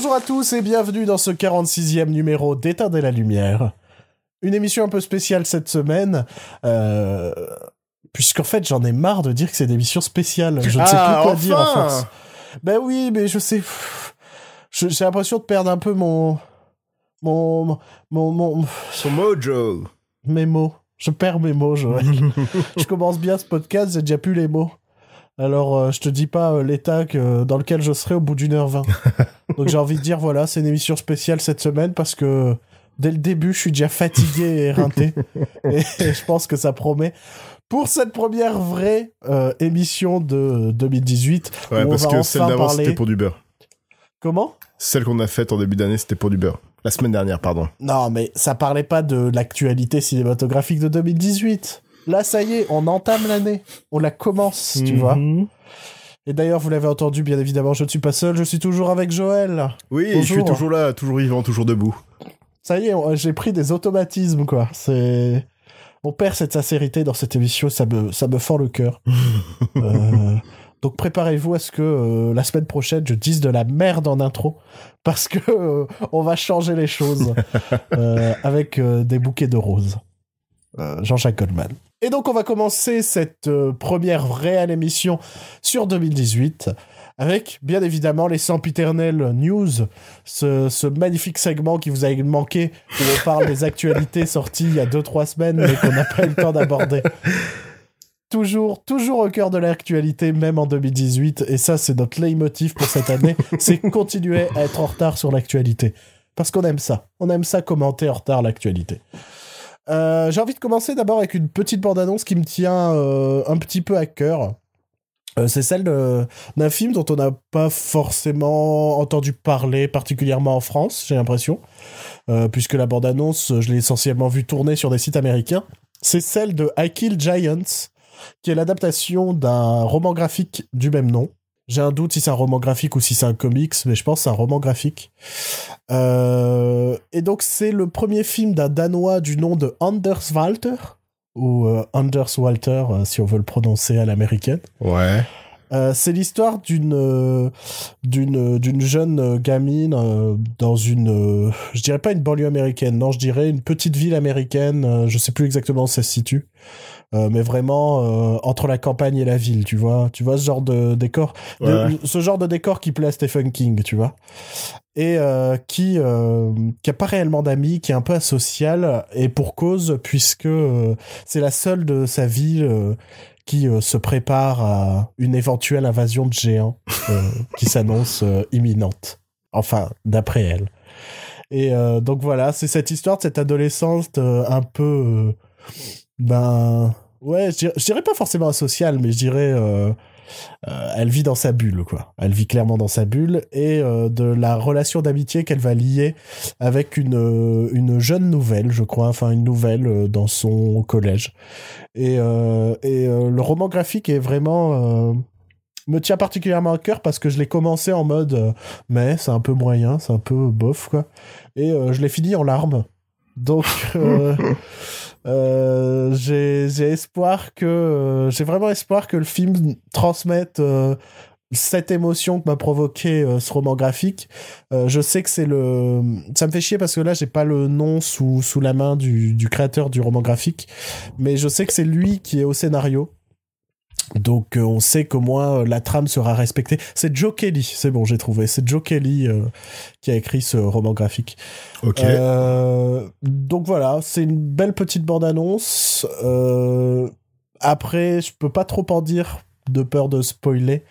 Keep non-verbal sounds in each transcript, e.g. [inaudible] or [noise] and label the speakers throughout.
Speaker 1: Bonjour à tous et bienvenue dans ce 46e numéro d'Éteindre la lumière. Une émission un peu spéciale cette semaine, euh, puisqu'en fait j'en ai marre de dire que c'est une émission spéciale. Je ne sais
Speaker 2: Ah,
Speaker 1: plus quoi
Speaker 2: enfin
Speaker 1: dire à force. Ben oui, mais je sais... J'ai l'impression de perdre un peu mon... Mon... Mon... mon
Speaker 2: Son mojo.
Speaker 1: mes mots. Je perds mes mots, Joël. [laughs] je commence bien ce podcast, j'ai déjà plus les mots. Alors, euh, je te dis pas euh, l'état que, dans lequel je serai au bout d'une heure vingt. [laughs] Donc, j'ai envie de dire, voilà, c'est une émission spéciale cette semaine parce que dès le début, je suis déjà fatigué et éreinté. [laughs] et, [laughs] je pense que ça promet. Pour cette première vraie euh, émission de 2018,
Speaker 2: Ouais, parce que celle d'avant,
Speaker 1: parler-
Speaker 2: c'était pour du beurre.
Speaker 1: Comment?
Speaker 2: Celle qu'on a faite en début d'année, c'était pour du beurre. La semaine dernière, pardon.
Speaker 1: Non, mais ça parlait pas de l'actualité cinématographique de 2018. Là, ça y est, on entame l'année. On la commence, tu vois.
Speaker 2: Mhm.
Speaker 1: Et d'ailleurs, vous l'avez entendu, bien évidemment, je ne suis pas seul, je suis toujours avec Joël.
Speaker 2: Oui, je suis toujours là, toujours vivant, toujours debout.
Speaker 1: Ça y est, j'ai pris des automatismes, quoi. C'est... On perd cette sincérité dans cette émission, ça me, ça me fend le cœur. [laughs] Euh, donc préparez-vous à ce que euh, la semaine prochaine, je dise de la merde en intro, parce que euh, on va changer les choses [laughs] euh, avec euh, des bouquets de roses. Euh, Jean-Jacques Goldman. Et donc on va commencer cette euh, première réelle émission sur 2018 avec bien évidemment les sempiternelles news, ce, ce magnifique segment qui vous a manqué où on parle des actualités [laughs] sorties il y a 2-3 semaines mais qu'on n'a pas eu le temps d'aborder. Toujours, toujours au cœur de l'actualité, même en 2018, et ça c'est notre leitmotiv pour cette année, c'est continuer à être en retard sur l'actualité. Parce qu'on aime ça. On aime ça commenter en retard l'actualité. Euh, J'ai envie de commencer d'abord avec une petite bande-annonce qui me tient euh, un petit peu à cœur. Euh, c'est celle d'un film dont on n'a pas forcément entendu parler, particulièrement en France, j'ai l'impression, puisque la bande-annonce, je l'ai essentiellement vue tourner sur des sites américains. C'est celle de I Kill Giants, qui est l'adaptation d'un roman graphique du même nom. J'ai un doute si c'est un roman graphique ou si c'est un comics, mais je pense que c'est un roman graphique. Euh, et donc c'est le premier film d'un Danois du nom de Anders Walter, ou euh, Anders Walter, euh, si on veut le prononcer à l'américaine.
Speaker 2: Ouais.
Speaker 1: Euh, c'est l'histoire d'une d'une d'une jeune gamine dans une je dirais pas une banlieue américaine non je dirais une petite ville américaine je sais plus exactement où ça se situe euh, mais vraiment euh, entre la campagne et la ville tu vois tu vois ce genre de décor de- ce genre de décor qui plaît à Stephen King tu vois et euh, qui euh, qui a pas réellement d'amis qui est un peu asocial et pour cause puisque euh, c'est la seule de sa ville euh, qui euh, se prépare à une éventuelle invasion de géants euh, [laughs] qui s'annonce euh, imminente. Enfin, d'après elle. Et euh, donc voilà, c'est cette histoire de cette adolescente euh, un peu... ben... Ouais, je dirais, pas forcément asociale, mais je dirais... euh, euh, elle vit dans sa bulle, quoi. Elle vit clairement dans sa bulle et euh, de la relation d'amitié qu'elle va lier avec une, une jeune nouvelle, je crois, enfin une nouvelle dans son collège. Et, et le roman graphique est vraiment me tient particulièrement à cœur parce que je l'ai commencé en mode mais c'est un peu moyen, c'est un peu bof quoi. Et je l'ai fini en larmes. Donc euh, [laughs] euh, j'ai espoir que euh, j'ai vraiment espoir que le film transmette euh, cette émotion que m'a provoqué ce roman graphique. Je sais que c'est le ça me fait chier parce que là j'ai pas le nom sous sous la main du du créateur du roman graphique, mais je sais que c'est lui qui est au scénario. Donc euh, on sait qu'au moins euh, la trame sera respectée. C'est Joe Kelly, c'est bon, j'ai trouvé. C'est Joe Kelly euh, qui a écrit ce roman graphique.
Speaker 2: Ok.
Speaker 1: Euh, donc voilà, c'est une belle petite bande-annonce. Euh, après, je peux pas trop en dire de peur de spoiler.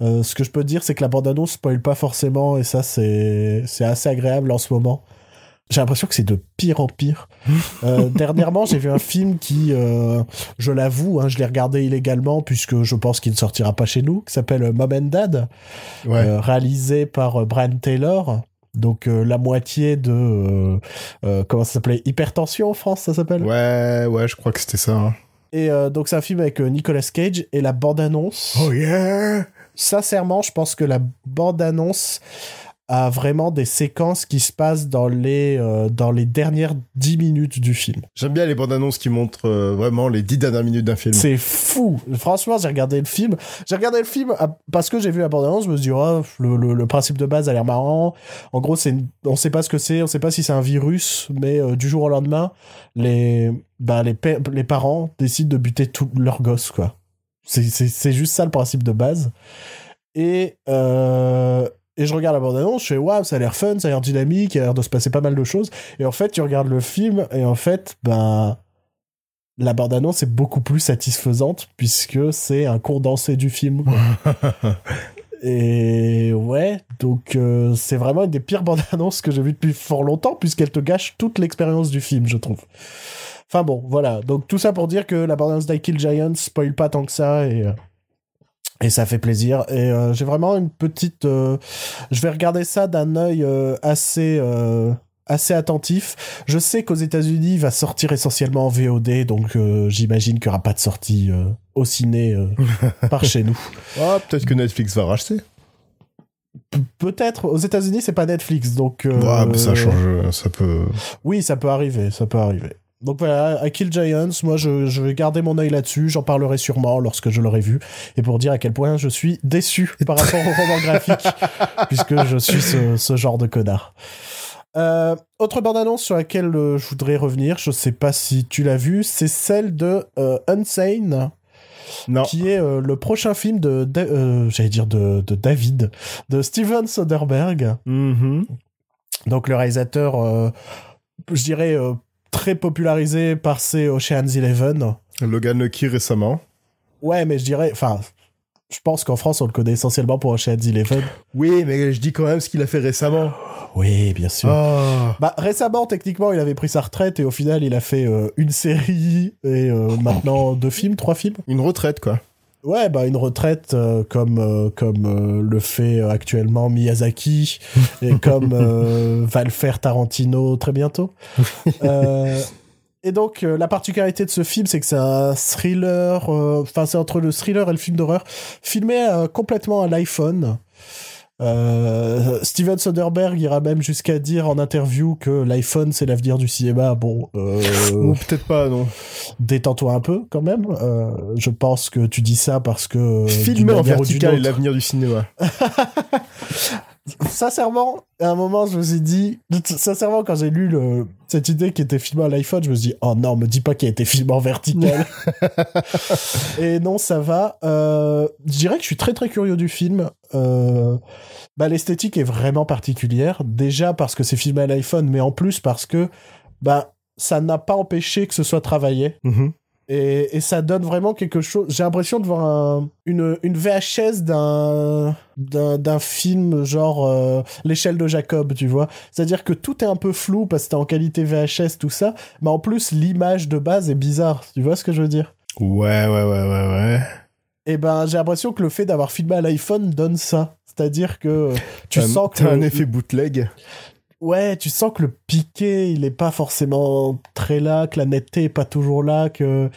Speaker 1: Euh, ce que je peux dire, c'est que la bande-annonce spoil pas forcément, et ça, c'est c'est assez agréable en ce moment. J'ai l'impression que c'est de pire en pire. Euh, [laughs] dernièrement, j'ai vu un film qui, euh, je l'avoue, hein, je l'ai regardé illégalement puisque je pense qu'il ne sortira pas chez nous, qui s'appelle Mom and Dad
Speaker 2: ouais.
Speaker 1: euh, réalisé par Brian Taylor. Donc la moitié de comment ça s'appelait? Hypertension en France ça s'appelle?
Speaker 2: ouais, ouais, je crois que c'était ça. hein.
Speaker 1: Et donc c'est un film avec Nicolas Cage et la bande annonce.
Speaker 2: Oh yeah!
Speaker 1: Sincèrement, je pense que la bande annonce à vraiment des séquences qui se passent dans les, euh, dans les dernières 10 minutes du film.
Speaker 2: J'aime bien les bandes annonces qui montrent euh, vraiment les 10 dernières minutes d'un film.
Speaker 1: C'est fou. Franchement, j'ai regardé le film. J'ai regardé le film ah, parce que j'ai vu la bande annonce. Je me suis dit, oh, le, le, le principe de base a l'air marrant. En gros, c'est, une- on sait pas ce que c'est, on sait pas si c'est un virus, mais euh, du jour au lendemain, les, bah, les, pa- les parents décident de buter tous leurs gosses, quoi. C'est, juste ça le principe de base. Et, euh, et je regarde la bande-annonce, je fais waouh, ça a l'air fun, ça a l'air dynamique, il a l'air de se passer pas mal de choses. Et en fait, tu regardes le film, et en fait, ben, la bande-annonce est beaucoup plus satisfaisante, puisque c'est un condensé du film. [laughs] et ouais, donc euh, c'est vraiment une des pires bandes-annonces que j'ai vues depuis fort longtemps, puisqu'elle te gâche toute l'expérience du film, je trouve. Enfin bon, voilà. Donc tout ça pour dire que la bande-annonce d'I Kill Giant spoil pas tant que ça, et. euh, et ça fait plaisir. Et euh, j'ai vraiment une petite. euh, je vais regarder ça d'un œil euh, assez. assez attentif. Je sais qu'aux États-Unis, il va sortir essentiellement en VOD, donc j'imagine qu'il n'y aura pas de sortie au ciné par chez nous. [laughs]
Speaker 2: Ah, peut-être que Netflix va racheter.
Speaker 1: Pe- Peut-être. Aux États-Unis, c'est pas Netflix, donc.
Speaker 2: Ouais, mais ça change, ça peut.
Speaker 1: Oui, ça peut arriver, ça peut arriver. Donc voilà, à Kill Giants, moi je, je vais garder mon œil là-dessus, j'en parlerai sûrement lorsque je l'aurai vu, et pour dire à quel point je suis déçu par rapport au roman graphique, [laughs] puisque je suis ce, ce genre de connard. Euh, autre bande-annonce sur laquelle euh, je voudrais revenir, je sais pas si tu l'as vu, c'est celle de euh, Unsane,
Speaker 2: Non.
Speaker 1: qui est euh, le prochain film de, j'allais dire de, de David, de Steven Soderbergh.
Speaker 2: Mhm.
Speaker 1: Donc le réalisateur, je dirais, très popularisé par ses Ocean's Eleven.
Speaker 2: Logan Lucky récemment.
Speaker 1: Ouais, mais je dirais, enfin, je pense qu'en France, on le connaît essentiellement pour Ocean's Eleven.
Speaker 2: Oui, mais je dis quand même ce qu'il a fait récemment.
Speaker 1: Oui, bien sûr.
Speaker 2: Ah.
Speaker 1: Bah, récemment, techniquement, il avait pris sa retraite et au final, il a fait euh, une série et euh, maintenant deux films, trois films.
Speaker 2: Une retraite, quoi.
Speaker 1: Ouais, bah une retraite euh, comme euh, comme euh, le fait euh, actuellement Miyazaki [laughs] et comme euh, va le faire Tarantino très bientôt. [laughs] Euh, et donc euh, la particularité de ce film, c'est que c'est un thriller. euh, Enfin, c'est entre le thriller et le film d'horreur, filmé euh, complètement à l'iPhone. Euh, Steven Soderbergh ira même jusqu'à dire en interview que l'iPhone c'est l'avenir du cinéma. Bon, euh,
Speaker 2: Ou peut-être pas, non.
Speaker 1: détends-toi un peu quand même. Euh, je pense que tu dis ça parce que
Speaker 2: Filmer en vertical est l'avenir du cinéma. [laughs]
Speaker 1: Sincèrement, à un moment, je me suis dit, sincèrement, quand j'ai lu le, cette idée qui était filmée à l'iPhone, je me suis dit, oh non, me dis pas qu'il a été filmé en vertical. [laughs] [laughs] Et non, ça va. Euh, je dirais que je suis très très curieux du film. Euh, bah, l'esthétique est vraiment particulière. Déjà parce que c'est filmé à l'iPhone, mais en plus parce que, bah, ça n'a pas empêché que ce soit travaillé.
Speaker 2: Mhm.
Speaker 1: Et, et ça donne vraiment quelque chose. J'ai l'impression de voir un- une, une VHS d'un d'un film genre euh, l'échelle de Jacob, tu vois. C'est-à-dire que tout est un peu flou parce que t'es en qualité VHS, tout ça. Mais en plus, l'image de base est bizarre. Tu vois ce que je veux dire?
Speaker 2: Ouais, ouais, ouais, ouais, ouais.
Speaker 1: Et ben, j'ai l'impression que le fait d'avoir filmé à l'iPhone donne ça. C'est-à-dire que tu
Speaker 2: T'as-
Speaker 1: sens que
Speaker 2: T'as un effet bootleg.
Speaker 1: Ouais, tu sens que le piqué, il est pas forcément très là, que la netteté est pas toujours là, que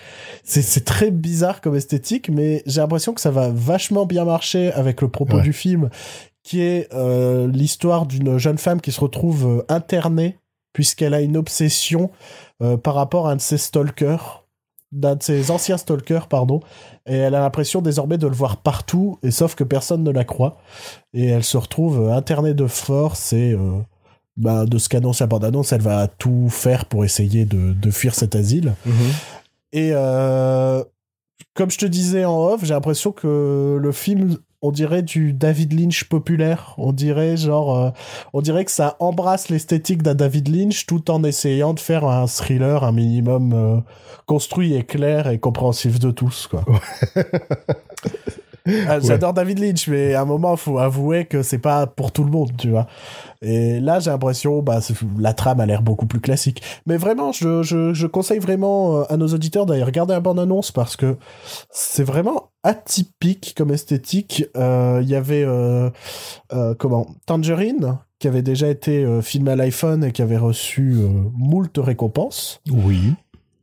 Speaker 1: c'est c'est très bizarre comme esthétique, mais j'ai l'impression que ça va vachement bien marcher avec le propos
Speaker 2: Ouais.
Speaker 1: du film, qui est euh, l'histoire d'une jeune femme qui se retrouve euh, internée puisqu'elle a une obsession euh, par rapport à un de ses stalkers, d'un de ses anciens stalkers, pardon, et elle a l'impression désormais de le voir partout, et sauf que personne ne la croit, et elle se retrouve internée de force et euh, bah, de ce qu'annonce la bande-annonce, elle va tout faire pour essayer de, de fuir cet asile.
Speaker 2: Mhm.
Speaker 1: Et euh, comme je te disais en off, j'ai l'impression que le film, on dirait du David Lynch populaire. On dirait genre, euh, on dirait que ça embrasse l'esthétique d'un David Lynch tout en essayant de faire un thriller un minimum euh, construit et clair et compréhensif de tous, quoi. [laughs] J'adore David Lynch, mais à un moment, faut avouer que c'est pas pour tout le monde, tu vois. Et là, j'ai l'impression, bah, la trame a l'air beaucoup plus classique. Mais vraiment, je, je, je conseille vraiment euh, à nos auditeurs d'aller regarder la bande-annonce parce que c'est vraiment atypique comme esthétique. Euh, Il y avait, euh, euh, comment, Tangerine, qui avait déjà été filmé à l'iPhone et qui avait reçu moult récompenses.
Speaker 2: Oui.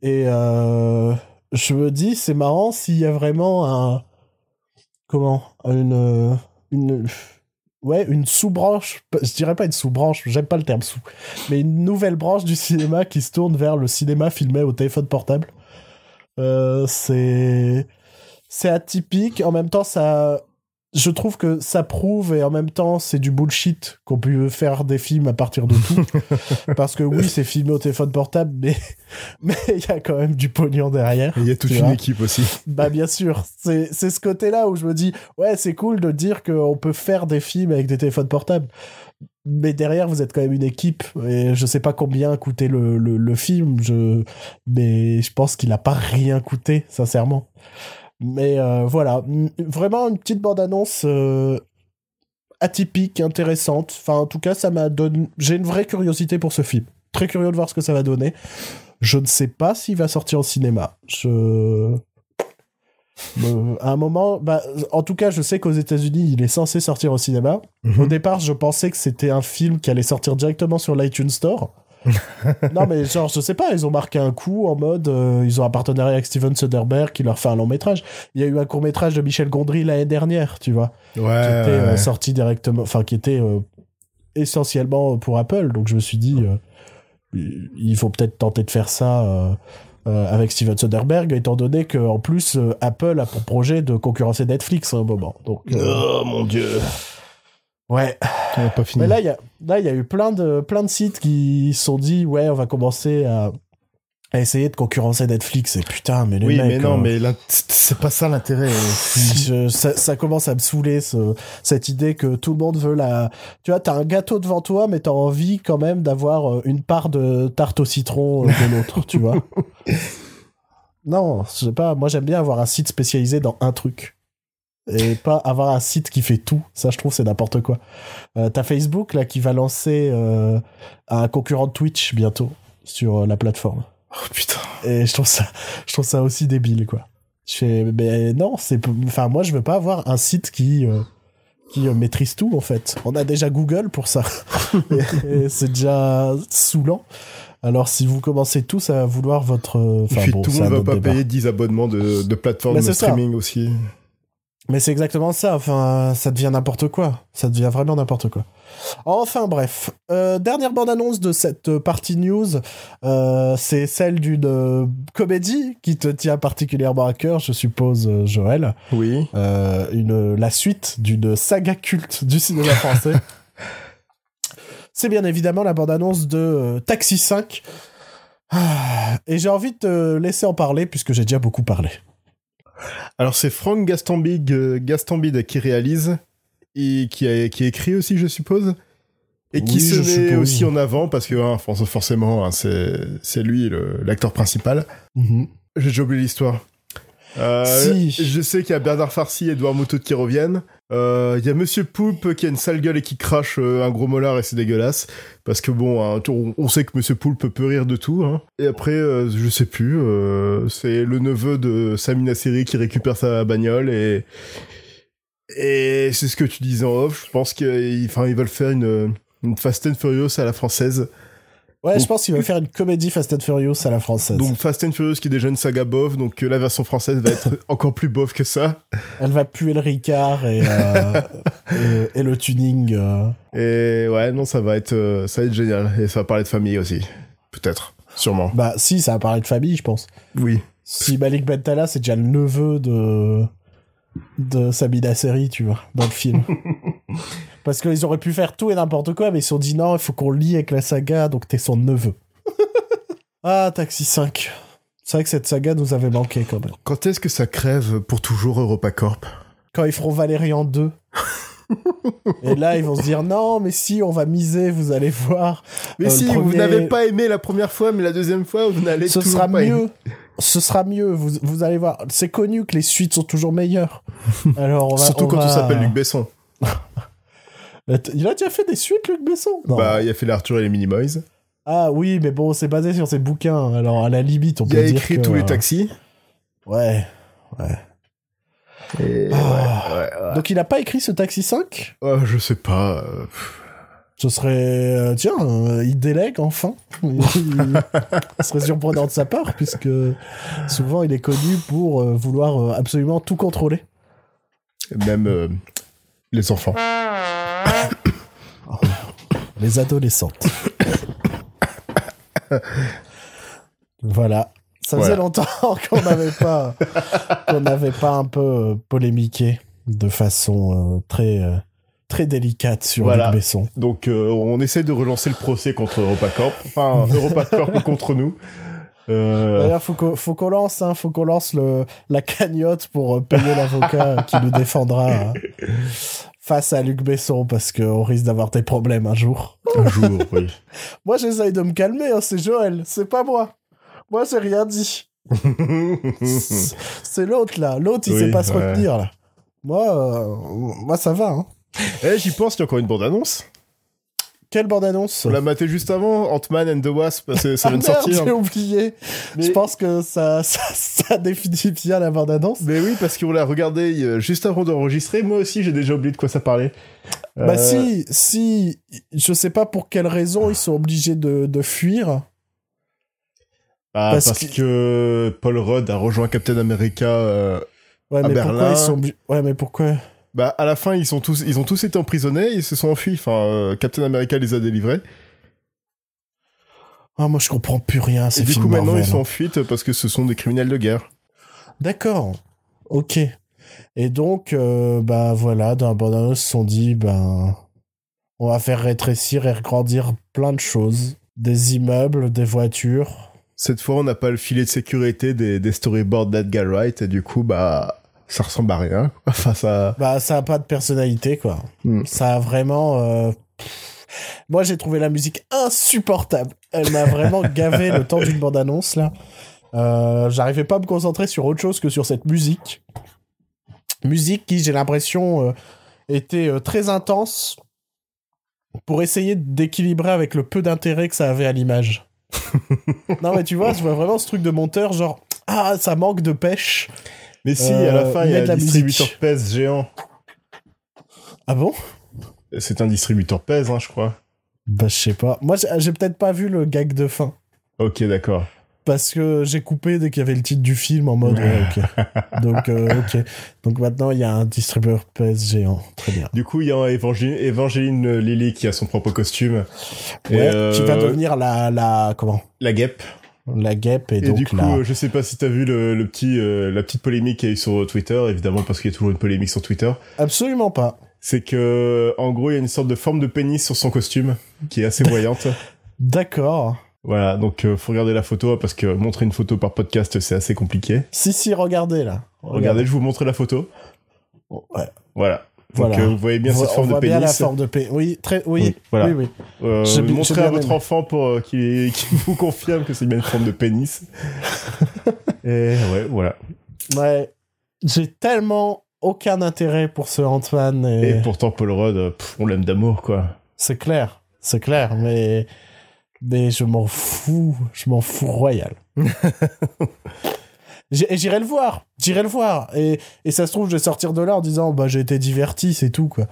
Speaker 1: Et je me dis, c'est marrant s'il y a vraiment un. Comment Une. Une, ouais, une sous-branche, je dirais pas une sous-branche, j'aime pas le terme sous, mais une nouvelle branche du cinéma qui se tourne vers le cinéma filmé au téléphone portable. Euh, c'est c'est atypique, en même temps ça je trouve que ça prouve et en même temps c'est du bullshit qu'on peut faire des films à partir de tout. [laughs] Parce que oui c'est filmé au téléphone portable mais [laughs] mais il y a quand même du pognon derrière
Speaker 2: il y a toute une équipe aussi.
Speaker 1: Bah bien sûr c'est c'est ce côté là où je me dis ouais c'est cool de dire qu'on peut faire des films avec des téléphones portables mais derrière vous êtes quand même une équipe et je sais pas combien coûtait le, le, le film je mais je pense qu'il a pas rien coûté sincèrement mais euh, voilà, vraiment une petite bande-annonce euh, atypique, intéressante. Enfin, en tout cas, ça m'a donné. J'ai une vraie curiosité pour ce film. Très curieux de voir ce que ça va donner. Je ne sais pas s'il va sortir au cinéma. Je. à un moment, bah, en tout cas, je sais qu'aux États-Unis, il est censé sortir au cinéma.
Speaker 2: Mhm.
Speaker 1: Au départ, je pensais que c'était un film qui allait sortir directement sur l'iTunes Store. [laughs] non, mais genre, je sais pas, ils ont marqué un coup en mode, euh, ils ont un partenariat avec Steven Soderbergh qui leur fait un long métrage. Il y a eu un court métrage de Michel Gondry l'année dernière, tu vois,
Speaker 2: ouais,
Speaker 1: qui était euh,
Speaker 2: ouais.
Speaker 1: sorti directement, enfin, qui était euh, essentiellement pour Apple. Donc je me suis dit, il faut peut-être tenter de faire ça. avec Steven Soderbergh, étant donné que en plus Apple a pour projet de concurrencer Netflix à un moment. Donc,
Speaker 2: Oh mon dieu.
Speaker 1: Ouais.
Speaker 2: Pas fini.
Speaker 1: Mais là, il y y a eu plein de, plein de sites qui se sont dit, ouais, on va commencer à, à essayer de concurrencer Netflix. Et putain, mais les
Speaker 2: oui,
Speaker 1: mecs,
Speaker 2: mais non,
Speaker 1: euh,
Speaker 2: mais c'est pas ça l'intérêt.
Speaker 1: ça commence à me saouler, ce- cette idée que tout le monde veut la. Tu vois, t'as un gâteau devant toi, mais t'as envie quand même d'avoir euh, une part de tarte au citron euh, de l'autre, tu vois. [laughs] Non, je sais pas. Moi, j'aime bien avoir un site spécialisé dans un truc. Et pas avoir un site qui fait tout. Ça, je trouve, c'est n'importe quoi. Euh, t'as Facebook, là, qui va lancer euh, un concurrent de Twitch bientôt sur euh, la plateforme.
Speaker 2: Oh putain.
Speaker 1: Et je trouve ça, je trouve ça aussi débile, quoi. Je fais, mais non, c'est, enfin, moi, je veux pas avoir un site qui, euh, qui maîtrise tout, en fait. On a déjà Google pour ça. [laughs] c'est déjà saoulant. Alors, si vous commencez tous à vouloir votre, enfin, bon,
Speaker 2: tout le monde va pas
Speaker 1: débat.
Speaker 2: payer 10 abonnements de,
Speaker 1: Mais
Speaker 2: de
Speaker 1: ça.
Speaker 2: streaming aussi.
Speaker 1: Mais c'est exactement ça. Enfin, ça devient n'importe quoi. Ça devient vraiment n'importe quoi. Enfin bref, Euh, dernière bande-annonce de cette partie news, euh, c'est celle d'une euh, comédie qui te tient particulièrement à cœur, je suppose, Joël.
Speaker 2: Oui.
Speaker 1: Une la suite d'une saga culte du cinéma français. [laughs] c'est bien évidemment la bande-annonce de Taxi 5. Ah, Et j'ai envie de te laisser en parler puisque j'ai déjà beaucoup parlé.
Speaker 2: Alors c'est Franck Gastambide, euh, Gastambide qui réalise et qui a, qui a écrit aussi, je suppose. Et qui
Speaker 1: Oui,
Speaker 2: se met aussi en avant parce que hein, for- forcément hein, c'est lui l'acteur principal. J'ai déjà oublié l'histoire. Euh,
Speaker 1: Si.
Speaker 2: Je sais qu'il y a Bernard Farcy et Edouard Moutot qui reviennent. Euh, Il y a Monsieur Poulpe qui a une sale gueule et qui crache euh, un gros molar et c'est dégueulasse. Parce que bon, hein, on, sait que Monsieur Poulpe peut rire de tout. Hein. Et après, euh, je sais plus. euh, c'est le neveu de Samina Seri qui récupère sa bagnole et et c'est ce que tu disais en off. Je pense qu'ils ils veulent faire une, une Fast and Furious à la française.
Speaker 1: Ouais, je pense qu'il va faire une comédie Fast and Furious à la française.
Speaker 2: Donc Fast and Furious qui est déjà une saga bof, donc euh, la version française va être [laughs] encore plus bof que ça.
Speaker 1: Elle va puer le Ricard et, euh, [laughs] et, et le tuning. euh.
Speaker 2: Et ouais, non, ça va être, ça va être génial. Et ça va parler de famille aussi. Peut-être. Sûrement.
Speaker 1: Bah, si, ça va parler de famille, je pense.
Speaker 2: Oui.
Speaker 1: Si Malik Bentala, c'est déjà le neveu de de Sabina Seri, tu vois, dans le film. [laughs] Parce qu'ils auraient pu faire tout et n'importe quoi, mais ils se sont dit non, il faut qu'on lie avec la saga, donc t'es son neveu. [laughs] ah, Taxi 5. C'est vrai que cette saga nous avait manqué quand même.
Speaker 2: Quand est-ce que ça crève pour toujours EuropaCorp?
Speaker 1: Quand ils feront Valérian 2. [laughs] et là, ils vont se dire non, mais si, on va miser, vous allez voir.
Speaker 2: Mais
Speaker 1: Euh,
Speaker 2: si, vous n'avez pas aimé la première fois, mais la deuxième fois, vous n'allez toujours
Speaker 1: sera
Speaker 2: pas aimer.
Speaker 1: mieux. Ce sera mieux, vous, vous allez voir. C'est connu que les suites sont toujours meilleures. [laughs] Alors on va,
Speaker 2: Surtout
Speaker 1: on
Speaker 2: quand
Speaker 1: va-
Speaker 2: il s'appelle Luc Besson.
Speaker 1: Il a déjà fait des suites, Luc Besson? Non.
Speaker 2: Bah, il a fait l'Arthur et les Minimoys.
Speaker 1: Ah oui, mais bon, c'est basé sur ses bouquins. Alors à la limite, on
Speaker 2: Il
Speaker 1: peut
Speaker 2: a
Speaker 1: dire
Speaker 2: écrit
Speaker 1: que-
Speaker 2: tous les taxis.
Speaker 1: Ouais.
Speaker 2: Et
Speaker 1: Ah.
Speaker 2: ouais, ouais, ouais.
Speaker 1: Donc il a pas écrit ce Taxi 5
Speaker 2: Oh, je sais pas. euh,
Speaker 1: Ce serait... euh, tiens, euh, il délègue enfin. [laughs] Il- Ce serait surprenant de sa part, puisque souvent il est connu pour euh, vouloir euh, absolument tout contrôler.
Speaker 2: Même euh, les enfants.
Speaker 1: Les adolescentes. voilà. Ça faisait
Speaker 2: Voilà.
Speaker 1: longtemps [laughs] qu'on n'avait pas, qu'on n'avait pas un peu euh, polémiqué de façon euh, très, euh, très délicate sur
Speaker 2: Voilà.
Speaker 1: Luc Besson.
Speaker 2: Donc euh, on essaie de relancer le procès contre EuropaCorp. Enfin, [laughs] EuropaCorp contre nous.
Speaker 1: D'ailleurs, faut qu'on, faut qu'on lance, hein, faut qu'on lance le, la cagnotte pour payer l'avocat qui nous défendra hein, face à Luc Besson parce qu'on risque d'avoir des problèmes un jour.
Speaker 2: un jour, oui. [laughs]
Speaker 1: Moi, j'essaye de me calmer, hein, c'est Joël, c'est pas moi. Moi, j'ai rien dit. [laughs] C'est- l'autre, là. L'autre, il
Speaker 2: Oui,
Speaker 1: sait pas se retenir, là. Moi, euh, moi, ça va, hein.
Speaker 2: Eh, j'y pense, il y a encore une bande-annonce.
Speaker 1: Quelle bande-annonce
Speaker 2: On l'a maté juste avant, Ant-Man and the Wasp, c'est- ça
Speaker 1: Ah
Speaker 2: vient de [laughs]
Speaker 1: merde,
Speaker 2: sortir.
Speaker 1: j'ai oublié.
Speaker 2: Mais-
Speaker 1: Je pense que ça, [laughs] ça, ça définit bien la bande-annonce.
Speaker 2: Mais oui, parce qu'on l'a regardé euh, juste avant d'enregistrer. Moi aussi, j'ai déjà oublié de quoi ça parlait.
Speaker 1: Bah
Speaker 2: Euh,
Speaker 1: si, si, je sais pas pour quelle raison ils sont obligés de, de fuir.
Speaker 2: ah,
Speaker 1: parce
Speaker 2: parce,
Speaker 1: que-
Speaker 2: que... Paul Rudd a rejoint Captain America. euh,
Speaker 1: Ouais,
Speaker 2: À
Speaker 1: mais
Speaker 2: Berlin.
Speaker 1: pourquoi ils sont. Ouais, mais pourquoi
Speaker 2: Bah, à la fin, ils sont tous, ils ont tous été emprisonnés, ils se sont enfuis. Enfin, euh, Captain America les a délivrés.
Speaker 1: Ah, moi je comprends plus rien,
Speaker 2: Et du coup, maintenant, ils sont en fuite parce que ce sont des criminels de guerre.
Speaker 1: D'accord. Ok. Et donc, euh, bah voilà, dans bande-annonce, ils se sont dit, ben, on va faire rétrécir et agrandir plein de choses. Des immeubles, des voitures.
Speaker 2: Cette fois, on n'a pas le filet de sécurité des, des storyboards d'Edgar Wright, et du coup, bah, ça ressemble à rien. [laughs] Enfin, ça.
Speaker 1: Bah, ça a pas de personnalité, quoi.
Speaker 2: Hmm.
Speaker 1: Ça a vraiment... euh. Moi, j'ai trouvé la musique insupportable. Elle m'a vraiment [laughs] gavé le temps d'une bande-annonce, là. Euh, J'arrivais pas à me concentrer sur autre chose que sur cette musique. Musique qui, j'ai l'impression, euh, était très intense pour essayer d'équilibrer avec le peu d'intérêt que ça avait à l'image. [laughs] non, mais tu vois, je vois vraiment ce truc de monteur, genre, ah, ça manque de pêche.
Speaker 2: Mais si,
Speaker 1: Euh,
Speaker 2: à la fin, il y a un distributeur. PES géant.
Speaker 1: Ah bon?
Speaker 2: C'est un distributeur PES, hein, je crois.
Speaker 1: Bah, je sais pas. Moi, j'ai peut-être pas vu le gag de fin.
Speaker 2: Ok, d'accord.
Speaker 1: Parce que j'ai coupé dès qu'il y avait le titre du film en mode ouais, ok. [laughs] Donc euh, ok. Donc maintenant il y a un distributeur PS géant. Très bien.
Speaker 2: Du coup, il y a Évangé- Evangeline Lilly qui a son propre costume. Et,
Speaker 1: Ouais,
Speaker 2: euh,
Speaker 1: Qui va devenir la la comment?
Speaker 2: La guêpe.
Speaker 1: La guêpe et,
Speaker 2: Et,
Speaker 1: donc
Speaker 2: du coup,
Speaker 1: la-
Speaker 2: euh, je sais pas si t'as vu le, le petit, euh, la petite polémique qu'il y a eu sur Twitter, évidemment, parce qu'il y a toujours une polémique sur Twitter.
Speaker 1: absolument pas.
Speaker 2: C'est que, en gros, il y a une sorte de forme de pénis sur son costume, qui est assez voyante. [laughs]
Speaker 1: D'accord.
Speaker 2: voilà, donc euh, faut regarder la photo, parce que montrer une photo par podcast, c'est assez compliqué.
Speaker 1: Si si regardez là.
Speaker 2: Regardez, je vous montre la photo.
Speaker 1: Ouais.
Speaker 2: Voilà. Donc
Speaker 1: Voilà.
Speaker 2: euh, vous voyez bien cette forme
Speaker 1: on
Speaker 2: de
Speaker 1: voit bien la forme de pénis. Oui, très oui.
Speaker 2: Oui, voilà.
Speaker 1: Oui oui.
Speaker 2: Euh, montrez à votre
Speaker 1: aimé.
Speaker 2: enfant pour euh, qu'il [laughs] vous confirme que c'est bien une forme de pénis. [laughs] Et ouais, voilà.
Speaker 1: Ouais. J'ai tellement aucun intérêt pour ce Antoine et,
Speaker 2: Et pourtant, Paul Rudd, euh, pff, on l'aime d'amour, quoi.
Speaker 1: c'est clair. C'est clair mais mais je m'en fous, je m'en fous royal. [laughs] Et J'irai le voir, j'irai le voir. Et, et ça se trouve, je vais sortir de là en disant, bah j'ai été diverti, c'est tout, quoi.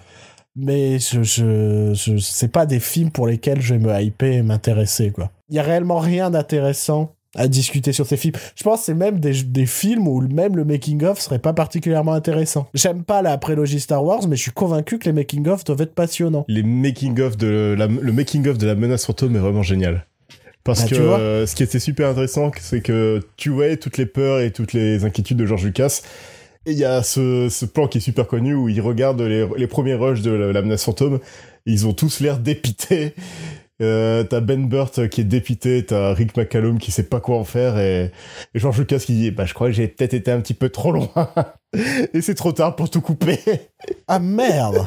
Speaker 1: Mais je, je, je, c'est pas des films pour lesquels je vais me hyper et m'intéresser, quoi. Il y a réellement rien d'intéressant à discuter sur ces films. Je pense que c'est même des, des films où même le making-of serait pas particulièrement intéressant. J'aime pas la prélogie Star Wars, mais je suis convaincu que les making-of doivent être passionnants.
Speaker 2: Les making-of de le making-of de la menace fantôme est vraiment génial. Parce
Speaker 1: Bah,
Speaker 2: que
Speaker 1: vois.
Speaker 2: euh, ce qui était super intéressant, c'est que tu voyais toutes les peurs et toutes les inquiétudes de George Lucas. Et il y a ce, ce plan qui est super connu où il regarde les, les premiers rushs de la, la menace fantôme. Ils ont tous l'air dépités. Euh, t'as Ben Burt qui est dépité, t'as Rick McCallum qui sait pas quoi en faire et, et George Lucas qui dit bah je crois que j'ai peut-être été un petit peu trop loin [laughs] et c'est trop tard pour tout couper.
Speaker 1: Ah merde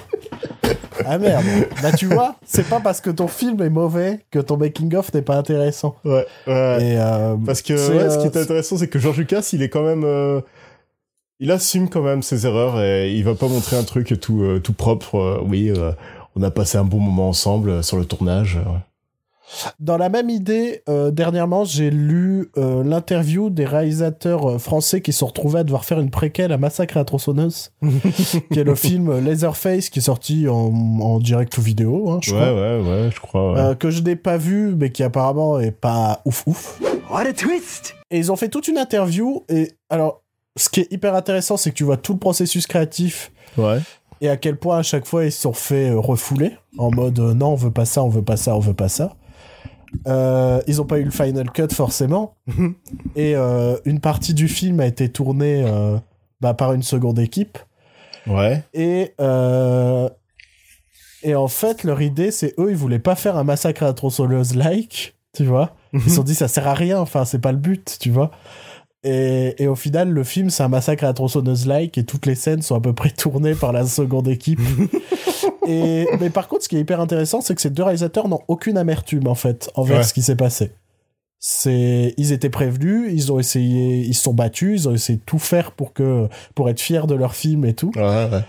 Speaker 1: [laughs] [laughs] Ah merde Bah tu vois, c'est pas parce que ton film est mauvais que ton making-of n'est pas intéressant.
Speaker 2: Ouais, ouais.
Speaker 1: Et euh,
Speaker 2: Parce que ouais, ce qui
Speaker 1: euh,
Speaker 2: est intéressant, c'est que George Lucas, il est quand même, euh, il assume quand même ses erreurs et il va pas montrer un truc tout euh, tout propre. oui, on a passé un bon moment ensemble sur le tournage. ouais.
Speaker 1: Dans la même idée, euh, dernièrement, j'ai lu euh, l'interview des réalisateurs euh, français qui se sont retrouvés à devoir faire une préquelle à Massacre à la tronçonneuse, [laughs] qui est le film Laserface qui est sorti en, en direct ou vidéo, hein, je
Speaker 2: ouais,
Speaker 1: crois.
Speaker 2: ouais, ouais, je crois. ouais.
Speaker 1: Euh, que je n'ai pas vu, mais qui apparemment est pas ouf ouf.
Speaker 3: What a twist!
Speaker 1: Et ils ont fait toute une interview. Et alors, ce qui est hyper intéressant, c'est que tu vois tout le processus créatif
Speaker 2: ouais.
Speaker 1: et à quel point à chaque fois ils se sont fait refouler en mode euh, non on veut pas ça, on veut pas ça, on veut pas ça. Euh, ils ont pas eu le final cut forcément. [laughs] Et euh, une partie du film a été tournée euh, bah, par une seconde équipe.
Speaker 2: Ouais.
Speaker 1: et et en fait leur idée c'est eux ils voulaient pas faire un massacre à la tronçonneuse like tu vois. Ils se [laughs] sont dit ça sert à rien enfin c'est pas le but tu vois et, et au final le film c'est un massacre à la tronçonneuse like et toutes les scènes sont à peu près [laughs] tournées par la seconde équipe [laughs] et mais par contre ce qui est hyper intéressant c'est que ces deux réalisateurs n'ont aucune amertume en fait envers
Speaker 2: Ouais.
Speaker 1: ce qui s'est passé c'est ils étaient prévenus ils ont essayé ils se sont battus ils ont essayé de tout faire pour que pour être fiers de leur film et tout
Speaker 2: Ouais, ouais.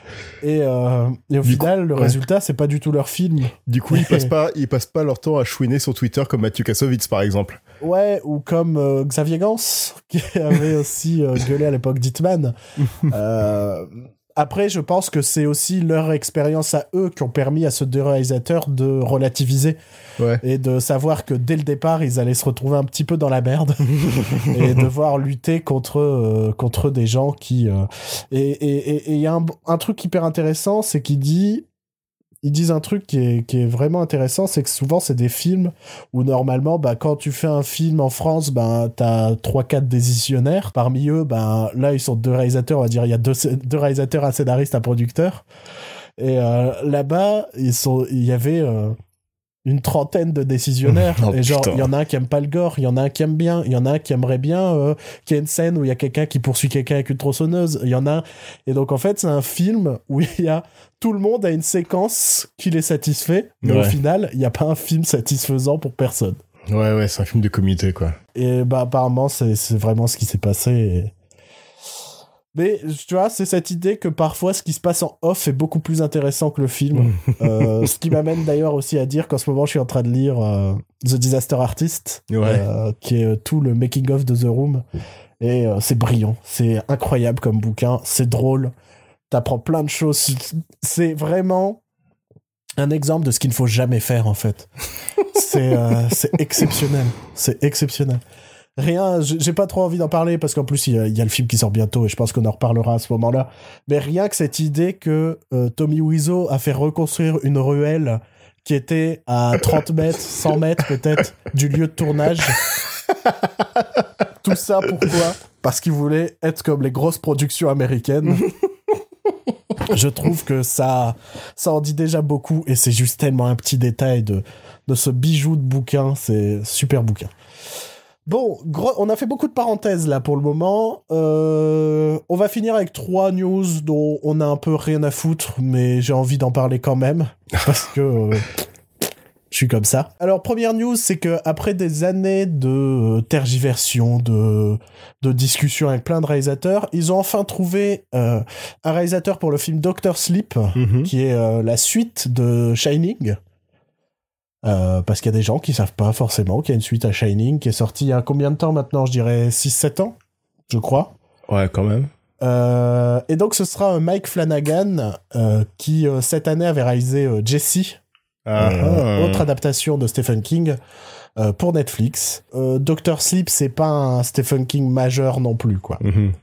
Speaker 1: et, euh, et au
Speaker 2: Du
Speaker 1: final le résultat c'est pas du tout leur film
Speaker 2: Du coup, ils [laughs] passent pas, ils passent pas leur temps à chouiner sur Twitter comme Mathieu Kassovitz, par exemple.
Speaker 1: Ouais, ou comme euh, Xavier Gans, [laughs] qui avait aussi euh, gueulé à l'époque d'Hitman. [laughs] Euh, après, je pense que c'est aussi leur expérience à eux qui ont permis à ce deux réalisateurs de relativiser
Speaker 2: Ouais.
Speaker 1: et de savoir que dès le départ, ils allaient se retrouver un petit peu dans la merde [laughs] et devoir lutter contre, euh, contre des gens qui... euh, Et il et, et, et il y a un, un truc hyper intéressant, c'est qu'il dit... Ils disent un truc qui est, qui est vraiment intéressant, c'est que souvent c'est des films où normalement, bah, quand tu fais un film en France, ben, t'as 3-4 décisionnaires. Parmi eux, ben, là, ils sont deux réalisateurs, on va dire, il y a deux, deux réalisateurs, un scénariste, un producteur. Et euh, là-bas, ils sont, il y avait euh, une trentaine de décisionnaires. [laughs]
Speaker 2: Oh,
Speaker 1: et genre, il y en a un qui aime pas le gore, il y en a un qui aime bien, il y en a un qui aimerait bien euh, qu'il y ait une scène où il y a quelqu'un qui poursuit quelqu'un avec une tronçonneuse. Il y en a un... Et donc, en fait, c'est un film où il y a tout le monde a une séquence qui les satisfait, mais au final, il n'y a pas un film satisfaisant pour personne.
Speaker 2: Ouais, ouais, c'est un film de comité, quoi.
Speaker 1: Et bah apparemment c'est c'est vraiment ce qui s'est passé. et- Mais tu vois, c'est cette idée que parfois ce qui se passe en off est beaucoup plus intéressant que le film. Euh, ce qui m'amène d'ailleurs aussi à dire qu'en ce moment je suis en train de lire euh, The Disaster Artist,
Speaker 2: Ouais.
Speaker 1: euh, qui est tout le making of de The Room. Et c'est brillant, c'est incroyable comme bouquin, c'est drôle, t'apprends plein de choses. C'est vraiment un exemple de ce qu'il ne faut jamais faire en fait. [laughs] c'est exceptionnel, c'est exceptionnel. Rien, j'ai pas trop envie d'en parler parce qu'en plus il y, a, il y a le film qui sort bientôt et je pense qu'on en reparlera à ce moment-là. Mais rien que cette idée que euh, Tommy Wiseau a fait reconstruire une ruelle qui était à 30 mètres, 100 mètres peut-être du lieu de tournage. Tout ça pourquoi? Parce qu'il voulait être comme les grosses productions américaines. Je trouve que ça, ça en dit déjà beaucoup et c'est juste tellement un petit détail de, de ce bijou de bouquin. C'est super bouquin. Bon, gros, on a fait beaucoup de parenthèses là pour le moment. Euh, on va finir avec trois news dont on a un peu rien à foutre, mais j'ai envie d'en parler quand même [laughs] parce que euh, je suis comme ça. Alors première news, c'est que après des années de tergiversion, de de discussions avec plein de réalisateurs, ils ont enfin trouvé euh, un réalisateur pour le film Doctor Sleep,
Speaker 2: Mhm.
Speaker 1: qui est la suite de Shining. Euh, parce qu'il y a des gens qui savent pas forcément qu'il y a une suite à Shining qui est sortie il y a combien de temps maintenant? Je dirais 6-7 ans, je crois.
Speaker 2: Ouais, quand même.
Speaker 1: Euh, et donc ce sera un Mike Flanagan euh, qui euh, cette année avait réalisé euh, Jesse,
Speaker 2: Ah,
Speaker 1: euh,
Speaker 2: ah.
Speaker 1: autre adaptation de Stephen King euh, pour Netflix. Euh, Doctor Sleep c'est pas un Stephen King majeur non plus quoi.
Speaker 2: Mhm.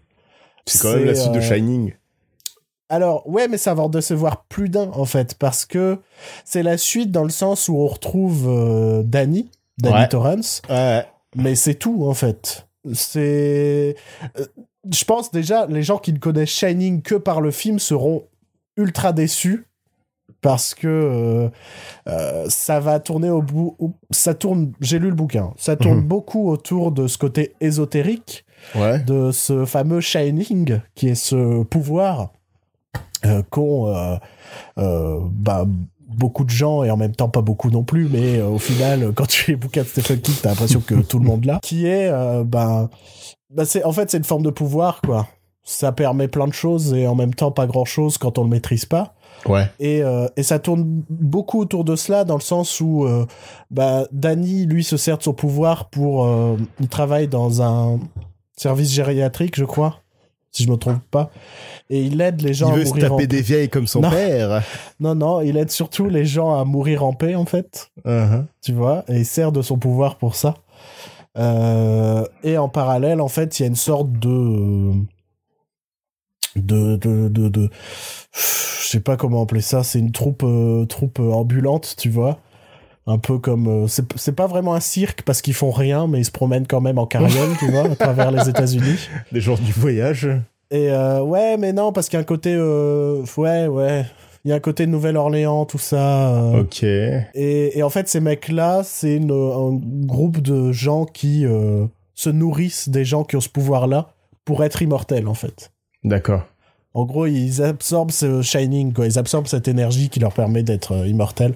Speaker 2: C'est quand même la suite de
Speaker 1: euh,
Speaker 2: Shining.
Speaker 1: Alors, ouais, mais ça va en décevoir plus d'un, en fait, parce que c'est la suite dans le sens où on retrouve euh, Danny, Danny
Speaker 2: Ouais.
Speaker 1: Torrance,
Speaker 2: Ouais.
Speaker 1: mais c'est tout, en fait. C'est... euh, Je pense déjà, les gens qui ne connaissent Shining que par le film seront ultra déçus, parce que euh, ça va tourner au bout... Ça tourne... J'ai lu le bouquin. Ça tourne
Speaker 2: Mhm.
Speaker 1: beaucoup autour de ce côté ésotérique,
Speaker 2: Ouais.
Speaker 1: de ce fameux Shining, qui est ce pouvoir qu'ont euh, euh, bah, beaucoup de gens, et en même temps pas beaucoup non plus, mais euh, au final, euh, quand tu lis les bouquins de Stephen King, t'as l'impression que tout le monde l'a, qui est, euh, bah, bah, c'est, en fait, c'est une forme de pouvoir, quoi. Ça permet plein de choses, et en même temps pas grand-chose quand on le maîtrise pas.
Speaker 2: Ouais.
Speaker 1: Et, euh, et ça tourne beaucoup autour de cela, dans le sens où euh, bah, Danny, lui, se sert de son pouvoir pour... euh, il travaille dans un service gériatrique, je crois, si je me trompe pas. Et il aide les gens
Speaker 2: Il
Speaker 1: à
Speaker 2: veut se
Speaker 1: en
Speaker 2: taper des vieilles comme son
Speaker 1: Non.
Speaker 2: père. [laughs]
Speaker 1: Non, non, il aide surtout les gens à mourir en paix, en fait.
Speaker 2: Uh-huh.
Speaker 1: Tu vois, et il sert de son pouvoir pour ça. Euh, et en parallèle, en fait, il y a une sorte de de de de, de je sais pas comment appeler ça. C'est une troupe euh, troupe ambulante, tu vois. Un peu comme euh, c'est c'est pas vraiment un cirque parce qu'ils font rien, mais ils se promènent quand même en carriole, tu vois, à travers les États-Unis. [laughs]
Speaker 2: Des gens du voyage.
Speaker 1: Et euh, ouais, mais non, parce qu'il y a un côté euh, ouais ouais. Il y a un côté Nouvelle-Orléans, tout ça. euh,
Speaker 2: Ok.
Speaker 1: Et, et en fait, ces mecs-là, c'est une- un groupe de gens qui se nourrissent des gens qui ont ce pouvoir-là pour être immortels, en fait.
Speaker 2: D'accord.
Speaker 1: En gros, ils absorbent ce shining, quoi. Ils absorbent cette énergie qui leur permet d'être immortels.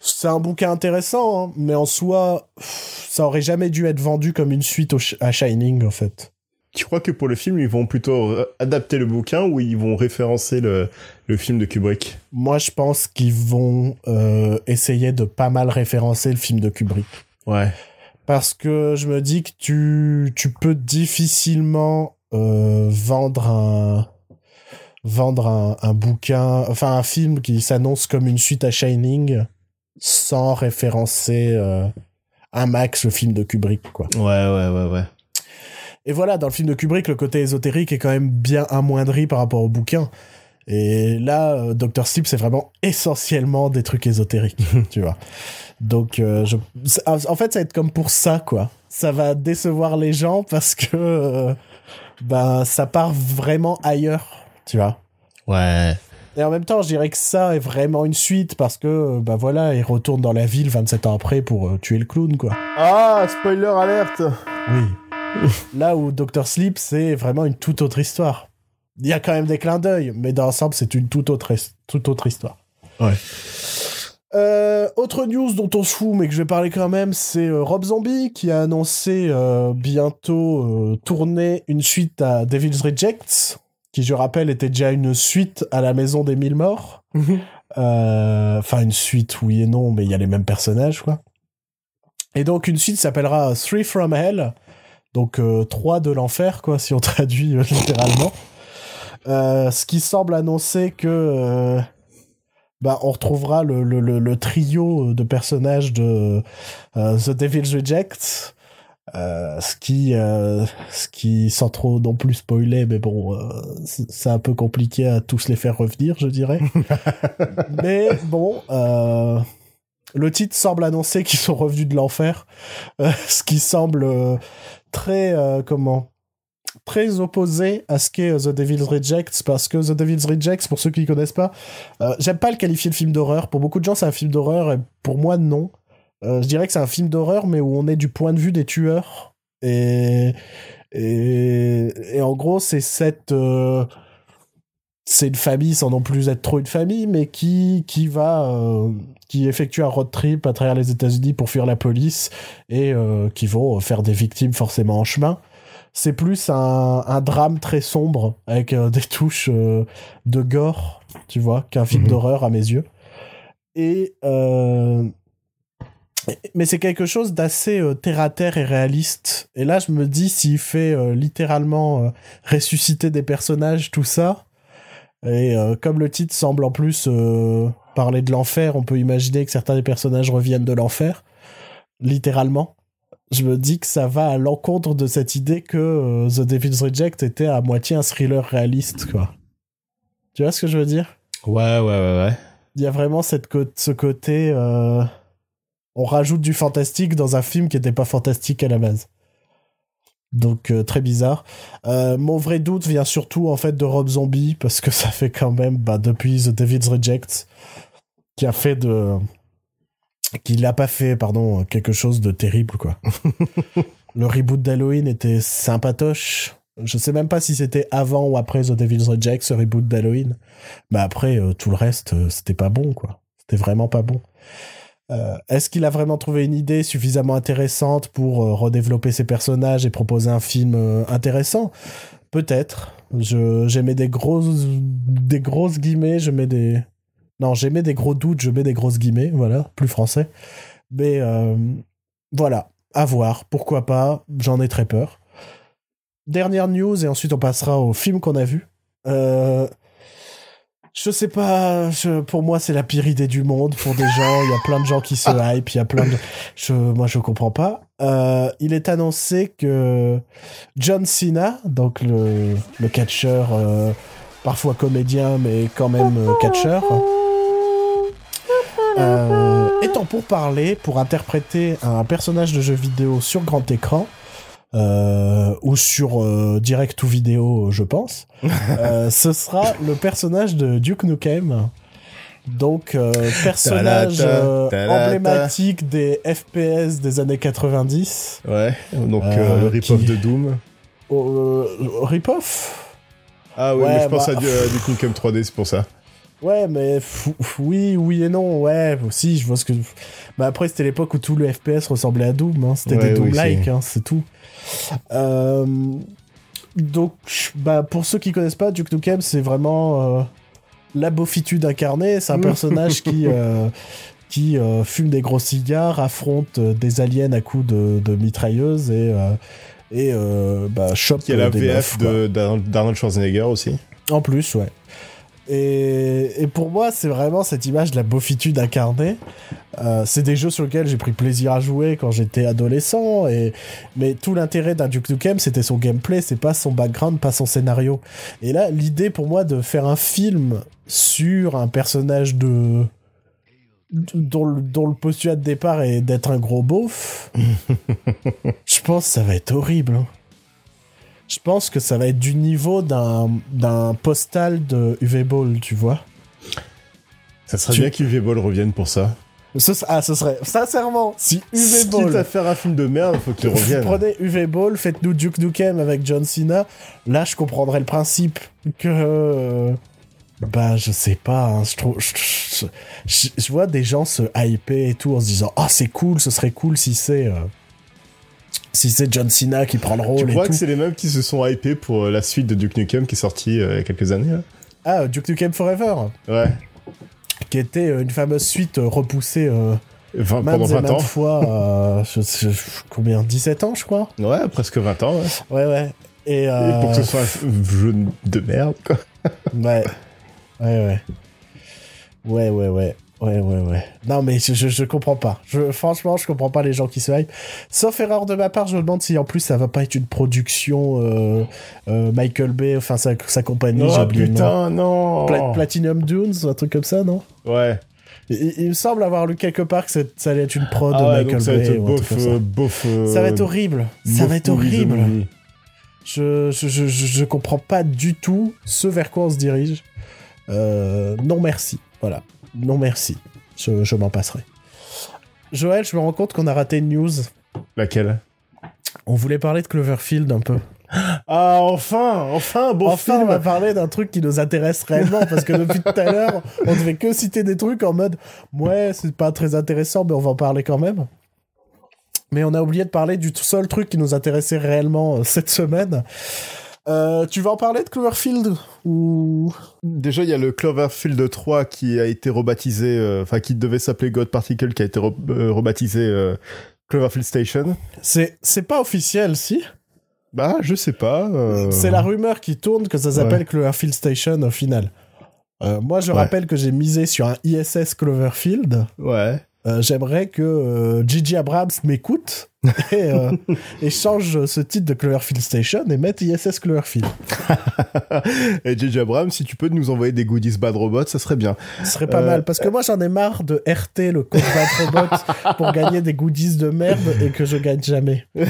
Speaker 1: C'est un bouquin intéressant, hein, mais en soi, ça aurait jamais dû être vendu comme une suite au Sh- à Shining, en fait.
Speaker 2: Tu crois que pour le film, ils vont plutôt adapter le bouquin ou ils vont référencer le, le film de Kubrick?
Speaker 1: Moi, je pense qu'ils vont euh, essayer de pas mal référencer le film de Kubrick.
Speaker 2: Ouais.
Speaker 1: parce que je me dis que tu, tu peux difficilement euh, vendre un vendre un, un bouquin, enfin un film qui s'annonce comme une suite à Shining sans référencer euh, un max le film de Kubrick quoi.
Speaker 2: Ouais, ouais, ouais, ouais.
Speaker 1: Et voilà, dans le film de Kubrick, le côté ésotérique est quand même bien amoindri par rapport au bouquin. Et là, euh, Dr. Sleep, c'est vraiment essentiellement des trucs ésotériques, [laughs] tu vois. Donc, euh, je... en fait, ça va être comme pour ça, quoi. Ça va décevoir les gens parce que euh, ben, ça part vraiment ailleurs, tu vois.
Speaker 2: Ouais.
Speaker 1: Et en même temps, je dirais que ça est vraiment une suite parce que, euh, ben voilà, il retourne dans la ville 27 ans après pour euh, tuer le clown, quoi.
Speaker 2: Ah, spoiler alerte
Speaker 1: Oui. [laughs] Là où Doctor Sleep, c'est vraiment une toute autre histoire. Il y a quand même des clins d'œil, mais dans l'ensemble, c'est une toute autre, toute autre histoire.
Speaker 2: Ouais.
Speaker 1: Euh, autre news dont on se fout, mais que je vais parler quand même, c'est euh, Rob Zombie qui a annoncé euh, bientôt euh, tourner une suite à Devil's Rejects, qui, je rappelle, était déjà une suite à La Maison des Mille Morts. Euh, Enfin, une suite, oui et non, mais il y a les mêmes personnages, quoi. Et donc, une suite s'appellera Three from Hell, donc euh, 3 de l'enfer, quoi, si on [laughs] traduit euh, littéralement. Euh, ce qui semble annoncer que bah, on retrouvera le, le, le, le trio de personnages de The Devil's Rejects. Euh, ce qui, euh, ce qui, sans trop non plus spoiler, mais bon, euh, c'est un peu compliqué à tous les faire revenir, je dirais. [laughs] mais bon, le titre semble annoncer qu'ils sont revenus de l'enfer, [laughs] ce qui semble très, comment, très opposé à ce qu'est The Devil's Rejects, parce que The Devil's Rejects, pour ceux qui ne connaissent pas, euh, j'aime pas le qualifier de film d'horreur. Pour beaucoup de gens, c'est un film d'horreur, et pour moi, non. Euh, je dirais que c'est un film d'horreur, mais où on est du point de vue des tueurs. Et, et, et en gros, c'est cette. euh, c'est une famille sans non plus être trop une famille, mais qui, qui va. euh, qui effectue un road trip à travers les États-Unis pour fuir la police et euh, qui vont faire des victimes forcément en chemin. C'est plus un, un drame très sombre avec euh, des touches euh, de gore, tu vois, qu'un film
Speaker 2: Mhm.
Speaker 1: d'horreur à mes yeux. Et euh, mais c'est quelque chose d'assez euh, terre à terre et réaliste. Et là, je me dis s'il fait euh, littéralement euh, ressusciter des personnages, tout ça. Et euh, comme le titre semble en plus euh, parler de l'enfer, on peut imaginer que certains des personnages reviennent de l'enfer, littéralement. Je me dis que ça va à l'encontre de cette idée que euh, The Devil's Reject était à moitié un thriller réaliste, quoi. Tu vois ce que je veux dire?
Speaker 2: Ouais, ouais, ouais, ouais.
Speaker 1: il y a vraiment cette ce côté euh, on rajoute du fantastique dans un film qui n'était pas fantastique à la base. Donc euh, très bizarre. Euh, mon vrai doute vient surtout en fait de Rob Zombie parce que ça fait quand même bah, depuis The Devil's Reject qui a fait de qui n'a pas fait pardon quelque chose de terrible quoi. [laughs] Le reboot d'Halloween était sympatoche. Je sais même pas si c'était avant ou après The Devil's Reject ce reboot d'Halloween. Mais après, euh, tout le reste, c'était pas bon, quoi. C'était vraiment pas bon. Euh, Est-ce qu'il a vraiment trouvé une idée suffisamment intéressante pour euh, redévelopper ses personnages et proposer un film euh, intéressant? Peut-être. Je J'aimais des grosses, des grosses guillemets, je mets des... Non, j'aimais des gros doutes, je mets des grosses guillemets, voilà, plus français. Mais voilà, à voir, pourquoi pas, j'en ai très peur. Dernière news, et ensuite on passera au film qu'on a vu. Je sais pas, je- pour moi c'est la pire idée du monde pour des gens. Il y a plein de gens qui se hype, il y a plein de. Je, moi je comprends pas. Euh, il est annoncé que John Cena, donc le, le catcheur euh, parfois comédien, mais quand même euh, catcheur. Euh, étant pour parler, pour interpréter un personnage de jeu vidéo sur grand écran, euh, ou sur euh, direct ou vidéo, je pense, [laughs] euh, ce sera le personnage de Duke Nukem. Donc, euh, personnage euh, emblématique des FPS des années 90.
Speaker 2: Ouais, donc
Speaker 1: Euh,
Speaker 2: euh, le rip-off
Speaker 1: qui-
Speaker 2: de Doom.
Speaker 1: Euh, Rip-off?
Speaker 2: Ah oui,
Speaker 1: Ouais,
Speaker 2: mais je pense
Speaker 1: bah-
Speaker 2: à du, à du Nukem 3D, c'est pour ça.
Speaker 1: Ouais, mais oui, oui et non, ouais, aussi, je vois ce que... Bah après, c'était l'époque où tout le FPS ressemblait à Doom, hein, c'était
Speaker 2: Ouais,
Speaker 1: des Doom-like, hein, c'est tout. Euh, Donc, bah, pour ceux qui connaissent pas, Duke Nukem, c'est vraiment euh, la beaufitude incarnée, c'est un personnage qui... [laughs] euh, qui euh, fume des gros cigares, affronte euh, des aliens à coups de, de mitrailleuses et, euh, et bah, chope
Speaker 2: Qui a la
Speaker 1: des
Speaker 2: VF d'Arnold Schwarzenegger aussi.
Speaker 1: En plus, ouais. Et, et pour moi, c'est vraiment cette image de la beaufitude incarnée. Euh, c'est des jeux sur lesquels j'ai pris plaisir à jouer quand j'étais adolescent. Et, mais tout l'intérêt d'un Duke Nukem, c'était son gameplay, c'est pas son background, pas son scénario. Et là, l'idée pour moi de faire un film sur un personnage de dont le, dont le postulat de départ est d'être un gros beauf, [laughs] je pense que ça va être horrible. Je pense que ça va être du niveau d'un d'un postal de UV Ball, tu vois.
Speaker 2: Ça serait
Speaker 1: Tu-
Speaker 2: bien qu'UV Ball revienne pour ça.
Speaker 1: Ce, ah, ce serait, sincèrement, si UV
Speaker 2: Quitte
Speaker 1: Ball,
Speaker 2: à faire un film de merde, faut qu'il revienne.
Speaker 1: prenez UV Ball, faites-nous Duke Nukem avec John Cena, là je comprendrais le principe que... euh, bah, je sais pas, hein, je trouve... Je, je- je- je vois des gens se hyper et tout en se disant « Ah, c'est cool, ce serait cool si c'est... euh, si c'est John Cena qui prend le
Speaker 2: Tu
Speaker 1: rôle et
Speaker 2: crois
Speaker 1: tout.
Speaker 2: que c'est les mêmes qui se sont hypés pour euh, la suite de Duke Nukem qui est sortie euh, il y a quelques années là?
Speaker 1: Ah, Duke Nukem Forever,
Speaker 2: Ouais.
Speaker 1: qui était euh, une fameuse suite repoussée
Speaker 2: pendant
Speaker 1: et
Speaker 2: 20
Speaker 1: maintes
Speaker 2: ans.
Speaker 1: fois, euh, [laughs] je- je- combien 17 ans, je crois?
Speaker 2: Ouais, presque 20 ans, ouais.
Speaker 1: Ouais, ouais. Et,
Speaker 2: Et pour que ce soit un jeu de merde, quoi.
Speaker 1: Ouais. Ouais, ouais. Ouais, ouais, ouais. Ouais, ouais, ouais. Non, mais je, je, je comprends pas. Je, franchement, je comprends pas les gens qui se hype. Sauf erreur de ma part, je me demande si en plus ça va pas être une production euh, euh, Michael Bay, enfin sa, sa compagnie, j'ai
Speaker 2: Oh
Speaker 1: oublié nom.
Speaker 2: putain, non
Speaker 1: Pla- Platinum Dunes, un truc comme ça, non?
Speaker 2: Ouais.
Speaker 1: il, il me semble avoir lu quelque part que ça allait être une prod de
Speaker 2: Ah
Speaker 1: Michael
Speaker 2: donc ça va
Speaker 1: Bay
Speaker 2: être
Speaker 1: ou comme ça.
Speaker 2: euh, euh,
Speaker 1: Ça va être horrible. Ça va être horrible. Je, je, je, je, comprends pas du tout ce vers quoi on se dirige. Non merci. Voilà. Non merci. Je, je m'en passerai. Joël, je me rends compte qu'on a raté une news.
Speaker 2: Laquelle?
Speaker 1: On voulait parler de Cloverfield un peu. [gasps]
Speaker 2: Ah, enfin Enfin, bon
Speaker 1: enfin,
Speaker 2: film
Speaker 1: on va parler d'un truc qui nous intéresse réellement parce que depuis tout à l'heure, on devait que citer des trucs en mode ouais, c'est pas très intéressant, mais on va en parler quand même. Mais on a oublié de parler du seul truc qui nous intéressait réellement euh, cette semaine. Euh, tu vas en parler de Cloverfield ou?
Speaker 2: Déjà, il y a le Cloverfield 3 qui a été rebaptisé, euh, enfin, qui devait s'appeler God Particle, qui a été re- euh, rebaptisé Cloverfield Station.
Speaker 1: c'est c'est pas officiel si?
Speaker 2: Bah, je sais pas.
Speaker 1: C'est la rumeur qui tourne que ça s'appelle
Speaker 2: Ouais.
Speaker 1: Cloverfield Station au final. Moi, je
Speaker 2: Ouais.
Speaker 1: rappelle que j'ai misé sur un ISS Cloverfield.
Speaker 2: Ouais.
Speaker 1: J'aimerais que Gigi Abrams m'écoute [laughs] et, euh, et change ce titre de Cloverfield Station et mette ISS Cloverfield. [laughs]
Speaker 2: Et JJ Abrams, si tu peux nous envoyer des goodies Bad Robot, ça serait bien.
Speaker 1: Ce serait pas
Speaker 2: Euh,
Speaker 1: mal parce que moi j'en ai marre de RT le code Bad [laughs] Robot pour gagner des goodies de merde et que je gagne jamais.
Speaker 2: Moi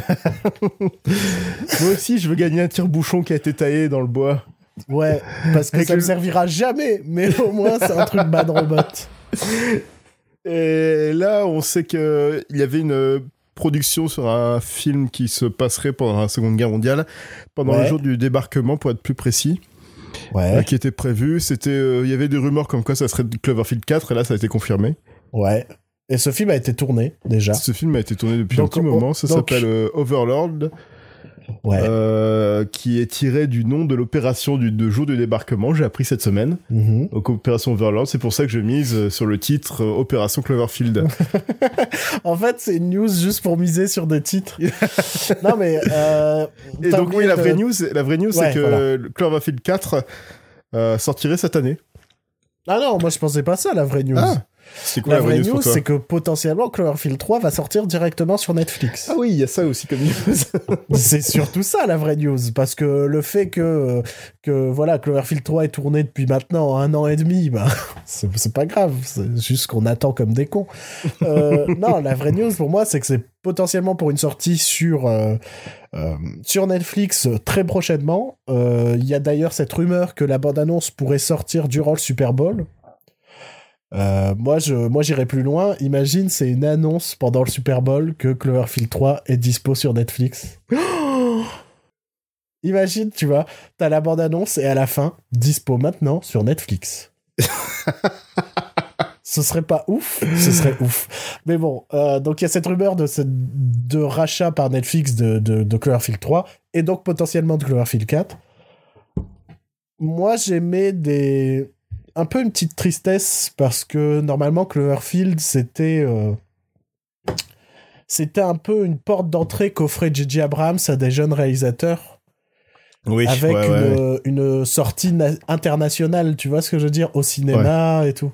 Speaker 2: aussi, je veux gagner un tire-bouchon qui a été taillé dans le bois.
Speaker 1: Ouais, parce que ça me
Speaker 2: le-
Speaker 1: servira jamais, mais au moins c'est un truc Bad Robot.
Speaker 2: Et là, on sait que il y avait une euh, production sur un film qui se passerait pendant la Seconde Guerre mondiale, pendant
Speaker 1: Ouais.
Speaker 2: le jour du débarquement, pour être plus précis, euh, qui était prévu. C'était, euh, il y avait des rumeurs comme quoi ça serait Cloverfield 4, et là, ça a été confirmé.
Speaker 1: ouais. Et ce film a été tourné déjà.
Speaker 2: Ce film a été tourné depuis
Speaker 1: Donc,
Speaker 2: un petit
Speaker 1: on-
Speaker 2: moment. Ça s'appelle euh, Overlord,
Speaker 1: Ouais.
Speaker 2: euh, qui est tiré du nom de l'opération du de jour du débarquement. J'ai appris cette semaine.
Speaker 1: Mhm.
Speaker 2: Donc Opération Overlord, c'est pour ça que je mise euh, sur le titre euh, Opération Cloverfield. [laughs]
Speaker 1: En fait, c'est une news juste pour miser sur des titres. [laughs] non, mais. Euh,
Speaker 2: Et donc oui, la vraie news, la vraie news,
Speaker 1: Ouais,
Speaker 2: c'est que
Speaker 1: voilà.
Speaker 2: Cloverfield 4 euh, sortirait cette année.
Speaker 1: Ah non, moi je pensais pas ça, la vraie news.
Speaker 2: Ah. C'est quoi
Speaker 1: La
Speaker 2: la,
Speaker 1: vraie
Speaker 2: vraie news
Speaker 1: c'est que potentiellement Cloverfield 3 va sortir directement sur Netflix.
Speaker 2: Ah oui, il y a ça aussi comme news. [laughs]
Speaker 1: c'est surtout ça la vraie news, parce que le fait que, que voilà, Cloverfield 3 est tourné depuis maintenant un an et demi, [laughs] bah, c'est pas grave, c'est juste qu'on attend comme des cons. Euh, non, la vraie news pour moi, c'est que c'est potentiellement pour une sortie sur, euh, euh, sur Netflix très prochainement. Il y a d'ailleurs cette rumeur que la bande-annonce pourrait sortir durant le Super Bowl. Euh, moi, je, moi, j'irai plus loin. Imagine, c'est une annonce pendant le Super Bowl que Cloverfield 3 est dispo sur Netflix. [gasps] Imagine, tu vois, t'as la bande-annonce et à la fin, dispo maintenant sur Netflix. [laughs] Ce serait pas ouf, ce serait ouf. Mais bon, euh, donc il y a cette rumeur de, ce- de rachat par Netflix de, de, de Cloverfield 3 et donc potentiellement de Cloverfield 4. Moi, j'aimais des un peu une petite tristesse parce que normalement Cloverfield c'était euh, c'était un peu une porte d'entrée qu'offrait J.J. Abrams à des jeunes réalisateurs
Speaker 2: Oui,
Speaker 1: avec
Speaker 2: ouais, ouais.
Speaker 1: une, sortie na- internationale, tu vois ce que je veux dire, au cinéma et tout.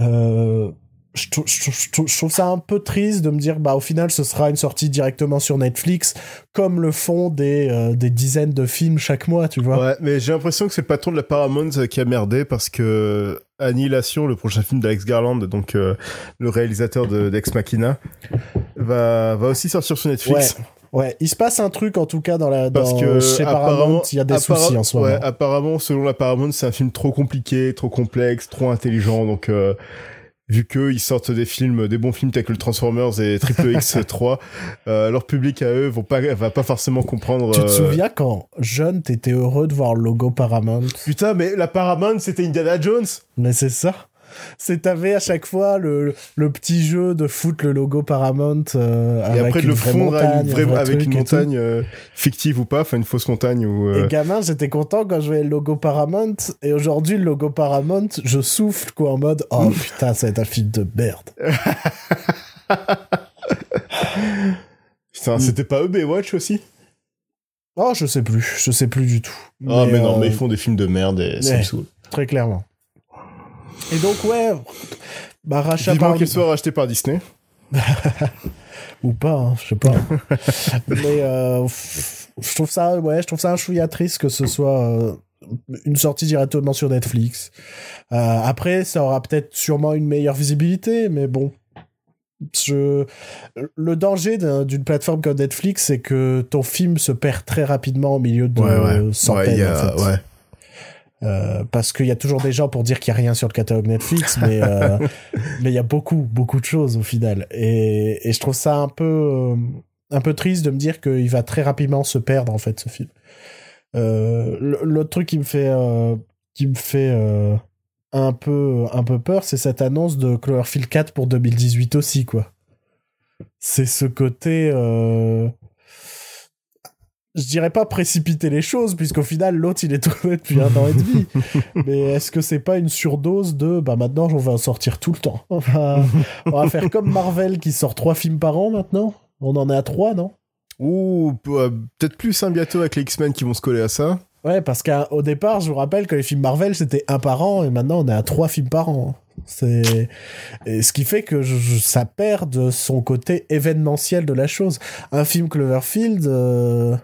Speaker 1: Euh, je, trou- je trou- je trou- je trouve ça un peu triste de me dire, bah au final, ce sera une sortie directement sur Netflix, comme le font des, euh, des dizaines de films chaque mois, tu vois.
Speaker 2: Ouais, mais j'ai l'impression que c'est le patron de la Paramount euh, qui a merdé parce que Annihilation, le prochain film d'Alex Garland, donc euh, le réalisateur de- d'Ex Machina, va, va aussi sortir sur Netflix.
Speaker 1: Ouais, il se passe un truc en tout cas dans la
Speaker 2: Parce
Speaker 1: dans,
Speaker 2: que
Speaker 1: chez Paramount, il y a des soucis en ce moment.
Speaker 2: ouais, apparemment, selon la Paramount, c'est un film trop compliqué, trop complexe, trop intelligent. Donc, euh, vu qu'eux, ils sortent des films, des bons films tels que le Transformers et Triple X [laughs] 3, euh, leur public à eux vont pas, va pas forcément comprendre.
Speaker 1: Tu te
Speaker 2: euh,
Speaker 1: souviens quand jeune, t'étais heureux de voir le logo Paramount?
Speaker 2: Putain, mais la Paramount, c'était Indiana Jones.
Speaker 1: Mais c'est ça. C'est t'avais à chaque fois le, le petit jeu de foutre le logo Paramount euh,
Speaker 2: Et
Speaker 1: avec
Speaker 2: après de
Speaker 1: une
Speaker 2: le fondre
Speaker 1: montagne,
Speaker 2: une vraie- avec une montagne euh, fictive ou pas, enfin une fausse montagne ou. euh,
Speaker 1: Et gamin, j'étais content quand je voyais le logo Paramount. Et aujourd'hui, le logo Paramount, je souffle quoi en mode oh [laughs] putain, ça va être un film de merde. [laughs]
Speaker 2: Putain, c'était pas eux Baywatch aussi?
Speaker 1: Oh, je sais plus, je sais plus du tout.
Speaker 2: Ah, mais non,
Speaker 1: euh,
Speaker 2: mais ils font des films de merde et ça me saoule.
Speaker 1: très clairement. Et donc ouais, bah rachat
Speaker 2: Vivement
Speaker 1: par
Speaker 2: qu'il soit racheté par Disney. [laughs]
Speaker 1: ou pas, hein, je sais pas. [laughs] Mais euh, je trouve ça, ouais, je trouve ça un chouïa triste que ce soit euh, une sortie directement sur Netflix. Euh, après, ça aura peut-être sûrement une meilleure visibilité, mais bon. Je... Le danger d'un- d'une plateforme comme Netflix, c'est que ton film se perd très rapidement au milieu de centaines.
Speaker 2: Ouais, y a-
Speaker 1: en fait. Euh, parce qu'il y a toujours des gens pour dire qu'il n'y a rien sur le catalogue Netflix, [laughs] mais euh, mais il y a beaucoup, beaucoup de choses au final. Et, et je trouve ça un peu, euh, un peu triste de me dire qu'il va très rapidement se perdre, en fait, ce film. Euh, L'autre truc qui me fait, euh, qui me fait un, peu, un peu peur, c'est cette annonce de Cloverfield 4 pour 2018 aussi, quoi. C'est ce côté... je dirais pas précipiter les choses, puisqu'au final, l'autre, il est tombé depuis un an et demi. [laughs] Mais est-ce que c'est pas une surdose de, bah maintenant, on va en sortir tout le temps? On va, on va faire comme Marvel qui sort trois films par an maintenant On en est à trois, non?
Speaker 2: Ou euh, peut-être plus hein, bientôt avec les X-Men qui vont se coller à ça.
Speaker 1: Ouais, parce qu'au départ, je vous rappelle que les films Marvel, c'était un par an, et maintenant, on est à trois films par an. C'est ce qui fait que je- je- ça perd de son côté événementiel de la chose. Un film Cloverfield, euh,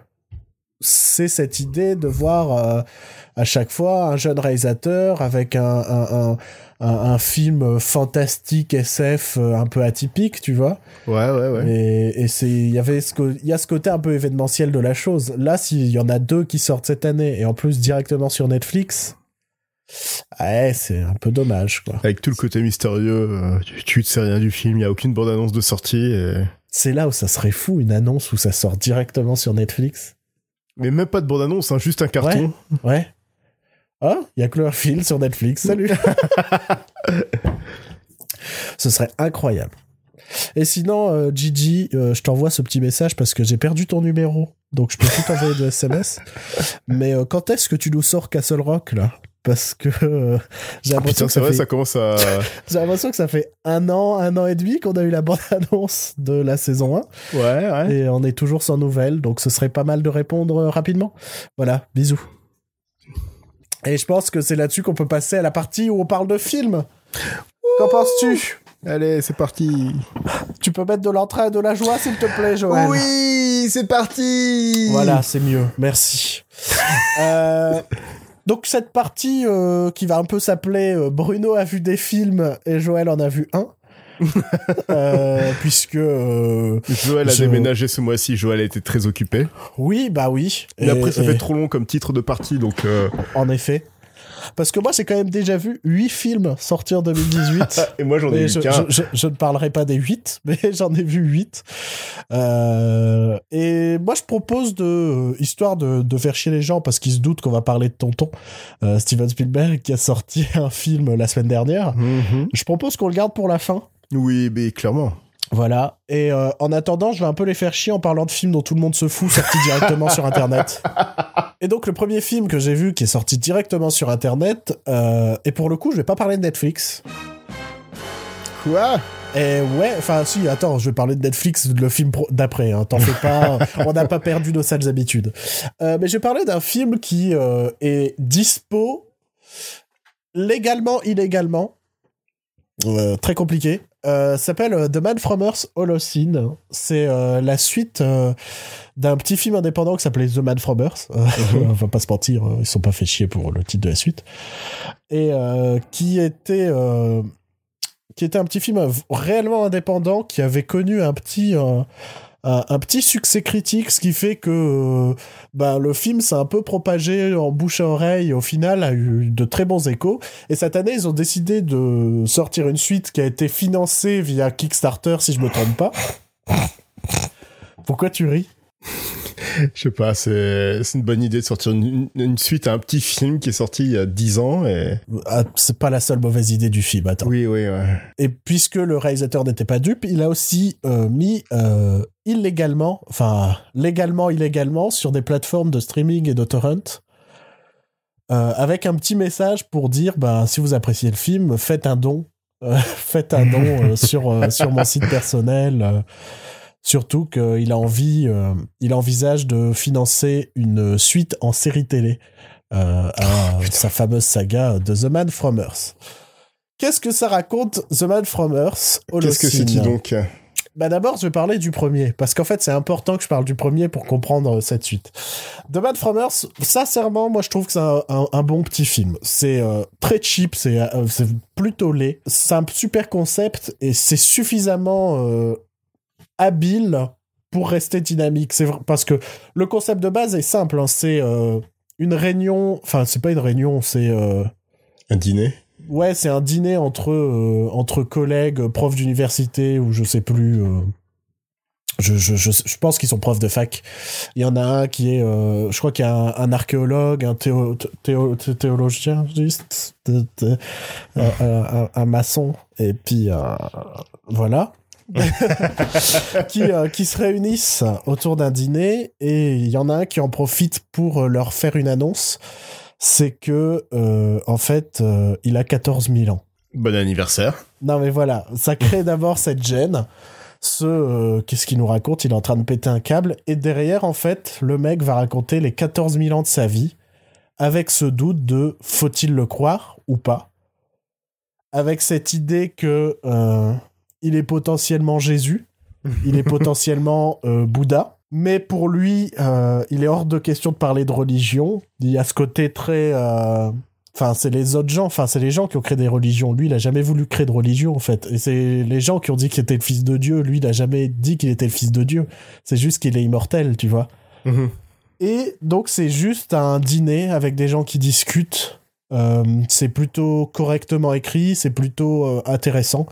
Speaker 1: c'est cette idée de voir euh, à chaque fois un jeune réalisateur avec un, un, un, un- un film fantastique SF euh, un peu atypique, tu vois.
Speaker 2: Ouais, ouais, ouais.
Speaker 1: Et, et c'est, il y avait ce, il y a ce côté un peu événementiel de la chose. Là, s'il y en a deux qui sortent cette année et en plus directement sur Netflix, ouais, c'est un peu dommage, quoi.
Speaker 2: Avec tout le côté mystérieux, euh, tu, tu ne sais rien du film, il n'y a aucune bande-annonce de sortie. et-
Speaker 1: C'est là où ça serait fou, une annonce où ça sort directement sur Netflix.
Speaker 2: Mais même pas de bande-annonce, hein, juste un carton.
Speaker 1: Ouais. Ah, il y a Cloverfield sur Netflix, salut. [laughs] Ce serait incroyable. Et sinon, euh, Gigi, euh, je t'envoie ce petit message parce que j'ai perdu ton numéro. Donc je peux plus t'envoyer de SMS. [laughs] Mais euh, quand est-ce que tu nous sors Castle Rock là? Parce que euh, j'ai l'impression
Speaker 2: putain,
Speaker 1: que
Speaker 2: c'est
Speaker 1: ça
Speaker 2: vrai,
Speaker 1: fait-
Speaker 2: ça commence à. [laughs]
Speaker 1: j'ai l'impression que ça fait un an, un an et demi qu'on a eu la bande-annonce de la saison 1.
Speaker 2: ouais, ouais.
Speaker 1: Et on est toujours sans nouvelles, donc ce serait pas mal de répondre euh, rapidement. Voilà, bisous. Et je pense que c'est là-dessus qu'on peut passer à la partie où on parle de films. Qu'en penses-tu?
Speaker 2: Allez, c'est parti.
Speaker 1: Tu peux mettre de l'entrain et de la joie, s'il te plaît, Joël
Speaker 2: Oui, c'est parti.
Speaker 1: Voilà, c'est mieux. Merci. Euh, donc cette partie euh, qui va un peu s'appeler euh, Bruno a vu des films et Joël en a vu un. [laughs] Euh, puisque euh,
Speaker 2: Joël a
Speaker 1: je-
Speaker 2: déménagé ce mois-ci. Joël a été très occupé.
Speaker 1: oui bah oui
Speaker 2: Et, après, ça
Speaker 1: et-
Speaker 2: fait trop long comme titre de partie, donc. euh,
Speaker 1: en effet parce que moi j'ai quand même déjà vu huit films sortis en 2018 [laughs]
Speaker 2: Et moi, j'en ai eu
Speaker 1: je,
Speaker 2: qu'un.
Speaker 1: je- je- je ne parlerai pas des 8, [laughs] mais j'en ai vu 8. Euh, et moi, je propose de, euh, histoire de, de faire chier les gens, parce qu'ils se doutent qu'on va parler de Tonton, euh, Steven Spielberg, qui a sorti [laughs] un film la semaine dernière.
Speaker 2: Mhm.
Speaker 1: Je propose qu'on le garde pour la fin.
Speaker 2: Oui, mais clairement.
Speaker 1: Voilà. Et euh, en attendant, je vais un peu les faire chier en parlant de films dont tout le monde se fout, sortis [laughs] directement sur Internet. Et donc, le premier film que j'ai vu qui est sorti directement sur Internet, euh, et pour le coup, je vais pas parler de Netflix.
Speaker 2: Quoi?
Speaker 1: Et ouais, enfin si, attends, je vais parler de Netflix, le film d'après, hein, t'en fais pas, [laughs] on n'a pas perdu nos sales habitudes. Euh, mais je vais parler d'un film qui euh, est dispo légalement, illégalement, Euh, très compliqué. Euh, s'appelle euh, The Man from Earth Holocene. C'est euh, la suite euh, d'un petit film indépendant qui s'appelait The Man from Earth. Euh, [laughs] on va pas se mentir, ils sont pas fait chier pour le titre de la suite. Et qui était qui était un petit film réellement indépendant qui avait connu un petit un, petit succès critique ce qui fait que euh, bah, le film s'est un peu propagé en bouche à oreille au final a eu de très bons échos. Et cette année ils ont décidé de sortir une suite qui a été financée via Kickstarter si je me trompe pas. Pourquoi tu ris? [laughs]
Speaker 2: Je sais pas, c'est une bonne idée de sortir une, suite à un petit film qui est sorti il y a 10 ans et...
Speaker 1: Ah, c'est pas la seule mauvaise idée du film attends
Speaker 2: Oui, oui, ouais.
Speaker 1: Et puisque le réalisateur n'était pas dupe, il a aussi euh, mis euh, illégalement, enfin légalement, illégalement, sur des plateformes de streaming et de torrent, euh, avec un petit message pour dire, ben, si vous appréciez le film, faites un don, [laughs] faites un don sur sur mon site personnel. Surtout qu'il a envie, euh, il envisage de financer une suite en série télé euh, à sa fameuse saga de The Man from Earth. Qu'est-ce que ça raconte The Man from Earth
Speaker 2: Qu'est-ce que c'est donc?
Speaker 1: Bah d'abord, je vais parler du premier, parce qu'en fait, c'est important que je parle du premier pour comprendre euh, cette suite. The Man from Earth, sincèrement, moi, je trouve que c'est un, un- un bon petit film. C'est euh, très cheap, c'est euh, plutôt laid. C'est un super concept et c'est suffisamment euh, habile pour rester dynamique. C'est parce que le concept de base est simple. hein, c'est euh, une réunion, enfin, c'est pas une réunion, c'est euh,
Speaker 2: Un dîner
Speaker 1: Ouais, c'est un dîner entre, euh, entre collègues, profs d'université ou je sais plus. je, je, je, je pense qu'ils sont profs de fac. Il y en a un qui est, euh, je crois qu'il y a un, un archéologue, un théo, théo, thé- théologien, juste, un, un- un maçon, et puis euh, voilà. [laughs] qui, euh, qui se réunissent autour d'un dîner et il y en a un qui en profite pour euh, leur faire une annonce. C'est que euh, en fait euh, il a 14 000 ans.
Speaker 2: Bon anniversaire.
Speaker 1: non mais voilà. Ça crée [laughs] d'abord cette gêne. Ce qu'est-ce qu'il nous raconte? Il est en train de péter un câble. Et derrière en fait le mec va raconter les 14 000 ans de sa vie avec ce doute de faut-il le croire ou pas? Avec cette idée que il est potentiellement Jésus il est [laughs] potentiellement euh, Bouddha mais pour lui euh, il est hors de question de parler de religion il y a ce côté très euh, Enfin, c'est les autres gens, enfin, c'est les gens qui ont créé des religions. Lui, il a jamais voulu créer de religion, en fait. Et c'est les gens qui ont dit qu'il était le fils de Dieu. Lui, il a jamais dit qu'il était le fils de Dieu. C'est juste qu'il est immortel, tu vois.
Speaker 2: Mhm.
Speaker 1: Et donc, c'est juste un dîner avec des gens qui discutent. Euh, c'est plutôt correctement écrit, c'est plutôt euh, intéressant.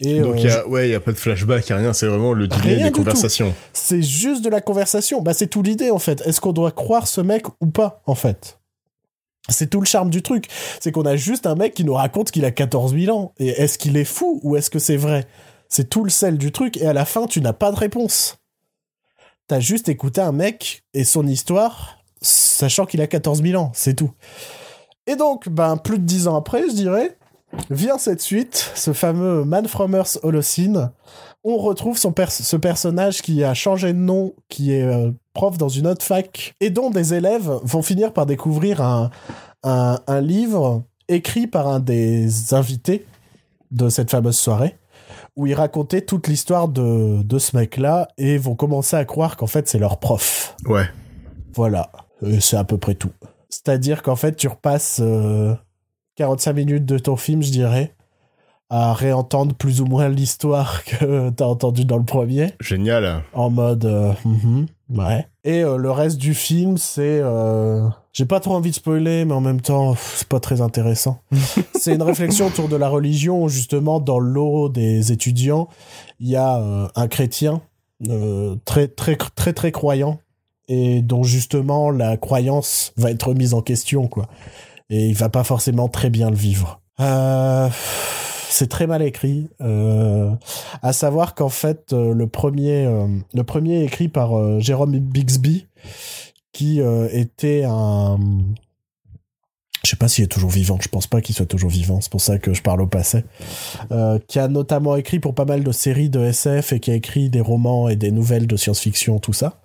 Speaker 1: Et
Speaker 2: Donc,
Speaker 1: euh,
Speaker 2: il y a, ouais, il y a pas de flashback, y a rien, c'est vraiment le dîner des conversations.
Speaker 1: c'est juste de la conversation. Bah, c'est tout l'idée, en fait. Est-ce qu'on doit croire ce mec ou pas, en fait? C'est tout le charme du truc. C'est qu'on a juste un mec qui nous raconte qu'il a 14 000 ans. Et est-ce qu'il est fou ou est-ce que c'est vrai? C'est tout le sel du truc. Et à la fin, tu n'as pas de réponse. T'as juste écouté un mec et son histoire, sachant qu'il a 14 000 ans. C'est tout. Et donc, ben, plus de 10 ans après, je dirais, vient cette suite, ce fameux Man from Earth Holocene, on retrouve son pers- ce personnage qui a changé de nom, qui est euh, prof dans une autre fac, et dont des élèves vont finir par découvrir un, un, un livre écrit par un des invités, de cette fameuse soirée où ils racontaient toute l'histoire de, de ce mec-là et vont commencer à croire qu'en fait c'est leur prof.
Speaker 2: Ouais.
Speaker 1: Voilà, c'est à peu près tout. C'est-à-dire qu'en fait tu repasses euh, 45 minutes de ton film, je dirais, à réentendre plus ou moins l'histoire [laughs] que t'as entendu dans le premier,
Speaker 2: Génial.
Speaker 1: en mode euh, mhm, ouais. Et euh, le reste du film, c'est euh, j'ai pas trop envie de spoiler, mais en même temps, c'est pas très intéressant. [laughs] c'est une réflexion autour de la religion, justement dans le lot des étudiants, il y a un chrétien très très très très croyant et dont justement la croyance va être mise en question quoi. Et il va pas forcément très bien le vivre. Euh, c'est très mal écrit. Euh, à savoir qu'en fait, euh, le premier, euh, le premier est écrit par euh, Jérôme Bixby, qui était un. Je sais pas s'il est toujours vivant. Je pense pas qu'il soit toujours vivant. C'est pour ça que je parle au passé. Euh, qui a notamment écrit pour pas mal de séries de SF et qui a écrit des romans et des nouvelles de science-fiction, tout ça.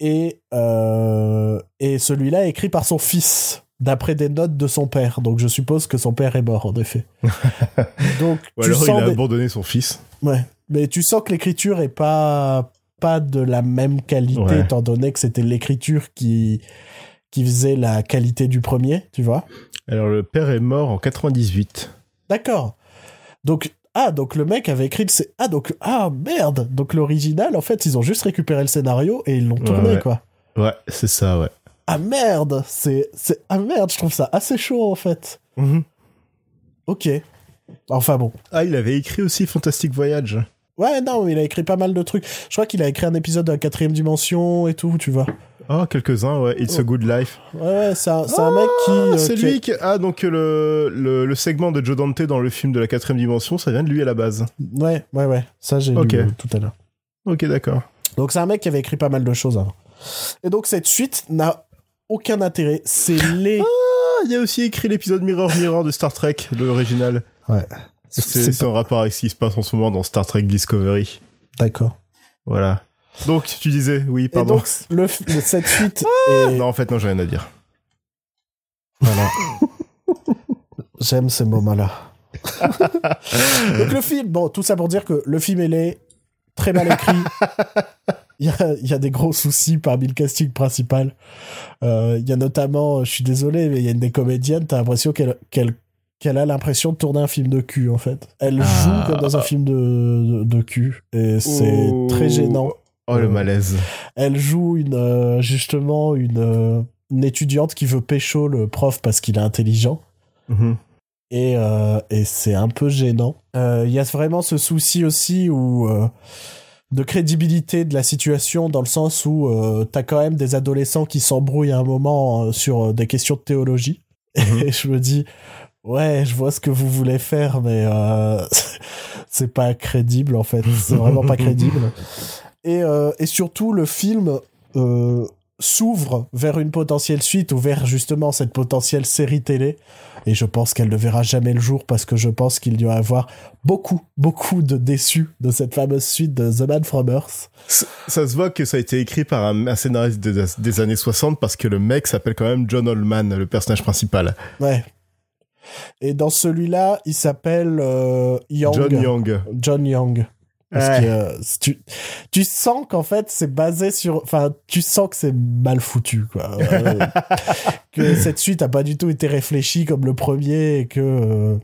Speaker 1: Et euh, et celui-là est écrit par son fils d'après des notes de son père. Donc je suppose que son père est mort en effet. [laughs] Donc
Speaker 2: Ou
Speaker 1: tu
Speaker 2: alors il
Speaker 1: sens
Speaker 2: a
Speaker 1: des-
Speaker 2: abandonné son fils.
Speaker 1: Ouais, mais tu sens que l'écriture est pas pas de la même qualité
Speaker 2: Ouais.
Speaker 1: étant donné que c'était l'écriture qui qui faisait la qualité du premier, tu vois.
Speaker 2: Alors le père est mort en 98.
Speaker 1: D'accord. Donc ah donc le mec avait écrit le sc- ah donc ah merde donc l'original en fait ils ont juste récupéré le scénario et ils l'ont tourné
Speaker 2: ouais.
Speaker 1: quoi.
Speaker 2: Ouais, c'est ça, ouais.
Speaker 1: Ah merde c'est c'est ah merde je trouve ça assez chaud en fait. Ok. Enfin bon.
Speaker 2: Ah, il avait écrit aussi Fantastic Voyage.
Speaker 1: Ouais non il a écrit pas mal de trucs. Je crois qu'il a écrit un épisode de la quatrième dimension et tout tu vois.
Speaker 2: Oh, quelques-uns, ouais. It's a Good Life.
Speaker 1: Ouais, ouais, c'est un, un mec qui. euh,
Speaker 2: Ah, c'est lui qui... Ah, donc le, le, le segment de Joe Dante dans le film de la quatrième dimension, ça vient de lui à la base.
Speaker 1: Ouais, ouais, ouais. Ça, j'ai
Speaker 2: Ok.
Speaker 1: lu euh, tout à l'heure.
Speaker 2: Ok, d'accord.
Speaker 1: Donc, c'est un mec qui avait écrit pas mal de choses avant. Et donc, cette suite n'a aucun intérêt. C'est [laughs] les.
Speaker 2: Ah, il y a aussi écrit l'épisode Mirror Mirror de Star Trek, l'original.
Speaker 1: Ouais.
Speaker 2: C'est en rapport avec ce qui se passe en ce moment dans Star Trek Discovery.
Speaker 1: D'accord.
Speaker 2: Voilà. Donc, tu disais, oui,
Speaker 1: Et
Speaker 2: pardon.
Speaker 1: donc, le, le- cette suite est.
Speaker 2: Non, en fait, non, j'ai rien à dire.
Speaker 1: Voilà. [laughs] J'aime ces moments-là. [laughs] donc, le film, bon, tout ça pour dire que le film, il est très mal écrit. [laughs] Il y a, il y a des gros soucis parmi le casting principal. Euh, Il y a notamment, je suis désolé, mais il y a une des comédiennes, t'as l'impression qu'elle qu'elle qu'elle a l'impression de tourner un film de cul, en fait. Elle
Speaker 2: Ah.
Speaker 1: joue comme dans un film de, de, de cul. Et c'est
Speaker 2: Oh.
Speaker 1: très gênant.
Speaker 2: Oh, le
Speaker 1: Euh,
Speaker 2: malaise.
Speaker 1: Elle joue une, euh, justement une, euh, une étudiante qui veut pécho le prof parce qu'il est intelligent.
Speaker 2: Mhm.
Speaker 1: Et, euh, et c'est un peu gênant. Euh, Il y a vraiment ce souci aussi où, euh, de crédibilité de la situation dans le sens où euh, t'as quand même des adolescents qui s'embrouillent à un moment euh, sur euh, des questions de théologie.
Speaker 2: Mhm.
Speaker 1: Et [laughs] je me dis, ouais, je vois ce que vous voulez faire, mais euh, [laughs] c'est pas crédible en fait. C'est vraiment pas crédible. Et, euh, et surtout, le film euh, s'ouvre vers une potentielle suite ou vers justement cette potentielle série télé. Et je pense qu'elle ne verra jamais le jour parce que je pense qu'il va y avoir beaucoup, beaucoup de déçus de cette fameuse suite de The Man from Earth.
Speaker 2: Ça, ça se voit que ça a été écrit par un, un scénariste des, des années 60 parce que le mec s'appelle quand même John Oldman, le personnage principal.
Speaker 1: Ouais. Et dans celui-là, il s'appelle euh, Young.
Speaker 2: John Young.
Speaker 1: John Young. Parce
Speaker 2: Ouais.
Speaker 1: que euh, tu, tu sens qu'en fait c'est basé sur, enfin tu sens que c'est mal foutu quoi, Euh, [laughs] que cette suite a pas du tout été réfléchie comme le premier et que euh,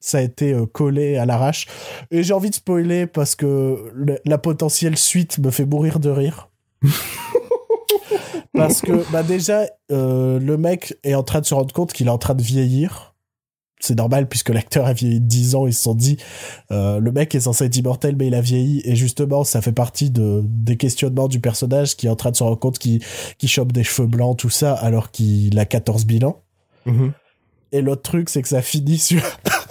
Speaker 1: ça a été collé à l'arrache. Et j'ai envie de spoiler parce que le- la potentielle suite me fait mourir de rire. [laughs] parce que bah déjà le mec est en train de se rendre compte qu'il est en train de vieillir. C'est normal puisque l'acteur a vieilli de 10 ans, ils se sont dit euh, le mec est censé être immortel mais il a vieilli. Et justement ça fait partie de des questionnements du personnage qui est en train de se rendre compte qu'il qu'il chope des cheveux blancs tout ça alors qu'il a 14 000 ans.
Speaker 2: Mhm.
Speaker 1: et l'autre truc c'est que ça finit sur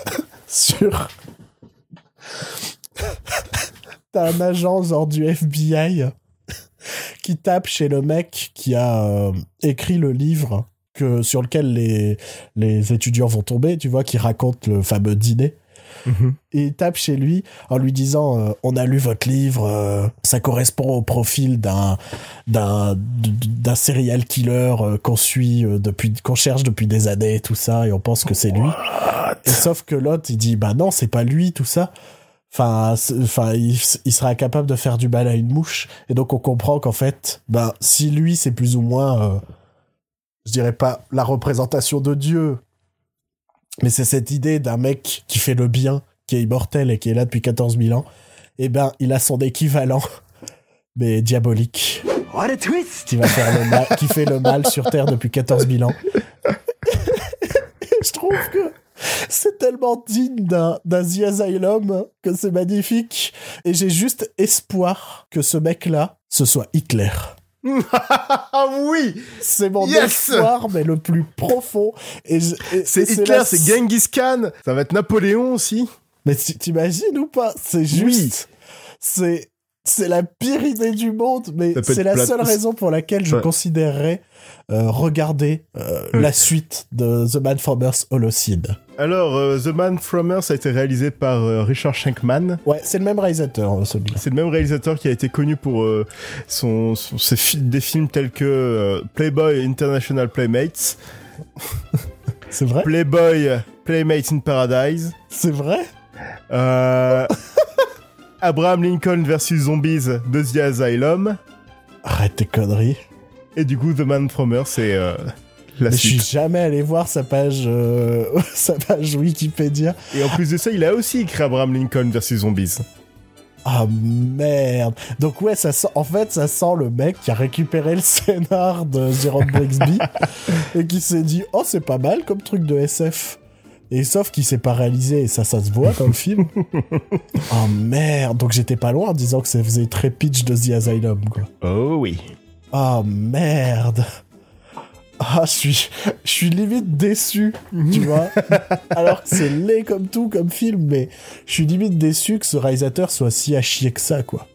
Speaker 1: [laughs] sur [laughs] t'as un agent genre du FBI qui tape chez le mec qui a euh, écrit le livre que sur lequel les les étudiants vont tomber tu vois qui raconte le fameux dîner
Speaker 2: Mhm.
Speaker 1: Et il tape chez lui en lui disant euh, On a lu votre livre, euh, ça correspond au profil d'un d'un d'un serial killer euh, qu'on suit depuis qu'on cherche depuis des années, tout ça, et on pense que c'est lui. Et sauf que l'autre, il dit Bah non, c'est pas lui, tout ça. Enfin, enfin, il, il sera incapable de faire du mal à une mouche. Et donc on comprend qu'en fait, ben si lui, c'est plus ou moins, je dirais pas la représentation de Dieu, mais c'est cette idée d'un mec qui fait le bien, qui est immortel et qui est là depuis 14 000 ans, et ben, il a son équivalent, [laughs] mais diabolique,
Speaker 3: What a twist!
Speaker 1: qui va faire le mal, qui fait le mal sur Terre depuis 14 000 ans. [laughs] Je trouve que c'est tellement digne d'un, d'un The Asylum que c'est magnifique. Et j'ai juste espoir que ce mec-là, ce soit Hitler.
Speaker 2: Ah oui
Speaker 1: C'est mon
Speaker 2: Yes
Speaker 1: espoir, mais le plus profond. Et je- et-
Speaker 2: C'est Hitler,
Speaker 1: la-
Speaker 2: c'est Genghis Khan. Ça va être Napoléon aussi.
Speaker 1: Mais t'imagines ou pas? C'est juste. C'est. C'est la pire idée du monde, mais c'est la
Speaker 2: plate.
Speaker 1: seule raison pour laquelle je
Speaker 2: Ouais.
Speaker 1: considérerais euh, regarder euh, la suite de The Man from Earth Holocene.
Speaker 2: Alors, euh, The Man from Earth a été réalisé par euh, Richard Shankman.
Speaker 1: Ouais, c'est le même réalisateur, celui-là.
Speaker 2: C'est le même réalisateur qui a été connu pour euh, son, son- ses fi- des films tels que Playboy International Playmates, [laughs]
Speaker 1: C'est vrai?
Speaker 2: Playboy Playmates in Paradise,
Speaker 1: C'est vrai?
Speaker 2: Abraham Lincoln versus Zombies de The Asylum,
Speaker 1: Arrête tes conneries.
Speaker 2: et du coup The Man from Earth, c'est la
Speaker 1: Mais je suis jamais allé voir sa page, euh, [laughs] sa page Wikipédia.
Speaker 2: Et en plus de ça, il a aussi écrit Abraham Lincoln versus Zombies.
Speaker 1: Ah merde. Donc ouais, ça sent, en fait, ça sent le mec qui a récupéré le scénar de Jérôme Brixby [laughs] et qui s'est dit oh c'est pas mal comme truc de SF. Et sauf qu'il s'est pas réalisé et ça, ça se voit dans le film. oh [laughs] merde. Donc j'étais pas loin en disant que ça faisait très pitch de The Asylum quoi.
Speaker 2: Oh oui.
Speaker 1: Oh merde. Ah, je suis, je suis limite déçu, tu vois. [laughs] Alors que c'est laid comme tout, comme film, mais je suis limite déçu que ce réalisateur soit si à chier que ça, quoi.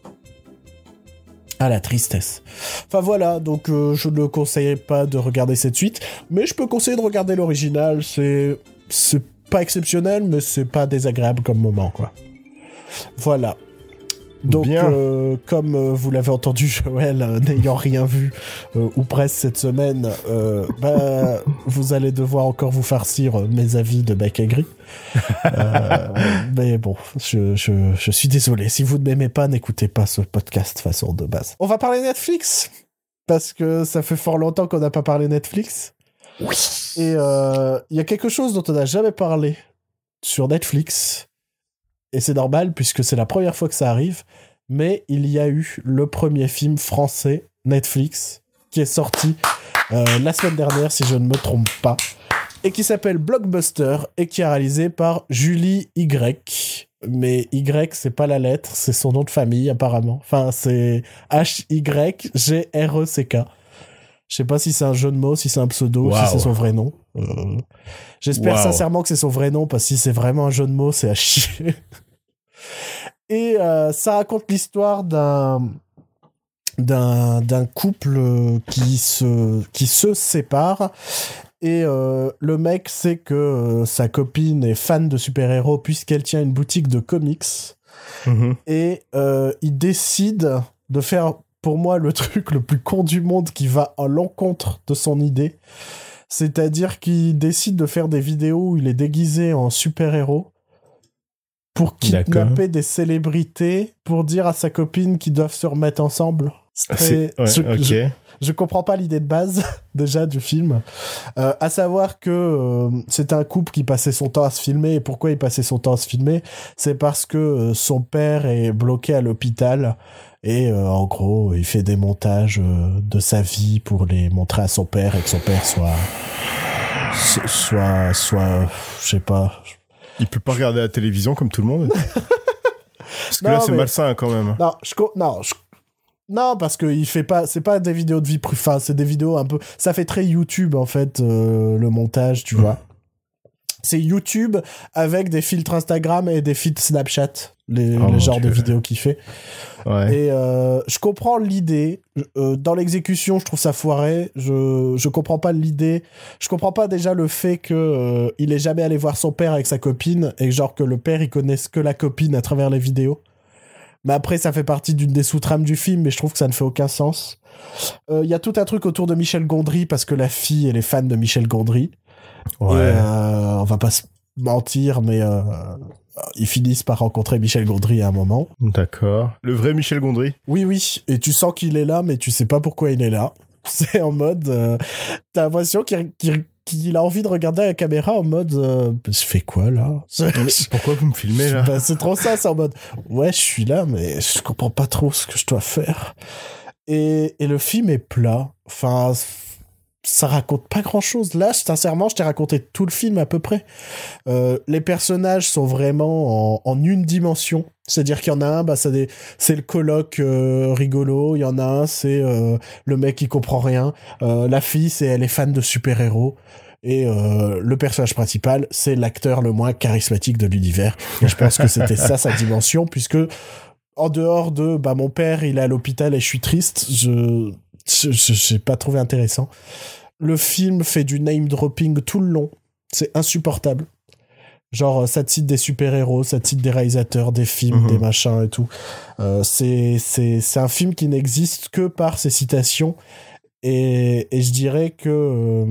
Speaker 1: Ah, la tristesse. Enfin voilà, donc euh, je ne conseillerais pas de regarder cette suite, mais je peux conseiller de regarder l'original. C'est, c'est pas exceptionnel, mais c'est pas désagréable comme moment, quoi. Voilà. Donc,
Speaker 2: Bien.
Speaker 1: euh, comme euh, vous l'avez entendu, [laughs] Joël, euh, n'ayant rien vu euh, ou presque cette semaine, euh, bah, [laughs] vous allez devoir encore vous farcir euh, mes avis de bec aigri. [laughs] Euh, mais bon, je, je, je suis désolé. Si vous ne m'aimez pas, n'écoutez pas ce podcast façon de base. On va parler Netflix parce que ça fait fort longtemps qu'on n'a pas parlé Netflix. Et euh, il y a quelque chose dont on n'a jamais parlé sur Netflix. Et c'est normal puisque c'est la première fois que ça arrive. Mais il y a eu le premier film français Netflix qui est sorti euh, la semaine dernière, si je ne me trompe pas, et qui s'appelle Blockbuster et qui est réalisé par Julie Y. Mais Y, c'est pas la lettre, c'est son nom de famille apparemment. Enfin, c'est H-Y-G-R-E-C-K. Je sais pas si c'est un jeu de mots, si c'est un pseudo, si c'est son vrai nom. Euh, J'espère
Speaker 2: Wow.
Speaker 1: sincèrement que c'est son vrai nom, parce que si c'est vraiment un jeu de mots, c'est à chier. Et euh, ça raconte l'histoire d'un d'un d'un couple euh, qui se qui se sépare et euh, le mec sait que euh, sa copine est fan de super-héros puisqu'elle tient une boutique de comics
Speaker 2: Mhm.
Speaker 1: et euh, il décide de faire pour moi le truc le plus con du monde qui va à l'encontre de son idée c'est-à-dire qu'il décide de faire des vidéos où il est déguisé en super-héros pour kidnapper des célébrités pour dire à sa copine qu'ils doivent se remettre ensemble. C'est
Speaker 2: Ah, ouais,
Speaker 1: je,
Speaker 2: ok.
Speaker 1: je- je comprends pas l'idée de base [laughs] déjà du film. Euh, à savoir que euh, c'est un couple qui passait son temps à se filmer. Et pourquoi il passait son temps à se filmer? C'est parce que euh, son père est bloqué à l'hôpital. Et euh, en gros, il fait des montages euh, de sa vie pour les montrer à son père et que son père soit. so- soit. soit. je sais pas.
Speaker 2: Il peut pas regarder la télévision comme tout le monde. [laughs] Parce que
Speaker 1: Non,
Speaker 2: là, c'est
Speaker 1: mais-
Speaker 2: malsain quand même.
Speaker 1: Non, je. Non, je- Non, parce que il fait pas, c'est pas des vidéos de vie privée, enfin, c'est des vidéos un peu, ça fait très YouTube en fait, euh, le montage, tu vois. C'est YouTube avec des filtres Instagram et des filtres Snapchat. Les,
Speaker 2: Oh
Speaker 1: les
Speaker 2: mon
Speaker 1: genres de
Speaker 2: Dieu.
Speaker 1: vidéos qu'il fait.
Speaker 2: Ouais.
Speaker 1: Et euh, je comprends l'idée. Euh, dans l'exécution, je trouve ça foiré. Je je comprends pas l'idée. Je comprends pas déjà le fait que euh, il est jamais allé voir son père avec sa copine et genre que le père il connaisse que la copine à travers les vidéos. Mais après, ça fait partie d'une des sous-trames du film, mais je trouve que ça ne fait aucun sens. Euh, Il y a tout un truc autour de Michel Gondry parce que la fille elle est fan de Michel Gondry.
Speaker 2: Ouais.
Speaker 1: Et euh, on va pas se mentir, mais euh, ils finissent par rencontrer Michel Gondry à un moment.
Speaker 2: D'accord. Le vrai Michel Gondry.
Speaker 1: Oui, oui, et tu sens qu'il est là, mais tu sais pas pourquoi il est là. [laughs] C'est en mode, euh, t'as l'impression qu'il a envie de regarder à la caméra en mode, euh, je fais quoi là? [laughs]
Speaker 2: Pourquoi vous me filmez là?
Speaker 1: Bah, C'est trop ça, c'est en mode, ouais, je suis là, mais je comprends pas trop ce que je dois faire. Et, et le film est plat. Enfin, ça raconte pas grand chose. Là, sincèrement, je t'ai raconté tout le film à peu près. Euh, les personnages sont vraiment en, une dimension. C'est-à-dire qu'il y en a un, bah, c'est le coloc euh, rigolo. Il y en a un, c'est euh, le mec qui comprend rien. Euh, la fille, c'est elle est fan de super-héros. Et le personnage principal, c'est l'acteur le moins charismatique de l'univers. Et je pense que c'était ça sa dimension, puisque en dehors de bah mon père il est à l'hôpital et je suis triste, je- j'ai pas trouvé intéressant. Le film fait du name dropping tout le long, c'est insupportable. Genre euh, ça te cite des super héros, ça te cite des réalisateurs, des films,
Speaker 2: Mhm.
Speaker 1: des machins et tout. Euh, c'est un film qui n'existe que par ses citations et et je dirais que euh,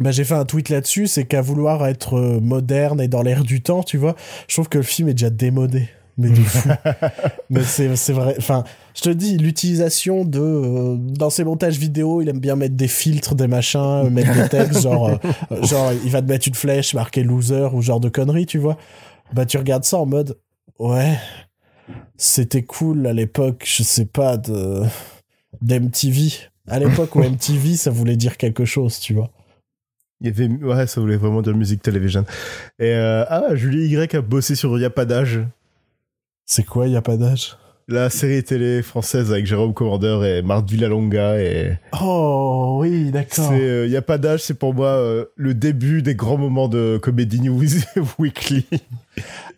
Speaker 1: bah, j'ai fait un tweet là-dessus, c'est qu'à vouloir être moderne et dans l'air du temps, tu vois, je trouve que le film est déjà démodé. Mais de fou. [laughs] mais c'est c'est vrai. Enfin, je te dis, l'utilisation de. euh, dans ses montages vidéo, il aime bien mettre des filtres, des machins, euh, mettre des textes, genre, euh, [laughs] genre, il va te mettre une flèche marquée loser ou genre de conneries, tu vois. Bah, tu regardes ça en mode. Ouais. C'était cool à l'époque, je sais pas, de. d'MTV. À l'époque où [laughs] MTV, ça voulait dire quelque chose, tu vois.
Speaker 2: Il y avait, ouais, ça voulait vraiment dire musique télévision. Et euh, ah, Julie Y a bossé sur Y a pas d'âge,
Speaker 1: C'est quoi, il y a pas d'âge?
Speaker 2: La série télé française avec Jérôme Commander et Marthe Villalonga et
Speaker 1: Oh, oui, d'accord.
Speaker 2: c'est euh, a pas d'âge, c'est pour moi euh, le début des grands moments de Comedy News [laughs] Weekly.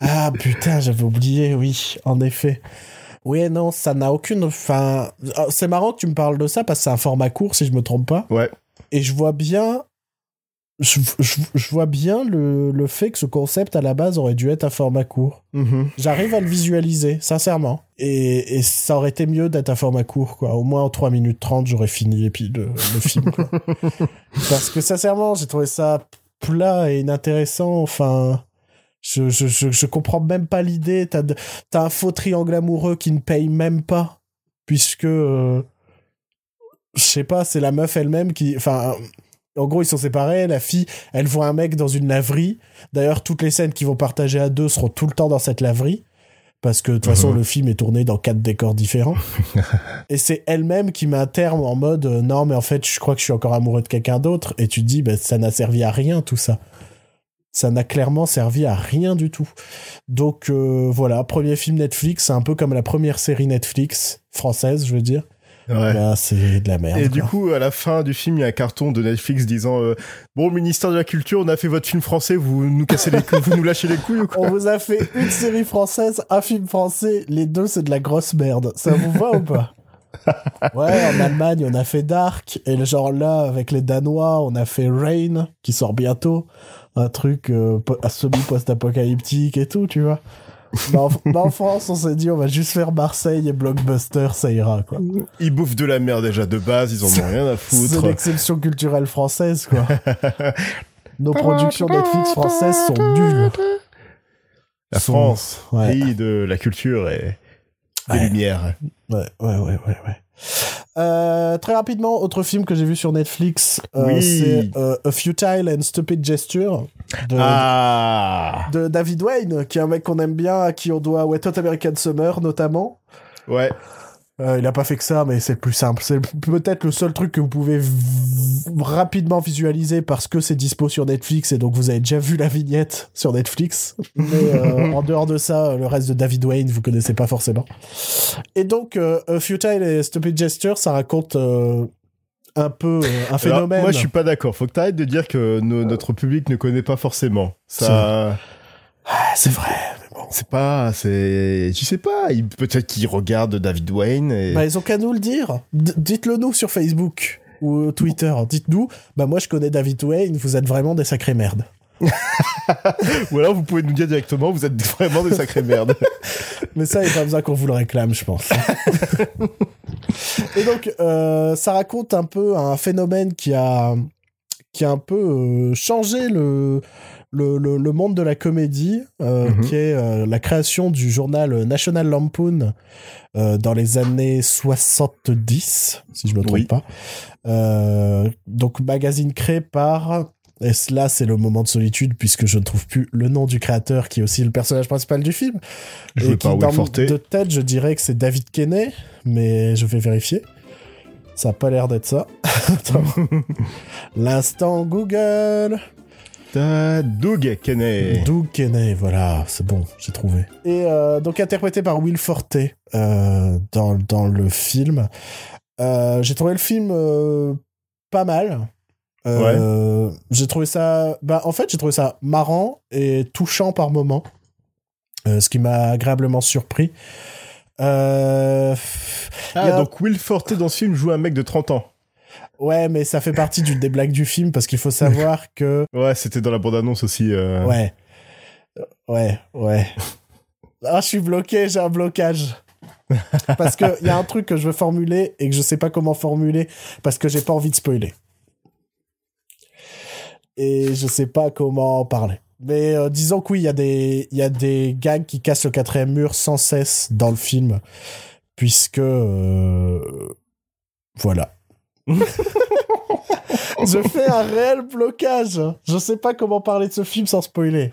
Speaker 1: Ah putain, j'avais oublié, oui, en effet. Oui, non, ça n'a aucune. Enfin, ah, c'est marrant que tu me parles de ça parce que c'est un format court, si je me trompe pas.
Speaker 2: Ouais.
Speaker 1: Et je vois bien. Je, je- je vois bien le, le fait que ce concept à la base aurait dû être un format court.
Speaker 2: Mhm.
Speaker 1: J'arrive à le visualiser, sincèrement. Et, et ça aurait été mieux d'être un format court, quoi. Au moins en 3 minutes 30, j'aurais fini et puis le, le film, quoi. [laughs] Parce que sincèrement, j'ai trouvé ça plat et inintéressant. Enfin, je, je, je, je comprends même pas l'idée. T'as, de- t'as un faux triangle amoureux qui ne paye même pas. Puisque, euh, je sais pas, c'est la meuf elle-même qui, enfin, en gros, ils sont séparés. La fille, elle voit un mec dans une laverie. D'ailleurs, toutes les scènes qu'ils vont partager à deux seront tout le temps dans cette laverie. Parce que de toute façon,
Speaker 2: Mhm.
Speaker 1: le film est tourné dans quatre décors différents. [laughs] et c'est elle-même qui met un terme en mode euh, non, mais en fait, je crois que je suis encore amoureux de quelqu'un d'autre. Et tu te dis, bah, ça n'a servi à rien tout ça. Ça n'a clairement servi à rien du tout. Donc euh, voilà, premier film Netflix, c'est un peu comme la première série Netflix française, je veux dire.
Speaker 2: Ouais.
Speaker 1: Là, c'est de la merde.
Speaker 2: Et du coup, à la fin du film, il y a un carton de Netflix disant euh, Bon, ministère de la Culture, on a fait votre film français, vous nous cassez les couilles, vous nous lâchez les couilles ou quoi? [laughs]
Speaker 1: On vous a fait une série française, un film français, les deux c'est de la grosse merde. Ça vous va ou pas? [laughs] Ouais, en Allemagne on a fait Dark, et le genre là avec les Danois on a fait Rain, qui sort bientôt, un truc euh, semi-post-apocalyptique et tout, tu vois. En, France on s'est dit on va juste faire Marseille et Blockbuster, ça ira quoi.
Speaker 2: Ils bouffent de la merde déjà de base, ils en ont rien à
Speaker 1: C'est
Speaker 2: foutre.
Speaker 1: l'exception culturelle française quoi. [laughs] Nos productions Netflix françaises sont nulles.
Speaker 2: La
Speaker 1: Sont-
Speaker 2: France,
Speaker 1: ouais.
Speaker 2: pays de la culture et des
Speaker 1: Ouais.
Speaker 2: lumières.
Speaker 1: Ouais, ouais, ouais, ouais, ouais. Euh, très rapidement, autre film que j'ai vu sur Netflix, euh,
Speaker 2: Oui.
Speaker 1: c'est euh, A Futile and Stupid Gesture de,
Speaker 2: Ah
Speaker 1: de David Wayne, qui est un mec qu'on aime bien, à qui on doit Wet Hot American Summer notamment.
Speaker 2: Ouais.
Speaker 1: Euh, il a pas fait que ça, mais c'est le plus simple. C'est peut-être le seul truc que vous pouvez rapidement visualiser parce que c'est dispo sur Netflix et donc vous avez déjà vu la vignette sur Netflix. Mais euh, [laughs] en dehors de ça, le reste de David Wayne, vous connaissez pas forcément. Et donc, euh, A Futile et Stupid Gesture, ça raconte euh, un peu euh, un
Speaker 2: Alors,
Speaker 1: phénomène.
Speaker 2: moi, je suis pas d'accord. Faut que t'arrêtes de dire que no- notre public ne connaît pas forcément. Ça.
Speaker 1: C'est vrai.
Speaker 2: C'est pas, c'est, je sais pas. il- Peut-être qu'ils regardent David Wayne. Et...
Speaker 1: Bah, ils ont qu'à nous le dire. D- Dites-le nous sur Facebook ou Twitter. Dites-nous, bah moi je connais David Wayne, vous êtes vraiment des sacrées merdes. [laughs]
Speaker 2: Ou alors vous pouvez nous dire directement, vous êtes vraiment des sacrées merdes. [laughs]
Speaker 1: Mais ça, il n'y a pas besoin qu'on vous le réclame, je pense. Et donc, euh, ça raconte un peu un phénomène qui a, qui a un peu euh, changé le, le, le, le monde de la comédie, euh,
Speaker 2: Mhm.
Speaker 1: qui est euh, la création du journal National Lampoon euh, dans les années 70, si je me trompe
Speaker 2: Oui.
Speaker 1: pas. Donc, magazine créé par... Et là, c'est le moment de solitude puisque je ne trouve plus le nom du créateur qui est aussi le personnage principal du film.
Speaker 2: Joué
Speaker 1: Et qui,
Speaker 2: Will
Speaker 1: dans-. De tête, je dirais que c'est David Kenney, mais je vais vérifier. Ça a pas l'air d'être ça. [laughs] [laughs] L'instant Google.
Speaker 2: Doug Kenney.
Speaker 1: Doug Kenney, voilà, c'est bon, j'ai trouvé. Et euh, donc interprété par Will Forte euh, dans, dans le film. Euh, j'ai trouvé le film pas mal. Euh, J'ai trouvé ça. Bah, en fait, j'ai trouvé ça marrant et touchant par moments. Ce qui m'a agréablement surpris. Euh...
Speaker 2: Ah,
Speaker 1: a-
Speaker 2: donc Will Forte dans ce film joue un mec de 30 ans.
Speaker 1: Ouais, mais ça fait partie d'une des blagues du film parce qu'il faut savoir que.
Speaker 2: Ouais, c'était dans la bande-annonce aussi. euh.
Speaker 1: Ouais. Ouais, ouais. Ah, je suis bloqué, j'ai un blocage. Parce qu'il y a un truc que je veux formuler et que je sais pas comment formuler parce que j'ai pas envie de spoiler. Et je sais pas comment en parler. Mais euh, disons que oui, il y, a des- y a des gags qui cassent le quatrième mur sans cesse dans le film. Puisque. euh, voilà. [laughs] je fais un réel blocage. Je sais pas comment parler de ce film sans spoiler.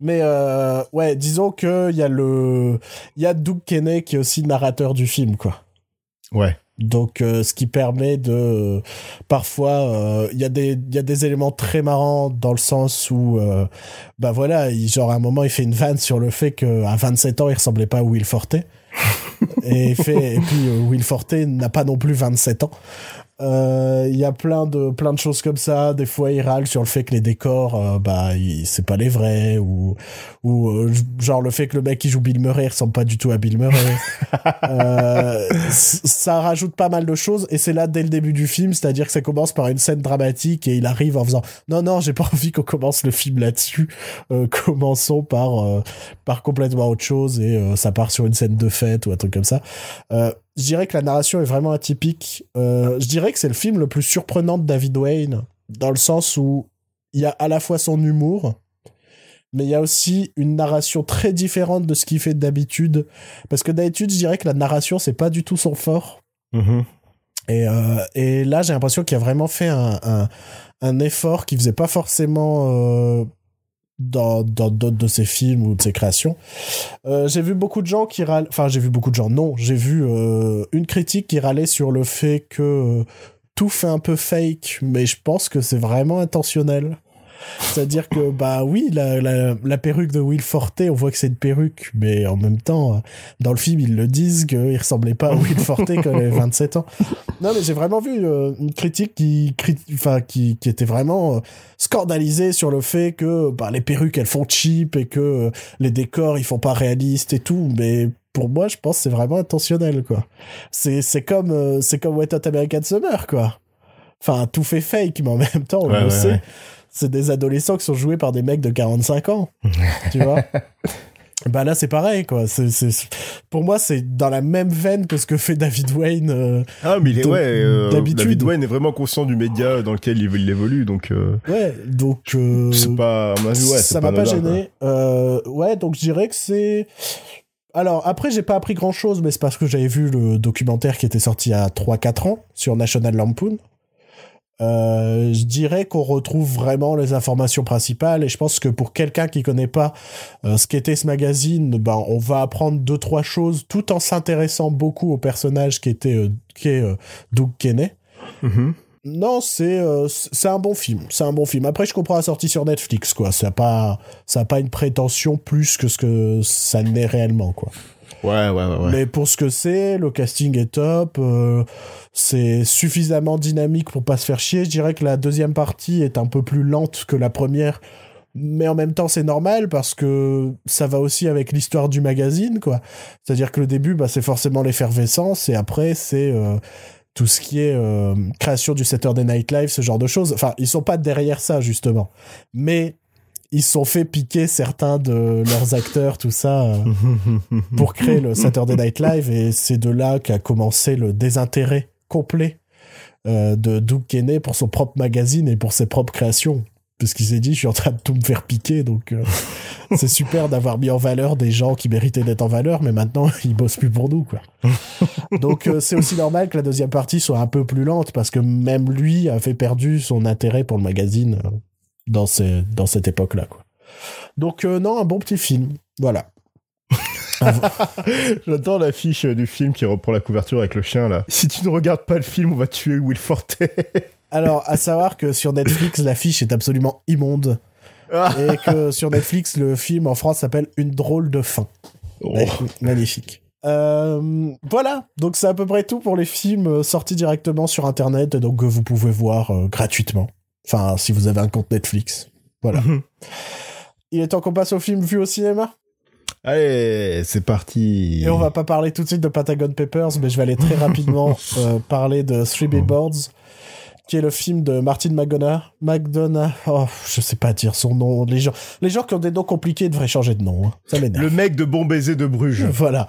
Speaker 1: Mais euh, ouais, disons que il y a le Doug Kenney qui est aussi narrateur du film quoi.
Speaker 2: Ouais.
Speaker 1: Donc euh, ce qui permet de parfois euh, il y a des il y a des éléments très marrants dans le sens où euh, bah voilà, il, genre à un moment il fait une vanne sur le fait que à 27 ans il ressemblait pas à Will Forte. [laughs] et il fait et puis euh, Will Forte n'a pas non plus 27 ans. Euh, Il y a plein de plein de choses comme ça. Des fois, il râle sur le fait que les décors, euh, bah, c'est pas les vrais, ou ou euh, genre le fait que le mec qui joue Bill Murray il ressemble pas du tout à Bill Murray. [laughs] Euh, ça rajoute pas mal de choses, et c'est là dès le début du film, c'est-à-dire que ça commence par une scène dramatique et il arrive en faisant non non, j'ai pas envie qu'on commence le film là-dessus. Euh, commençons par euh, par complètement autre chose et euh, ça part sur une scène de fête ou un truc comme ça. Euh, je dirais que la narration est vraiment atypique. Euh, je dirais que c'est le film le plus surprenant de David Wayne, dans le sens où il y a à la fois son humour, mais il y a aussi une narration très différente de ce qu'il fait d'habitude. Parce que d'habitude, je dirais que la narration, c'est pas du tout son fort.
Speaker 2: Mhm.
Speaker 1: Et, euh, et là, j'ai l'impression qu'il a vraiment fait un, un, un effort qu'il faisait pas forcément dans dans d'autres de ses films ou de ses créations. Euh, j'ai vu beaucoup de gens qui râlent. Enfin, j'ai vu beaucoup de gens. Non, j'ai vu euh, une critique qui râlait sur le fait que euh, tout fait un peu fake, mais je pense que c'est vraiment intentionnel. C'est-à-dire que, bah oui, la, la, la perruque de Will Forte, on voit que c'est une perruque, mais en même temps, euh, dans le film, ils le disent qu'il ressemblait pas à Will Forte quand il avait [laughs] 27 ans. Non, mais j'ai vraiment vu euh, une critique qui, enfin, qui, qui était vraiment euh, scandalisée sur le fait que bah, les perruques, elles font cheap et que les décors, ils font pas réalistes et tout, mais pour moi, je pense que c'est vraiment intentionnel, quoi. C'est, c'est comme, euh, c'est comme Wet Hot American Summer, quoi. Enfin, tout fait fake, mais en même temps, on
Speaker 2: Ouais,
Speaker 1: le
Speaker 2: ouais,
Speaker 1: sait.
Speaker 2: ouais.
Speaker 1: C'est des adolescents qui sont joués par des mecs de 45 ans. tu vois [laughs] Bah là, c'est pareil, quoi. C'est, c'est- Pour moi, c'est dans la même veine que ce que fait David Wayne. euh,
Speaker 2: Ah, mais il est,
Speaker 1: De-
Speaker 2: ouais, euh,
Speaker 1: d'habitude.
Speaker 2: David Wayne est vraiment conscient du média dans lequel il, évolue, donc euh,
Speaker 1: Ouais, donc.
Speaker 2: c'est pas, ouais, c'est
Speaker 1: ça m'a pas gêné. Ouais, donc je dirais que c'est. Alors, après, j'ai pas appris grand chose, mais c'est parce que j'avais vu le documentaire qui était sorti il y a 3-4 ans sur National Lampoon. Euh, je dirais qu'on retrouve vraiment les informations principales et je pense que pour quelqu'un qui connaît pas euh, ce qu'était ce magazine, ben on va apprendre deux trois choses tout en s'intéressant beaucoup au personnage qui était euh, qui est euh, Doug Kenney.
Speaker 2: Mhm.
Speaker 1: Non, c'est euh, c'est un bon film. C'est un bon film. Après, je comprends la sortie sur Netflix, quoi. Ça a pas ça a pas une prétention plus que ce que ça n'est réellement, quoi.
Speaker 2: Ouais, ouais, ouais. ouais.
Speaker 1: Mais pour ce que c'est, le casting est top. euh, c'est suffisamment dynamique pour pas se faire chier. Je dirais que la deuxième partie est un peu plus lente que la première, mais en même temps c'est normal parce que ça va aussi avec l'histoire du magazine quoi c'est à dire que le début bah, c'est forcément l'effervescence et après c'est euh, tout ce qui est euh, création du Saturday Night Live ce genre de choses enfin ils sont pas derrière ça justement mais ils se sont fait piquer certains de leurs acteurs tout ça euh, [laughs] pour créer le Saturday Night Live. Et c'est de là qu'a commencé le désintérêt complet de Doug Kenney pour son propre magazine et pour ses propres créations. Parce qu'il s'est dit je suis en train de tout me faire piquer donc euh, [laughs] c'est super d'avoir mis en valeur des gens qui méritaient d'être en valeur mais maintenant [laughs] ils bossent plus pour nous quoi. Donc euh, c'est aussi normal que la deuxième partie soit un peu plus lente parce que même lui a fait perdu son intérêt pour le magazine euh, dans ces, dans cette époque là quoi donc non un bon petit film voilà [laughs]
Speaker 2: J'adore l'affiche du film qui reprend la couverture avec le chien là. Si tu ne regardes pas le film, on va tuer Will Forte. [laughs]
Speaker 1: Alors, à savoir que sur Netflix, l'affiche est absolument immonde. Ah. et que sur Netflix, le film en France s'appelle Une drôle de fin. Oh. Magnifique. Euh, voilà, donc c'est à peu près tout pour les films euh, sortis directement sur Internet, donc que vous pouvez voir euh, gratuitement. Enfin, si vous avez un compte Netflix. Voilà. Mhm. Il est temps qu'on passe au film vu au cinéma
Speaker 2: Allez, c'est parti.
Speaker 1: Et on va pas parler tout de suite de Patagon Papers, mais je vais aller très [laughs] rapidement parler de Three Billboards qui est le film de Martin McDonough. McDonough, oh, je sais pas dire son nom. Les gens, les gens qui ont des noms compliqués devraient changer de nom. Hein. Ça m'énerve.
Speaker 2: Le mec de Bon Baiser de Bruges. [laughs]
Speaker 1: voilà.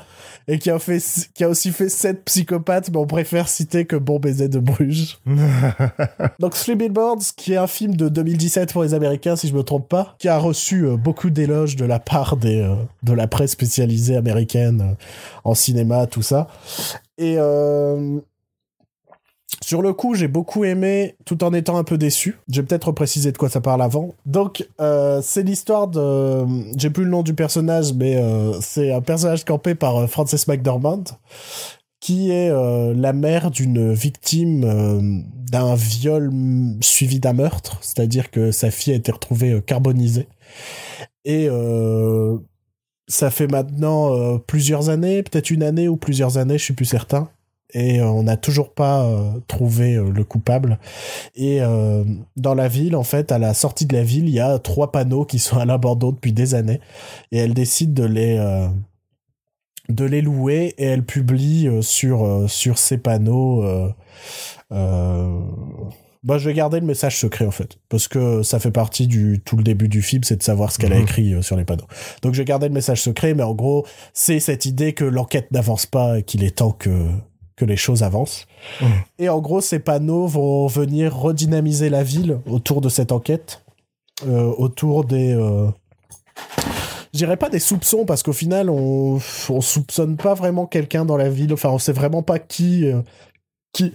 Speaker 1: Et qui a fait, qui a aussi fait sept psychopathes, mais on préfère citer que Bon Baiser de Bruges. [laughs] Donc, Three Billboards, qui est un film de 2017 pour les Américains, si je me trompe pas, qui a reçu euh, beaucoup d'éloges de la part des, euh, de la presse spécialisée américaine euh, en cinéma, tout ça. Et sur le coup, j'ai beaucoup aimé, tout en étant un peu déçu. J'ai peut-être précisé de quoi ça parle avant. Donc, euh, c'est l'histoire de... J'ai plus le nom du personnage, mais euh, c'est un personnage campé par euh, Frances McDormand, qui est la mère d'une victime d'un viol suivi d'un meurtre, c'est-à-dire que sa fille a été retrouvée carbonisée. Et ça fait maintenant plusieurs années, peut-être une année ou plusieurs années, je suis plus certain, et euh, on n'a toujours pas euh, trouvé euh, le coupable. Et dans la ville, en fait, à la sortie de la ville, il y a trois panneaux qui sont à l'abandon depuis des années, et elle décide de les de les louer et elle publie sur sur ces panneaux. Bah, je vais garder le message secret en fait, parce que ça fait partie du tout le début du film, c'est de savoir ce qu'elle a mhm. écrit sur les panneaux. Donc je vais garder le message secret, mais en gros, c'est cette idée que l'enquête n'avance pas et qu'il est temps que que les choses avancent. Mmh. Et en gros, ces panneaux vont venir redynamiser la ville autour de cette enquête, euh, autour des... Euh... Je dirais pas des soupçons, parce qu'au final, on, on soupçonne pas vraiment quelqu'un dans la ville, enfin, on sait vraiment pas qui... Euh, qui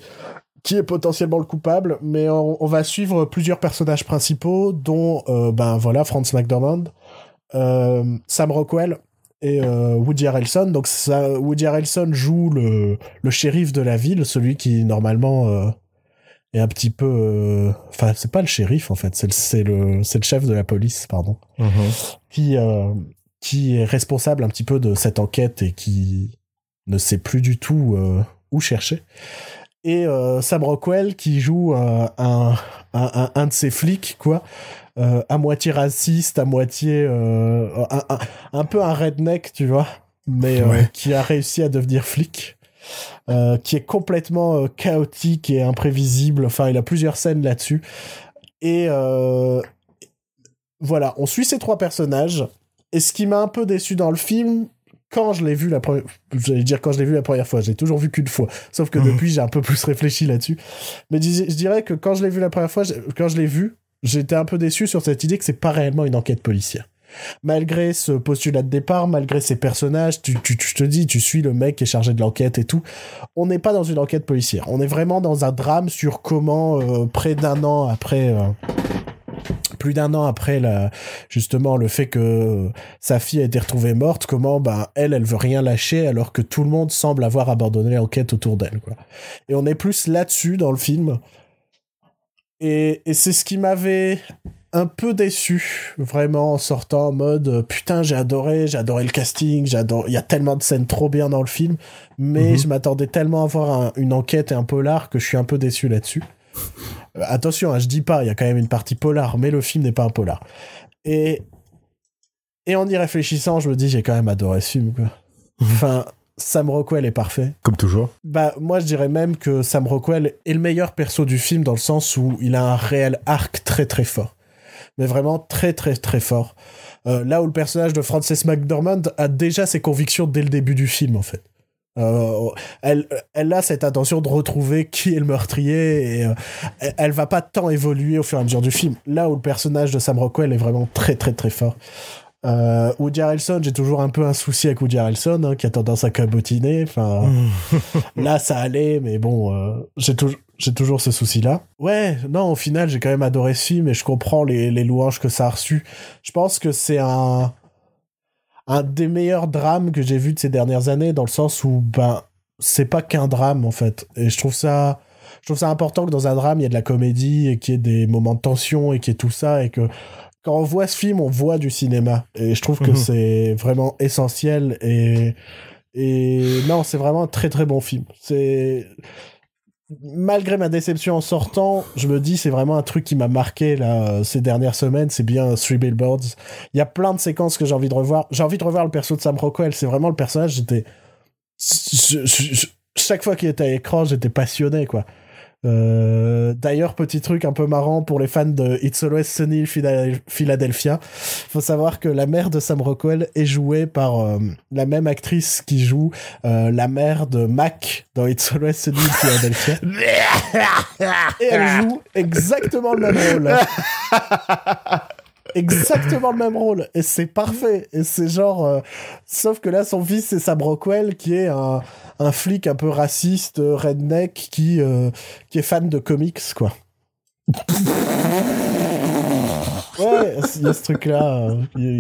Speaker 1: qui est potentiellement le coupable, mais on, va suivre plusieurs personnages principaux, dont euh, ben voilà Franz McDormand, Sam Rockwell, et euh, Woody Harrelson. Donc ça, Woody Harrelson joue le, le shérif de la ville, celui qui normalement euh, est un petit peu, euh, enfin c'est pas le shérif en fait, c'est le chef de la police, pardon, mm-hmm. qui qui est responsable un petit peu de cette enquête et qui ne sait plus du tout où chercher. Et Sam Rockwell qui joue un, un, un de ses flics quoi euh, à moitié raciste, à moitié euh, un, peu un redneck, tu vois, mais euh, qui a réussi à devenir flic. qui est complètement chaotique et imprévisible. Enfin, il a plusieurs scènes là-dessus. Et voilà, on suit ces trois personnages. Et ce qui m'a un peu déçu dans le film, quand je l'ai vu la première, j'allais dire quand je l'ai vu la première fois, j'ai toujours vu qu'une fois. Sauf que depuis, j'ai un peu plus réfléchi là-dessus. Mais je dirais que quand je l'ai vu la première fois, quand je l'ai vu, j'étais un peu déçu sur cette idée que c'est pas réellement une enquête policière. Malgré ce postulat de départ, malgré ces personnages, tu, tu, tu, te dis, tu suis le mec qui est chargé de l'enquête et tout. On n'est pas dans une enquête policière. On est vraiment dans un drame sur comment, euh, près d'un an après, euh, plus d'un an après la, justement le fait que sa fille a été retrouvée morte, comment ben elle, elle veut rien lâcher alors que tout le monde semble avoir abandonné l'enquête autour d'elle. Quoi. Et on est plus là-dessus dans le film et, c'est ce qui m'avait un peu déçu, vraiment, en sortant en mode euh, putain, j'ai adoré, j'ai adoré le casting, j'adore, il y a tellement de scènes trop bien dans le film, mais mhm. je m'attendais tellement à voir une enquête et un polar que je suis un peu déçu là-dessus. Euh, attention, hein, je dis pas, il y a quand même une partie polar, mais le film n'est pas un polar. Et, et en y réfléchissant, je me dis, j'ai quand même adoré ce film, quoi. Enfin, Sam Rockwell est parfait.
Speaker 2: Comme toujours.
Speaker 1: Bah, moi, je dirais même que Sam Rockwell est le meilleur perso du film dans le sens où il a un réel arc très très fort. Mais vraiment très très très fort. Euh, là où le personnage de Frances McDormand a déjà ses convictions dès le début du film, en fait. Euh, elle, elle a cette intention de retrouver qui est le meurtrier et euh, elle, va pas tant évoluer au fur et à mesure du film. Là où le personnage de Sam Rockwell est vraiment très très très fort. Euh, Woody Harrelson, j'ai toujours un peu un souci avec Woody Harrelson, hein, qui a tendance à cabotiner. Enfin, [laughs] là, ça allait, mais bon, euh, j'ai toujours, j'ai toujours ce souci-là. Ouais, non, au final, j'ai quand même adoré ce film et je comprends les, les louanges que ça a reçues. Je pense que c'est un, un des meilleurs drames que j'ai vu de ces dernières années, dans le sens où, ben, c'est pas qu'un drame, en fait. Et je trouve ça, je trouve ça important que dans un drame, il y ait de la comédie et qu'il y ait des moments de tension et qu'il y ait tout ça et que, quand on voit ce film, on voit du cinéma. Et je trouve que
Speaker 2: Mhm.
Speaker 1: c'est vraiment essentiel. Et, et non, c'est vraiment un très très bon film. C'est malgré ma déception en sortant, je me dis c'est vraiment un truc qui m'a marqué là euh, ces dernières semaines. C'est bien Three Billboards. Il y a plein de séquences que j'ai envie de revoir. J'ai envie de revoir le perso de Sam Rockwell. C'est vraiment le personnage. J'étais chaque fois qu'il était à l'écran, j'étais passionné quoi. Euh, D'ailleurs, petit truc un peu marrant pour les fans de It's Always Sunny Philadelphia. Faut savoir que la mère de Sam Rockwell est jouée par euh, la même actrice qui joue euh, la mère de Mac dans It's Always Sunny Philadelphia. [laughs] Et elle joue exactement le même rôle. [laughs] exactement le même rôle. Et c'est parfait. Et c'est genre... euh, sauf que là, son fils, c'est Sam Rockwell, qui est un, un flic un peu raciste, euh, redneck, qui, euh, qui est fan de comics, quoi. ouais, il y a ce truc-là. euh,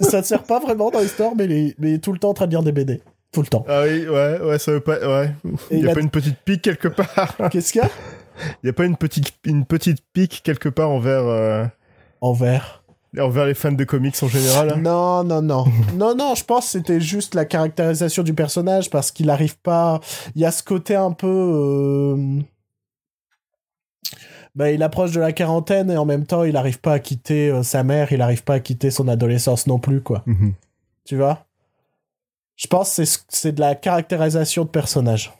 Speaker 1: Ça ne sert pas vraiment dans l'histoire, mais il, est, mais il est tout le temps en train de lire des BD. Tout le temps.
Speaker 2: Ah oui, ouais, ouais, ça veut pas. Ouais. Il y a
Speaker 1: a-
Speaker 2: pas une petite pique quelque part.
Speaker 1: Qu'est-ce qu'il y a?
Speaker 2: Il y a pas une petite, une petite pique quelque part envers, euh,
Speaker 1: Envers.
Speaker 2: envers les fans de comics en général. hein
Speaker 1: Non, non, non. [laughs] non, non, je pense que c'était juste la caractérisation du personnage parce qu'il arrive pas. Il y a ce côté un peu. euh, bah, il approche de la quarantaine et en même temps, il arrive pas à quitter euh, sa mère, il arrive pas à quitter son adolescence non plus, quoi.
Speaker 2: Mhm.
Speaker 1: Tu vois? Je pense que c'est- de la caractérisation de personnage.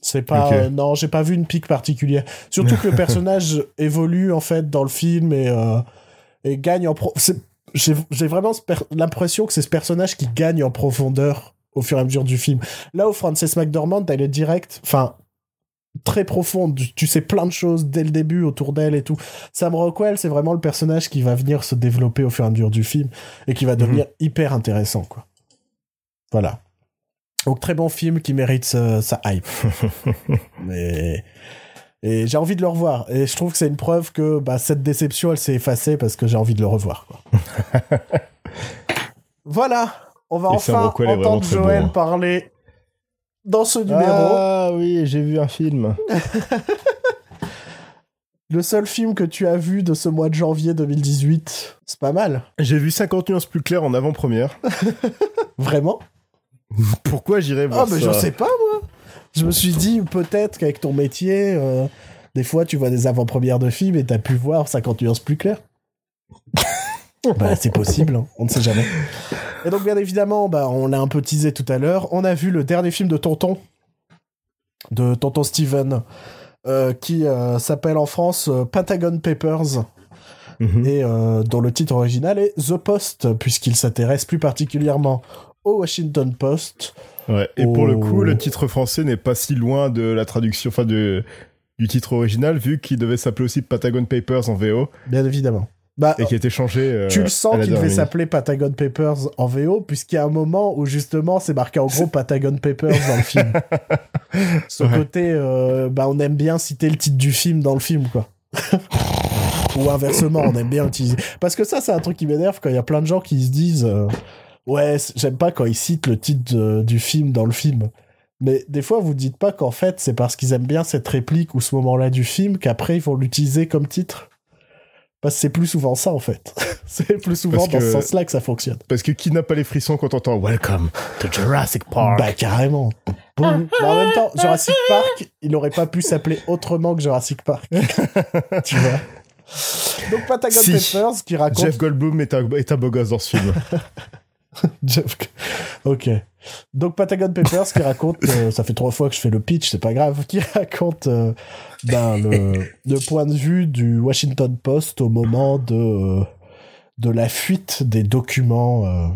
Speaker 1: C'est pas.
Speaker 2: Ok.
Speaker 1: euh, non, j'ai pas vu une pique particulière. Surtout que le [laughs] personnage évolue, en fait, dans le film et, euh, et gagne en. pro- J'ai vraiment l'impression que c'est ce personnage qui gagne en profondeur au fur et à mesure du film. Là où Frances McDormand, elle est directe. Enfin. Très profonde, tu- sais plein de choses dès le début autour d'elle et tout. Sam Rockwell, c'est vraiment le personnage qui va venir se développer au fur et à mesure du film et qui va devenir hyper intéressant, quoi. Voilà. Donc très bon film qui mérite sa, sa hype. [laughs] Mais et j'ai envie de le revoir et je trouve que c'est une preuve que bah, cette déception elle s'est effacée parce que j'ai envie de le revoir. quoi. [laughs] voilà, on va
Speaker 2: Et
Speaker 1: enfin entendre Joël
Speaker 2: bon, hein.
Speaker 1: parler dans ce numéro.
Speaker 2: Ah oui, j'ai vu un film. [laughs]
Speaker 1: Le seul film que tu as vu de ce mois de janvier 2018, c'est pas mal.
Speaker 2: J'ai vu 50 nuances plus claires en avant-première. [laughs]
Speaker 1: Vraiment?
Speaker 2: Pourquoi j'irais
Speaker 1: Ah,
Speaker 2: voir
Speaker 1: mais
Speaker 2: ça?
Speaker 1: je sais pas, moi. Je me suis dit, peut-être qu'avec ton métier, euh, des fois, tu vois des avant-premières de films et t'as pu voir 50 nuances plus claires. [laughs] bah, c'est possible, hein, on ne sait jamais. Et donc, bien évidemment, bah, on l'a un peu teasé tout à l'heure, on a vu le dernier film de Tonton, de Tonton Steven, euh, qui euh, s'appelle en France Pentagon Papers,
Speaker 2: Mhm.
Speaker 1: et euh, dont le titre original est The Post, puisqu'il s'intéresse plus particulièrement au Washington Post,
Speaker 2: Ouais. Et pour le
Speaker 1: Oh.
Speaker 2: coup, le titre français n'est pas si loin de la traduction, enfin de du titre original, vu qu'il devait s'appeler aussi Patagon Papers en VO
Speaker 1: bien évidemment. Bah,
Speaker 2: et qui a été changé. euh,
Speaker 1: tu le sens qu'il devait s'appeler Patagon Papers en VO, puisqu'il y a un moment où justement c'est marqué en gros Patagon Papers dans le film. [laughs] Ce
Speaker 2: Ouais.
Speaker 1: côté, euh, bah, on aime bien citer le titre du film dans le film, quoi. [laughs] Ou inversement, on aime bien utiliser. Parce que ça, c'est un truc qui m'énerve quand il y a plein de gens qui se disent euh, Ouais, j'aime pas quand ils citent le titre de- du film dans le film. Mais des fois, vous dites pas qu'en fait, c'est parce qu'ils aiment bien cette réplique ou ce moment-là du film qu'après, ils vont l'utiliser comme titre. Parce que c'est plus souvent ça, en fait. [laughs] c'est plus souvent
Speaker 2: Parce
Speaker 1: dans ce sens-là que ça fonctionne.
Speaker 2: Parce que qui n'a pas les frissons quand on entend Welcome to Jurassic Park?
Speaker 1: Bah, carrément. Boum. Mais en même temps, Jurassic Park, il aurait pas pu s'appeler autrement que Jurassic Park. [laughs] tu vois? Donc Patagon
Speaker 2: Si.
Speaker 1: Papers qui raconte
Speaker 2: Jeff Goldblum est un, est un beau gosse dans ce film. [laughs] [laughs]
Speaker 1: Jeff- Ok. Donc Patagon Papers qui raconte, euh, ça fait trois fois que je fais le pitch, c'est pas grave, [laughs] qui raconte euh, ben, le, [laughs] le point de vue du Washington Post au moment de, euh, de la fuite des documents euh,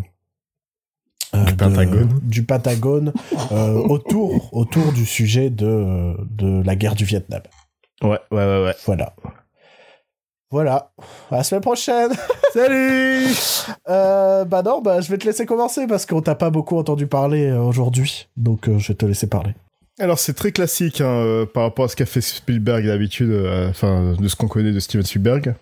Speaker 1: euh,
Speaker 2: Du
Speaker 1: de-
Speaker 2: Pentagone.
Speaker 1: du Pentagone euh, autour, autour du sujet de, de la guerre du Vietnam.
Speaker 2: Ouais, ouais, ouais, ouais.
Speaker 1: Voilà. Voilà. À la semaine prochaine [laughs]
Speaker 2: Salut
Speaker 1: Euh, bah non, bah je vais te laisser commencer parce qu'on t'a pas beaucoup entendu parler euh, aujourd'hui, donc euh, je vais te laisser parler.
Speaker 2: Alors c'est très classique hein, euh, par rapport à ce qu'a fait Spielberg d'habitude, enfin de ce qu'on connaît de Steven Spielberg.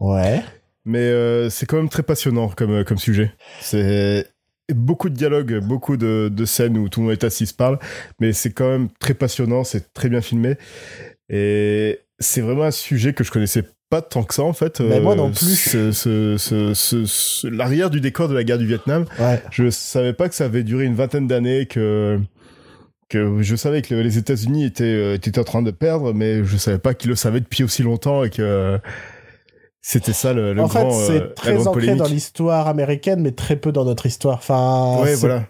Speaker 1: Ouais.
Speaker 2: Mais c'est quand même très passionnant comme, comme sujet. C'est beaucoup de dialogues, beaucoup de, de scènes où tout le monde est assis, se parle, mais c'est quand même très passionnant, c'est très bien filmé. Et c'est vraiment un sujet que je connaissais pas tant que ça en fait.
Speaker 1: Mais moi non
Speaker 2: Euh,
Speaker 1: plus.
Speaker 2: ce- ce- ce- L'arrière du décor de la guerre du Vietnam,
Speaker 1: Ouais.
Speaker 2: je savais pas que ça avait duré une vingtaine d'années, que que je savais que les États-Unis étaient, euh, étaient en train de perdre, mais je savais pas qu'ils le savaient depuis aussi longtemps et que c'était ça le, le
Speaker 1: en
Speaker 2: grand,
Speaker 1: fait,
Speaker 2: euh,
Speaker 1: c'est
Speaker 2: la
Speaker 1: très ancré
Speaker 2: polémique.
Speaker 1: dans l'histoire américaine, mais très peu dans notre histoire. Enfin,
Speaker 2: Ouais, voilà.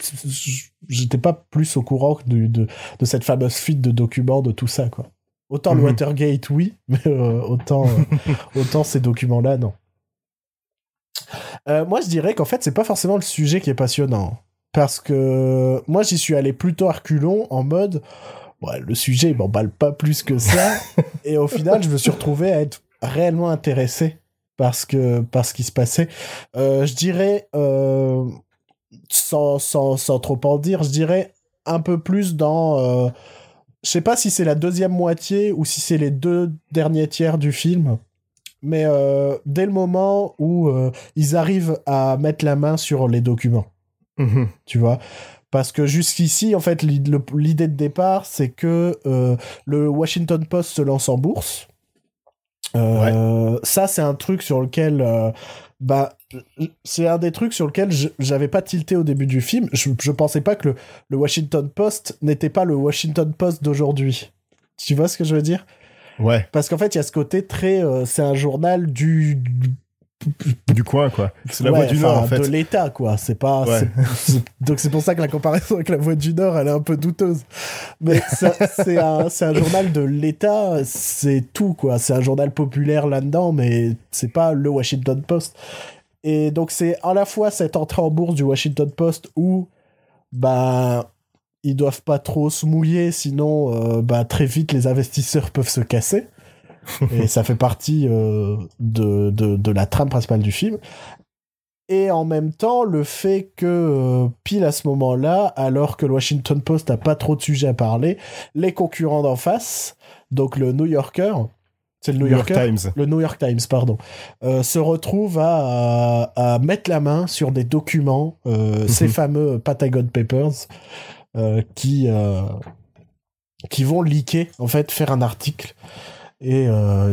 Speaker 1: J'étais pas plus au courant du- de, de cette fameuse fuite de documents, de tout ça, quoi. Autant le
Speaker 2: Mhm.
Speaker 1: Watergate, oui, [laughs] mais euh, autant, euh, [laughs] autant ces documents-là, non. Euh, moi, je dirais qu'en fait, c'est pas forcément le sujet qui est passionnant. Parce que moi, j'y suis allé plutôt à reculons, en mode, ouais, le sujet, il m'emballe pas plus que ça. [laughs] et au final, je me suis retrouvé à être réellement intéressé parce que par ce qui se passait. Je dirais, sans, sans, sans trop en dire, je dirais un peu plus dans. Je sais pas si c'est la deuxième moitié ou si c'est les deux derniers tiers du film. Mais euh, dès le moment où euh, ils arrivent à mettre la main sur les documents,
Speaker 2: Mhm.
Speaker 1: tu vois. Parce que jusqu'ici, en fait, l'idée de départ, c'est que euh, le Washington Post se lance en bourse. Euh, Ça, c'est un truc sur lequel, euh, bah, c'est un des trucs sur lequel j'avais pas tilté au début du film. Je, je pensais pas que le, le Washington Post n'était pas le Washington Post d'aujourd'hui. Tu vois ce que je veux dire?
Speaker 2: Ouais,
Speaker 1: Parce qu'en fait, il y a ce côté très, euh, c'est un journal du, du-
Speaker 2: coin quoi. C'est la
Speaker 1: Ouais,
Speaker 2: voix du Nord en fait.
Speaker 1: De l'État, quoi. C'est pas.
Speaker 2: Ouais.
Speaker 1: Donc c'est pour ça que la comparaison avec la voix du Nord, elle est un peu douteuse. Mais c'est un, c'est un journal de l'État, c'est tout, quoi. C'est un journal populaire là-dedans, mais c'est pas le Washington Post. Et donc c'est à la fois cette entrée en bourse du Washington Post où, bah, ils doivent pas trop se mouiller, sinon, euh, bah, très vite les investisseurs peuvent se casser. [laughs] et ça fait partie euh, de, de, de la trame principale du film. Et en même temps, le fait que, euh, pile à ce moment-là, alors que le Washington Post n'a pas trop de sujets à parler, les concurrents d'en face, donc le New Yorker, c'est le New,
Speaker 2: New York Times.
Speaker 1: le New York Times, pardon, euh, se retrouve à, à, à mettre la main sur des documents, euh, ces fameux Patagon Papers, euh, qui, qui vont leaker, en fait, faire un article. Et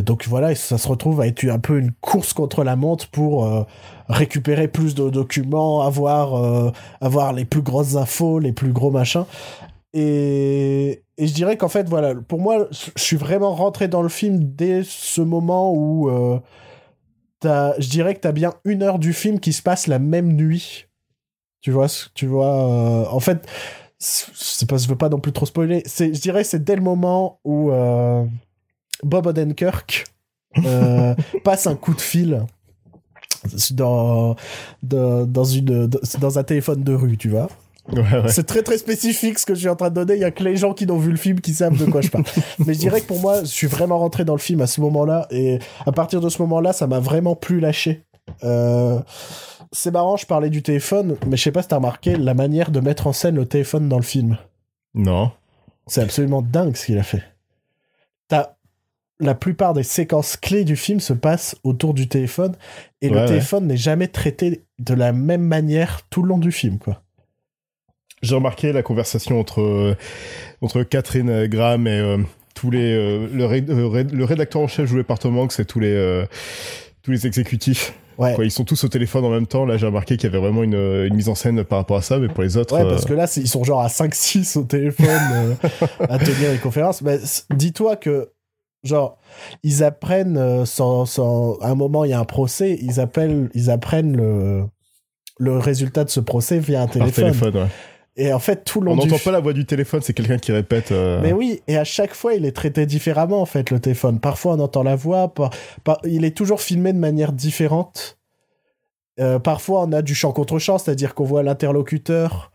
Speaker 1: donc voilà, ça se retrouve à être un peu une course contre la montre pour récupérer plus de documents, avoir, avoir les plus grosses infos, les plus gros machins. Et, et je dirais qu'en fait, voilà, pour moi, je suis vraiment rentré dans le film dès ce moment où euh, je dirais que t'as bien une heure du film qui se passe la même nuit. Tu vois, tu vois, euh, en fait, pas, je veux pas non plus trop spoiler. C'est, je dirais, que c'est dès le moment où euh, Bob Odenkirk euh, [laughs] passe un coup de fil dans, dans, dans, une, dans un téléphone de rue, tu vois.
Speaker 2: Ouais, ouais.
Speaker 1: C'est très très spécifique ce que je suis en train de donner. Il y a que les gens qui n'ont vu le film qui savent de quoi je parle. [laughs] Mais je dirais que pour moi, je suis vraiment rentré dans le film à ce moment-là. Et à partir de ce moment-là, ça m'a vraiment plus lâché. Euh, c'est marrant, je parlais du téléphone, mais je sais pas si t'as remarqué la manière de mettre en scène le téléphone dans le film.
Speaker 2: Non.
Speaker 1: C'est absolument dingue ce qu'il a fait. T'as la plupart des séquences clés du film se passent autour du téléphone et
Speaker 2: Ouais,
Speaker 1: le téléphone n'est jamais traité de la même manière tout le long du film, quoi.
Speaker 2: J'ai remarqué la conversation entre, euh, entre Catherine Graham et euh, tous les, euh, le, ré- ré- le rédacteur en chef joué par Tom Hanks et tous les, tous les exécutifs.
Speaker 1: Ouais.
Speaker 2: Quoi, ils sont tous au téléphone en même temps. Là, j'ai remarqué qu'il y avait vraiment une, une mise en scène par rapport à ça, mais pour les autres.
Speaker 1: Ouais,
Speaker 2: euh,
Speaker 1: parce que là, ils sont genre à 5-6 au téléphone euh, [laughs] à tenir les conférences. Mais dis-toi que Genre, ils apprennent, euh, sans, sans- à un moment, il y a un procès, ils, appellent, ils apprennent le, le résultat de ce procès via un
Speaker 2: Par
Speaker 1: téléphone.
Speaker 2: téléphone, ouais.
Speaker 1: Et en fait, tout le
Speaker 2: On
Speaker 1: long du
Speaker 2: n'entend pas la voix du téléphone, c'est quelqu'un qui répète. euh,
Speaker 1: Mais oui, et à chaque fois, il est traité différemment, en fait, le téléphone. Parfois, on entend la voix, par- par- il est toujours filmé de manière différente. Euh, parfois, on a du champ contre champ, c'est-à-dire qu'on voit l'interlocuteur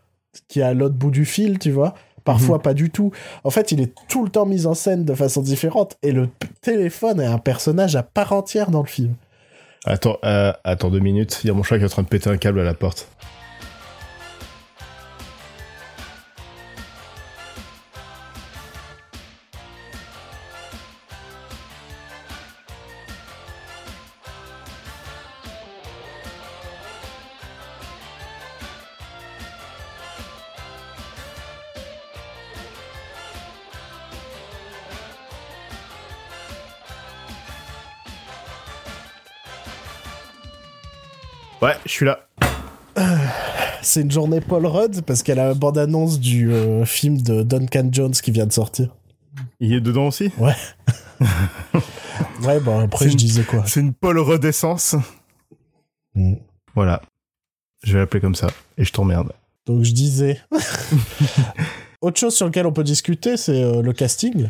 Speaker 1: qui est à l'autre bout du fil, tu vois. Parfois, pas du tout. En fait, il est tout le temps mis en scène de façon différente, et le téléphone est un personnage à part entière dans le film.
Speaker 2: Attends, euh, attends deux minutes. Il y a mon chat qui est en train de péter un câble à la porte. Suis là.
Speaker 1: C'est une journée Paul Rudd, parce qu'elle a la bande-annonce du euh, film de Duncan Jones qui vient de sortir.
Speaker 2: Il est dedans aussi?
Speaker 1: Ouais, [laughs] bon, après,
Speaker 2: C'est
Speaker 1: je
Speaker 2: une-
Speaker 1: disais quoi?
Speaker 2: C'est une Paul redescence.
Speaker 1: Mm.
Speaker 2: Voilà. Je vais l'appeler comme ça. Et je t'emmerde.
Speaker 1: Donc je disais. [laughs] Autre chose sur lequel on peut discuter, c'est euh, le casting.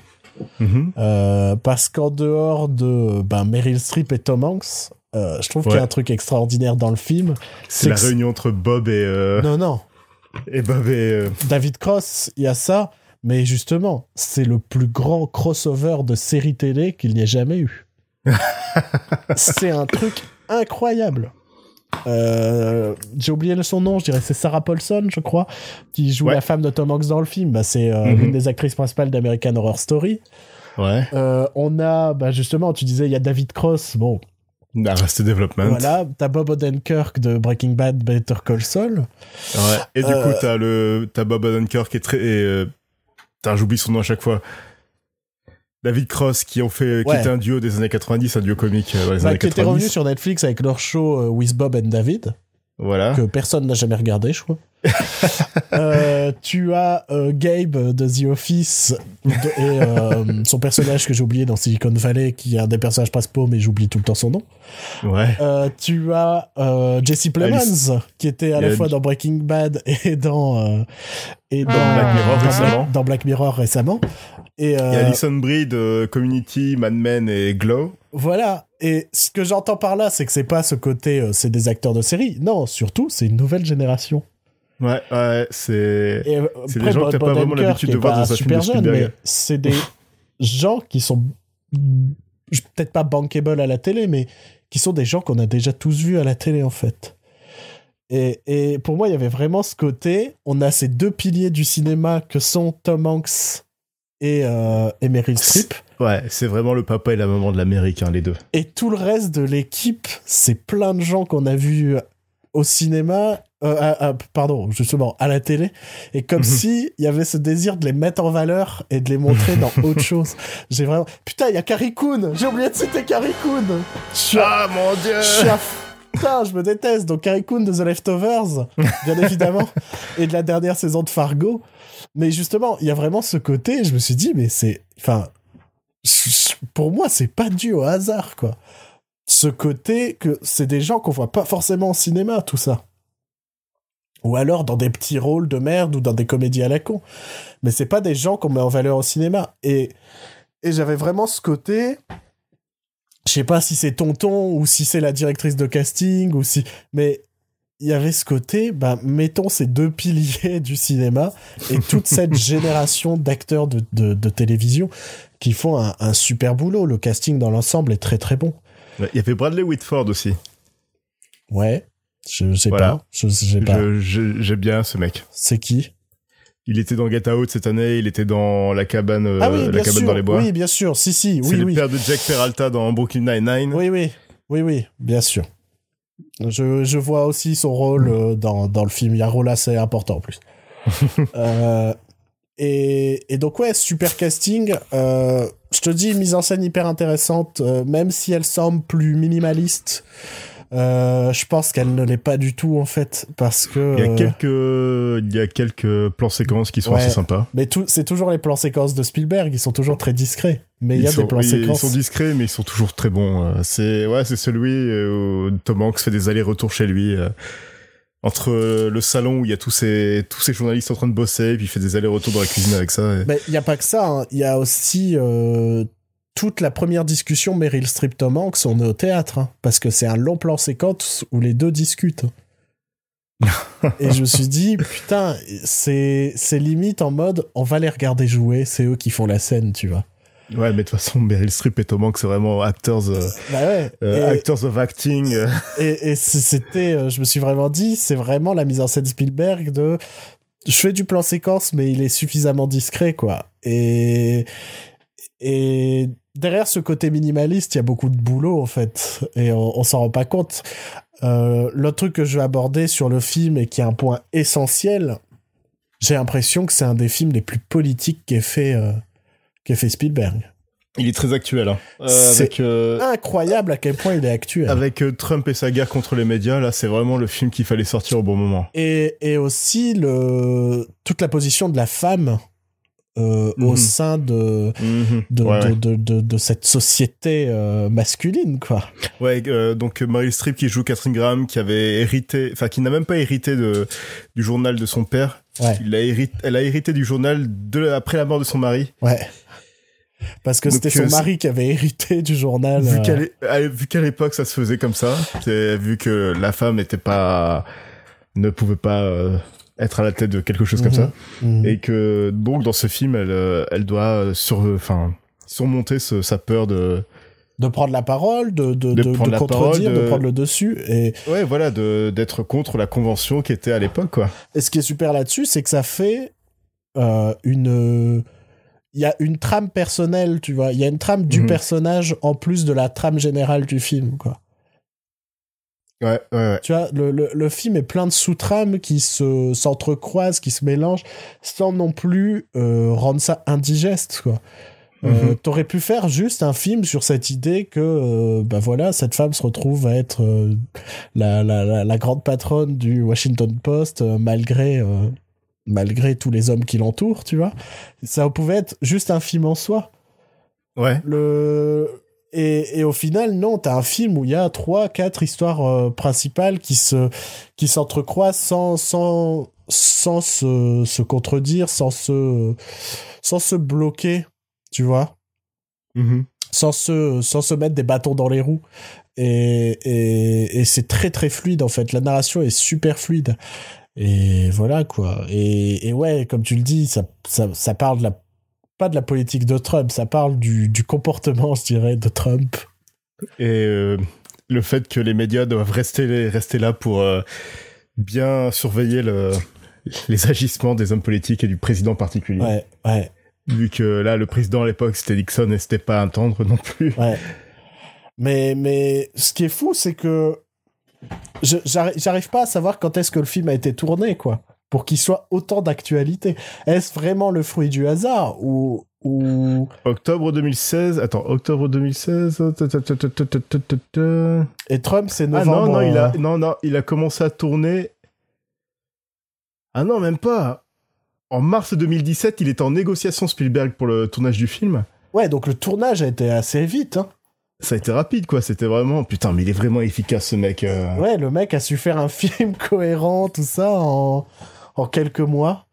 Speaker 2: Mhm.
Speaker 1: Euh, parce qu'en dehors de ben, Meryl Streep et Tom Hanks, euh, je trouve qu'il y a un truc extraordinaire dans le film.
Speaker 2: C'est la réunion entre Bob et, euh,
Speaker 1: Non, non.
Speaker 2: et Bob et. euh,
Speaker 1: David Cross, il y a ça. Mais justement, c'est le plus grand crossover de série télé qu'il n'y ait jamais eu. [laughs] c'est un truc incroyable. J'ai oublié son nom, je dirais c'est Sarah Paulson, je crois, qui joue
Speaker 2: Ouais.
Speaker 1: la femme de Tom Hanks dans le film. Bah, c'est
Speaker 2: Mhm.
Speaker 1: l'une des actrices principales d'American Horror Story.
Speaker 2: Ouais.
Speaker 1: On a, bah, justement, tu disais, il y a David Cross. Bon,
Speaker 2: Arrested Development.
Speaker 1: voilà. T'as Bob Odenkirk de Breaking Bad, Better Call Saul.
Speaker 2: Ouais. Et du
Speaker 1: Euh,
Speaker 2: coup, t'as le, t'as Bob Odenkirk qui est très, et, euh, j'oublie son nom à chaque fois. David Cross, qui ont fait, qui
Speaker 1: Ouais.
Speaker 2: était un duo des années 90, un duo comique euh, dans les
Speaker 1: Bah,
Speaker 2: années
Speaker 1: qui était revenu
Speaker 2: 90.
Speaker 1: sur Netflix avec leur show euh, With Bob and David.
Speaker 2: Voilà.
Speaker 1: que personne n'a jamais regardé, je crois. Euh, tu as euh, Gabe de The Office de- et euh, son personnage que j'ai oublié dans Silicon Valley, qui est un des personnages principaux, mais j'oublie tout le temps son nom.
Speaker 2: Ouais.
Speaker 1: Euh, tu as euh, Jesse Plemons,
Speaker 2: Alice.
Speaker 1: qui était à la fois dans Breaking Bad et dans euh, et dans,
Speaker 2: Black Mirror
Speaker 1: dans
Speaker 2: récemment.
Speaker 1: dans Black Mirror récemment. Et, euh,
Speaker 2: a Alison Brie de Community, Mad Men et Glow.
Speaker 1: Voilà. Et ce que j'entends par là, c'est que c'est pas ce côté, euh, c'est des acteurs de série. Non, surtout, c'est une nouvelle génération.
Speaker 2: Ouais, ouais, c'est.
Speaker 1: Euh,
Speaker 2: C'est des gens que t'as pas vraiment l'habitude de voir dans un film
Speaker 1: super
Speaker 2: de
Speaker 1: jeune, mais c'est des [laughs] gens qui sont peut-être pas bankable à la télé, mais qui sont des gens qu'on a déjà tous vus à la télé en fait. Et, et pour moi, il y avait vraiment ce côté. On a ces deux piliers du cinéma que sont Tom Hanks et, euh, et Meryl Streep.
Speaker 2: Ouais, c'est vraiment le papa et la maman de l'Amérique, hein, les deux.
Speaker 1: Et tout le reste de l'équipe, c'est plein de gens qu'on a vus au cinéma, euh, à- à- pardon, justement, à la télé, et comme
Speaker 2: Mhm.
Speaker 1: si il y avait ce désir de les mettre en valeur et de les montrer dans [laughs] autre chose. J'ai vraiment... Putain, il y a Carrie Coon J'ai oublié de citer Carrie Coon à-
Speaker 2: Ah mon dieu
Speaker 1: je suis à... Putain, je me déteste. Donc Carrie Coon de The Leftovers, bien [laughs] évidemment, et de la dernière saison de Fargo. Mais justement, il y a vraiment ce côté, je me suis dit, mais c'est... Enfin, pour moi, c'est pas dû au hasard, quoi. Ce côté que c'est des gens qu'on voit pas forcément au cinéma, tout ça. Ou alors dans des petits rôles de merde ou dans des comédies à la con. Mais c'est pas des gens qu'on met en valeur au cinéma. Et, et j'avais vraiment ce côté. Je sais pas si c'est Tonton ou si c'est la directrice de casting ou si. Mais il y avait ce côté, bah, mettons ces deux piliers du cinéma et toute cette [laughs] génération d'acteurs de, de, de télévision qui font un, un super boulot. Le casting dans l'ensemble est très très bon.
Speaker 2: Il y avait Bradley Whitford aussi.
Speaker 1: Ouais, je sais
Speaker 2: Voilà.
Speaker 1: pas. Je sais pas.
Speaker 2: Je- je- J'aime bien ce mec.
Speaker 1: C'est qui?
Speaker 2: Il était dans Get Out cette année, il était dans La cabane, euh,
Speaker 1: Ah oui,
Speaker 2: la
Speaker 1: bien
Speaker 2: cabane
Speaker 1: sûr.
Speaker 2: dans les bois.
Speaker 1: Oui, bien sûr. Si, si.
Speaker 2: C'est
Speaker 1: Oui,
Speaker 2: le
Speaker 1: oui.
Speaker 2: père de Jack Peralta dans Brooklyn Nine-Nine.
Speaker 1: Oui, oui. Oui, oui, bien sûr. Je, je vois aussi son rôle euh, dans, dans le film. Il y a un rôle assez important en plus. [laughs] Euh, et, et donc, ouais, super casting. Je te dis, mise en scène hyper intéressante, même si elle semble plus minimaliste. Euh, je pense qu'elle ne l'est pas du tout en fait parce que
Speaker 2: Il y a
Speaker 1: euh,
Speaker 2: quelques, il y a quelques plans séquences qui sont
Speaker 1: Ouais.
Speaker 2: assez sympas.
Speaker 1: mais c'est toujours les plans séquences de Spielberg ils sont toujours très discrets mais il y a
Speaker 2: sont,
Speaker 1: des plans
Speaker 2: oui, ils
Speaker 1: séquences
Speaker 2: sont discrets, mais ils sont toujours très bons. Euh, C'est ouais, c'est celui où Tom Hanks fait des allers-retours chez lui entre le salon où il y a tous ces tous ces journalistes en train de bosser, et puis il fait des allers-retours dans la cuisine avec ça. et-
Speaker 1: mais il y a pas que ça hein. il y a aussi euh, toute la première discussion Meryl Streep Tom Hanks on est au théâtre hein, parce que c'est un long plan séquence où les deux discutent [laughs] et je me suis dit putain c'est c'est limite en mode on va les regarder jouer c'est eux qui font la scène tu vois
Speaker 2: Ouais, mais de toute façon, Meryl Streep et Tom Hanks, c'est vraiment actors, euh,
Speaker 1: bah ouais
Speaker 2: euh,
Speaker 1: Et-
Speaker 2: actors of acting. euh.
Speaker 1: Et, et c'était, euh, je me suis vraiment dit, c'est vraiment la mise en scène Spielberg de, je fais du plan séquence, mais il est suffisamment discret, quoi. Et, et derrière ce côté minimaliste, il y a beaucoup de boulot, en fait. Et on, on s'en rend pas compte. Euh, L'autre truc que je vais aborder sur le film et qui est un point essentiel, j'ai l'impression que c'est un des films les plus politiques qu'ait fait, euh, fait Spielberg.
Speaker 2: Il est très actuel. Hein. Euh,
Speaker 1: C'est-
Speaker 2: euh,
Speaker 1: Incroyable à quel point il est actuel.
Speaker 2: avec euh, Trump et sa guerre contre les médias, là, c'est vraiment le film qu'il fallait sortir au bon moment.
Speaker 1: et, et aussi le toute la position de la femme euh, au
Speaker 2: Mhm.
Speaker 1: sein de
Speaker 2: Mhm.
Speaker 1: de,
Speaker 2: ouais,
Speaker 1: de,
Speaker 2: ouais.
Speaker 1: de, cette société euh, masculine quoi
Speaker 2: Ouais, euh, donc euh, Meryl Streep qui joue Catherine Graham, qui avait hérité, enfin qui n'a même pas hérité de du journal de son père.
Speaker 1: ouais
Speaker 2: Il a hérité, elle a hérité du journal de après la mort de son mari.
Speaker 1: ouais parce que c'était son mari qui avait hérité du journal
Speaker 2: Vu qu'à l'époque ça se faisait comme ça, vu que la femme n'était pas, ne pouvait pas être à la tête de quelque chose comme
Speaker 1: Mhm.
Speaker 2: ça,
Speaker 1: mhm.
Speaker 2: et que donc dans ce film elle, euh, elle doit sur, enfin surmonter ce- sa peur de,
Speaker 1: de prendre la parole de de,
Speaker 2: De
Speaker 1: contredire
Speaker 2: parole,
Speaker 1: de
Speaker 2: de-
Speaker 1: prendre le dessus et
Speaker 2: ouais voilà, de d'être contre la convention qui était à l'époque quoi.
Speaker 1: Et ce qui est super là-dessus, c'est que ça fait euh, une. Il y a une trame personnelle, tu vois. Il y a une trame du
Speaker 2: Mhm.
Speaker 1: personnage en plus de la trame générale du film, quoi.
Speaker 2: Ouais, ouais, ouais.
Speaker 1: Tu vois, le, le, le film est plein de sous-trames qui se s'entrecroisent, qui se mélangent, sans non plus euh, rendre ça indigeste, quoi. Euh,
Speaker 2: Mhm.
Speaker 1: T'aurais pu faire juste un film sur cette idée que, euh, bah voilà, cette femme se retrouve à être la, la, la, la grande patronne du Washington Post, malgré, malgré tous les hommes qui l'entourent, tu vois. Ça pouvait être juste un film en soi.
Speaker 2: Ouais.
Speaker 1: Le... Et, et au final, non, t'as un film où il y a trois, quatre histoires euh, principales qui se qui s'entrecroisent sans sans sans se, se contredire, sans se sans se bloquer, tu vois,
Speaker 2: Mhm.
Speaker 1: sans se sans se mettre des bâtons dans les roues. Et et, et c'est très très fluide en fait. La narration est super fluide. Et voilà quoi. Et, et ouais, comme tu le dis, ça ça, ça parle de la pas de la politique de Trump, ça parle du, du comportement, je dirais, de Trump.
Speaker 2: Et euh, le fait que les médias doivent rester, rester là pour euh, bien surveiller le, les agissements des hommes politiques et du président en particulier.
Speaker 1: Ouais, ouais,
Speaker 2: Vu que là, le président à l'époque, c'était Nixon et c'était pas un tendre non plus.
Speaker 1: ouais. Mais, mais ce qui est fou, c'est que j'arrive pas à savoir quand est-ce que le film a été tourné, quoi, pour qu'il soit autant d'actualité. Est-ce vraiment le fruit du hasard ou ou
Speaker 2: octobre 2016 attends octobre 2016
Speaker 1: et Trump c'est novembre ah
Speaker 2: non non il a
Speaker 1: hein.
Speaker 2: non non il a commencé à tourner. Ah non même pas. En mars 2017 il était en négociation Spielberg pour le tournage du film.
Speaker 1: Ouais donc le tournage a été assez vite hein.
Speaker 2: ça a été rapide quoi c'était vraiment putain mais il est vraiment efficace ce mec euh.
Speaker 1: ouais le mec a su faire un [laughs] film cohérent tout ça en quelques mois.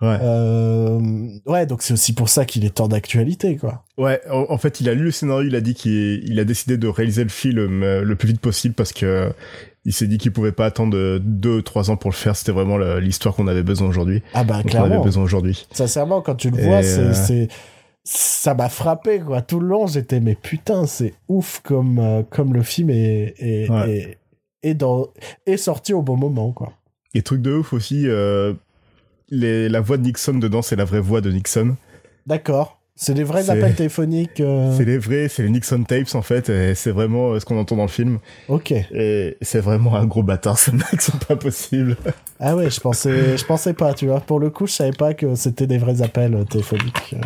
Speaker 2: Ouais.
Speaker 1: Euh, ouais, donc c'est aussi pour ça qu'il est tant d'actualité, quoi.
Speaker 2: Ouais, en, en fait, il a lu le scénario, il a dit qu'il il a décidé de réaliser le film euh, le plus vite possible parce que euh, il s'est dit qu'il pouvait pas attendre deux, trois ans pour le faire. C'était vraiment l'histoire qu'on avait besoin aujourd'hui.
Speaker 1: Ah bah
Speaker 2: Donc, on avait
Speaker 1: clairement.
Speaker 2: besoin aujourd'hui.
Speaker 1: Sincèrement, quand tu le vois, c'est, ça m'a frappé, quoi. Tout le long, j'étais, mais putain, c'est ouf comme, euh, comme le film est, est,
Speaker 2: Ouais.
Speaker 1: est, est dans, est sorti au bon moment, quoi.
Speaker 2: Et truc de ouf aussi, euh, les, la voix de Nixon dedans, c'est la vraie voix de Nixon.
Speaker 1: D'accord. C'est des vrais appels téléphoniques. euh, [laughs]
Speaker 2: C'est les vrais, c'est les Nixon tapes en fait, et c'est vraiment euh, ce qu'on entend dans le film.
Speaker 1: Ok.
Speaker 2: Et c'est vraiment un gros bâtard, ce mec, [laughs] c'est pas possible.
Speaker 1: Ah ouais, je pensais, [laughs] je pensais pas, tu vois. Pour le coup, je savais pas que c'était des vrais appels téléphoniques.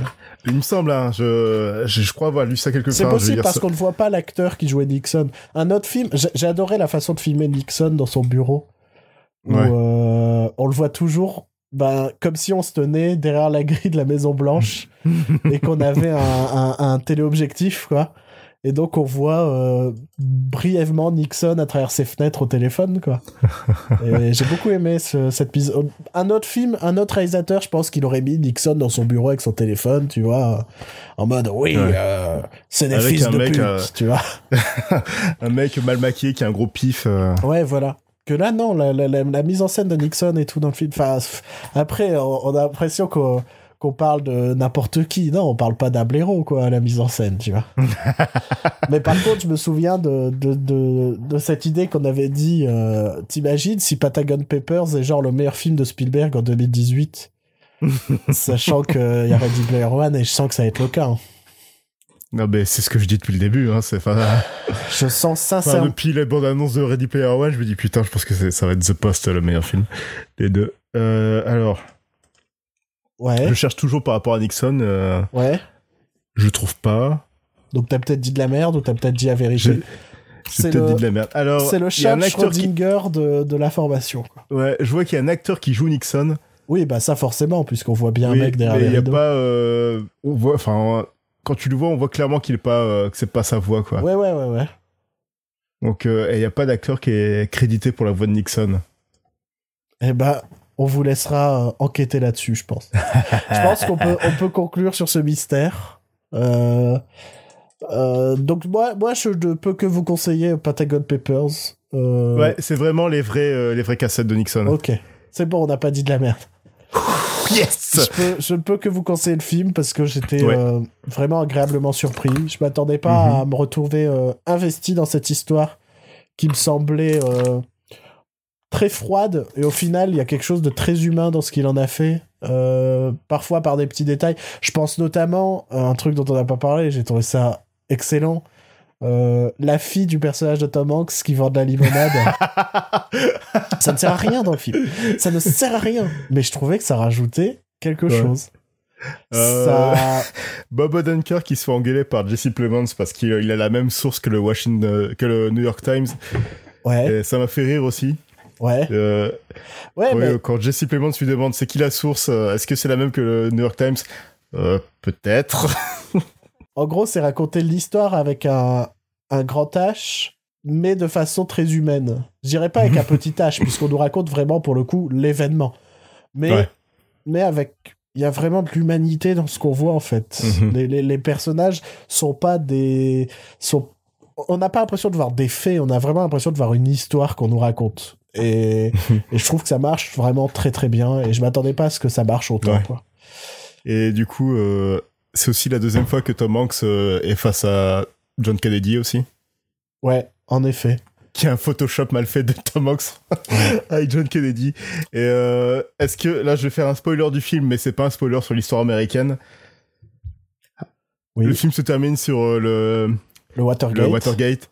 Speaker 2: Il me semble, hein, je, je, je crois avoir lu ça quelque part.
Speaker 1: C'est possible parce
Speaker 2: ça.
Speaker 1: qu'on ne voit pas l'acteur qui jouait Nixon. Un autre film, j'ai adoré la façon de filmer Nixon dans son bureau. Où,
Speaker 2: Ouais.
Speaker 1: euh, on le voit toujours ben, comme si on se tenait derrière la grille de la Maison Blanche [laughs] et qu'on avait un, un, un téléobjectif, quoi. Et donc on voit euh, brièvement Nixon à travers ses fenêtres au téléphone, quoi. [laughs] Et j'ai beaucoup aimé ce- cette mise. Un autre film, un autre réalisateur, je pense qu'il aurait mis Nixon dans son bureau avec son téléphone, tu vois, en mode oui,
Speaker 2: Ouais.
Speaker 1: euh, c'est des
Speaker 2: Avec
Speaker 1: fils
Speaker 2: un
Speaker 1: de
Speaker 2: mec,
Speaker 1: pute,
Speaker 2: euh,
Speaker 1: tu vois. [laughs]
Speaker 2: Un mec mal maquillé qui a un gros pif. euh,
Speaker 1: Ouais, voilà. Que là, non, la, la, la, la mise en scène de Nixon et tout dans le film. Enfin, après, on, on a l'impression qu'on qu'on parle de n'importe qui. Non, on parle pas d'un blaireau, quoi, à la mise en scène, tu vois. [laughs] Mais par contre, je me souviens de, de, de, de cette idée qu'on avait dit. euh, T'imagines si Patagon Papers est genre le meilleur film de Spielberg en 2018 [laughs] Sachant qu'il y a Ready Player One et je sens que ça va être le cas. hein.
Speaker 2: Non, mais c'est ce que je dis depuis le début. Hein, c'est, [laughs]
Speaker 1: Je sens sincèrement.
Speaker 2: depuis la bande-annonce de Ready Player One, je me dis putain, je pense que ça va être The Post, le meilleur film des deux. Euh, alors,
Speaker 1: Ouais,
Speaker 2: je cherche toujours par rapport à Nixon. euh,
Speaker 1: ouais.
Speaker 2: je trouve pas.
Speaker 1: Donc t'as peut-être dit de la merde ou t'as peut-être dit la vérité? C'est
Speaker 2: peut-être
Speaker 1: le-
Speaker 2: dit de la merde. Alors,
Speaker 1: C'est le chat
Speaker 2: un acteur qui,
Speaker 1: Schrödinger de, de l'information. quoi.
Speaker 2: ouais, je vois qu'il y a un acteur qui joue Nixon.
Speaker 1: Oui, bah ça forcément, puisqu'on voit bien
Speaker 2: Oui,
Speaker 1: un mec derrière
Speaker 2: mais il y a pas, euh, on voit, enfin, quand tu le vois, on voit clairement qu'il est pas, euh, que c'est pas sa voix, quoi.
Speaker 1: Ouais, ouais, ouais, ouais.
Speaker 2: Donc, euh, il y a pas d'acteur qui est crédité pour la voix de Nixon.
Speaker 1: Eh ben, on vous laissera euh, enquêter là-dessus, je pense. [laughs] je pense qu'on peut, on peut conclure sur ce mystère. Euh, euh, donc moi, moi, je ne peux que vous conseiller Patagon Papers. Euh,
Speaker 2: Ouais, c'est vraiment les vrais, euh, les vraies cassettes de Nixon.
Speaker 1: Ok. C'est bon, on n'a pas dit de la merde. [laughs]
Speaker 2: Yes.
Speaker 1: je, peux, je ne peux que vous conseiller le film parce que j'étais
Speaker 2: Ouais.
Speaker 1: euh, vraiment agréablement surpris. Je m'attendais pas
Speaker 2: Mhm.
Speaker 1: à me retrouver euh, investi dans cette histoire qui me semblait euh, très froide et au final il y a quelque chose de très humain dans ce qu'il en a fait. Parfois par des petits détails. Je pense notamment à un truc dont on n'a pas parlé, j'ai trouvé ça excellent. Euh, la fille du personnage de Tom Hanks qui vend de la limonade. [laughs] ça ne sert à rien dans le film. Ça ne sert à rien. Mais je trouvais que ça rajoutait quelque
Speaker 2: Ouais.
Speaker 1: chose.
Speaker 2: Euh,
Speaker 1: Ça... [laughs]
Speaker 2: Bob Odenkirk qui se fait engueuler par Jesse Plemons parce qu'il il a la même source que le Washington, que le New York Times.
Speaker 1: Ouais,
Speaker 2: Et ça m'a fait rire aussi.
Speaker 1: ouais,
Speaker 2: Euh,
Speaker 1: ouais, mais
Speaker 2: Quand Jesse Plemons lui demande c'est qui la source, est-ce que c'est la même que le New York Times? Euh, Peut-être. [laughs]
Speaker 1: en gros, c'est raconter l'histoire avec un, un grand H, mais de façon très humaine. Je dirais pas avec un [laughs] petit H, puisqu'on nous raconte vraiment, pour le coup, l'événement. Mais,
Speaker 2: Ouais.
Speaker 1: mais avec... Il y a vraiment de l'humanité dans ce qu'on voit, en fait.
Speaker 2: Mhm.
Speaker 1: les, les, les personnages sont pas des... Sont... On n'a pas l'impression de voir des faits, on a vraiment l'impression de voir une histoire qu'on nous raconte. Et, [laughs] et je trouve que ça marche vraiment très très bien, et je m'attendais pas à ce que ça marche autant,
Speaker 2: Ouais.
Speaker 1: quoi.
Speaker 2: Et du coup, euh, c'est aussi la deuxième fois que Tom Hanks euh, est face à John Kennedy aussi.
Speaker 1: Ouais, en effet.
Speaker 2: Qui a un Photoshop mal fait de Tom Hanks [laughs] avec John Kennedy. Et euh, est-ce que là, je vais faire un spoiler du film, mais c'est pas un spoiler sur l'histoire américaine.
Speaker 1: Oui.
Speaker 2: Le film se termine sur euh, le,
Speaker 1: Le Watergate.
Speaker 2: le Watergate.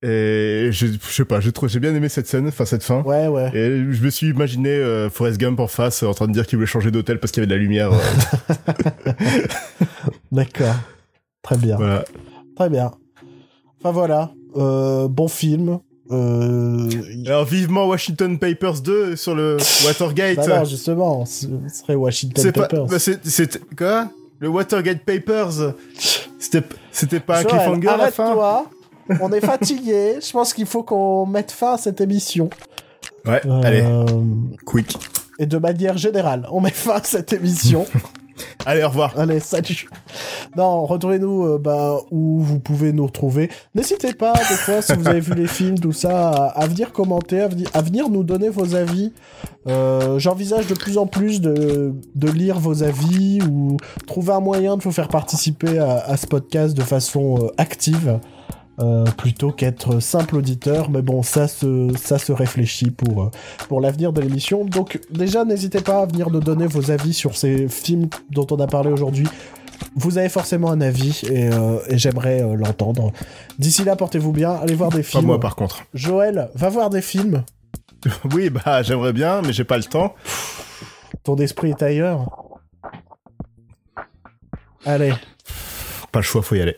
Speaker 2: Et je, je sais pas, j'ai bien aimé cette scène, enfin cette fin.
Speaker 1: Ouais, ouais.
Speaker 2: Et je me suis imaginé euh, Forrest Gump en face, euh, en train de dire qu'il voulait changer d'hôtel parce qu'il y avait de la lumière. euh, [laughs]
Speaker 1: D'accord. Très bien.
Speaker 2: voilà.
Speaker 1: Très bien. Enfin voilà. Euh, bon film.
Speaker 2: Alors vivement Washington Papers 2 sur le Watergate.
Speaker 1: Bah non, justement, ce serait Washington
Speaker 2: pas,
Speaker 1: Papers.
Speaker 2: bah, c'est, quoi? Le Watergate Papers? C'était, pas un cliffhanger à la fin?
Speaker 1: arrête-toi. On est fatigué. Je pense qu'il faut qu'on mette fin à cette émission.
Speaker 2: Ouais.
Speaker 1: Euh,
Speaker 2: Allez, quick.
Speaker 1: Et de manière générale, on met fin à cette émission. [laughs]
Speaker 2: Allez, au revoir.
Speaker 1: Allez, salut. Non, retrouvez-nous euh, bah, où vous pouvez nous retrouver. N'hésitez pas, des fois, si vous avez vu les films, tout ça, à, à venir commenter, à, venir- à venir nous donner vos avis. Euh, J'envisage de plus en plus de, de lire vos avis ou trouver un moyen de vous faire participer à, à ce podcast de façon euh, active. Euh, plutôt qu'être simple auditeur, mais bon, ça se, ça se réfléchit pour, euh, pour l'avenir de l'émission. Donc déjà, n'hésitez pas à venir nous donner vos avis sur ces films dont on a parlé aujourd'hui. Vous avez forcément un avis et, euh, et j'aimerais euh, l'entendre. D'ici là, portez-vous bien, allez voir des
Speaker 2: Pas
Speaker 1: films.
Speaker 2: moi par contre.
Speaker 1: Joël, va voir des films. [laughs]
Speaker 2: Oui, bah j'aimerais bien, mais j'ai pas le temps.
Speaker 1: Ton esprit est ailleurs. Allez.
Speaker 2: Pas le choix, faut y aller.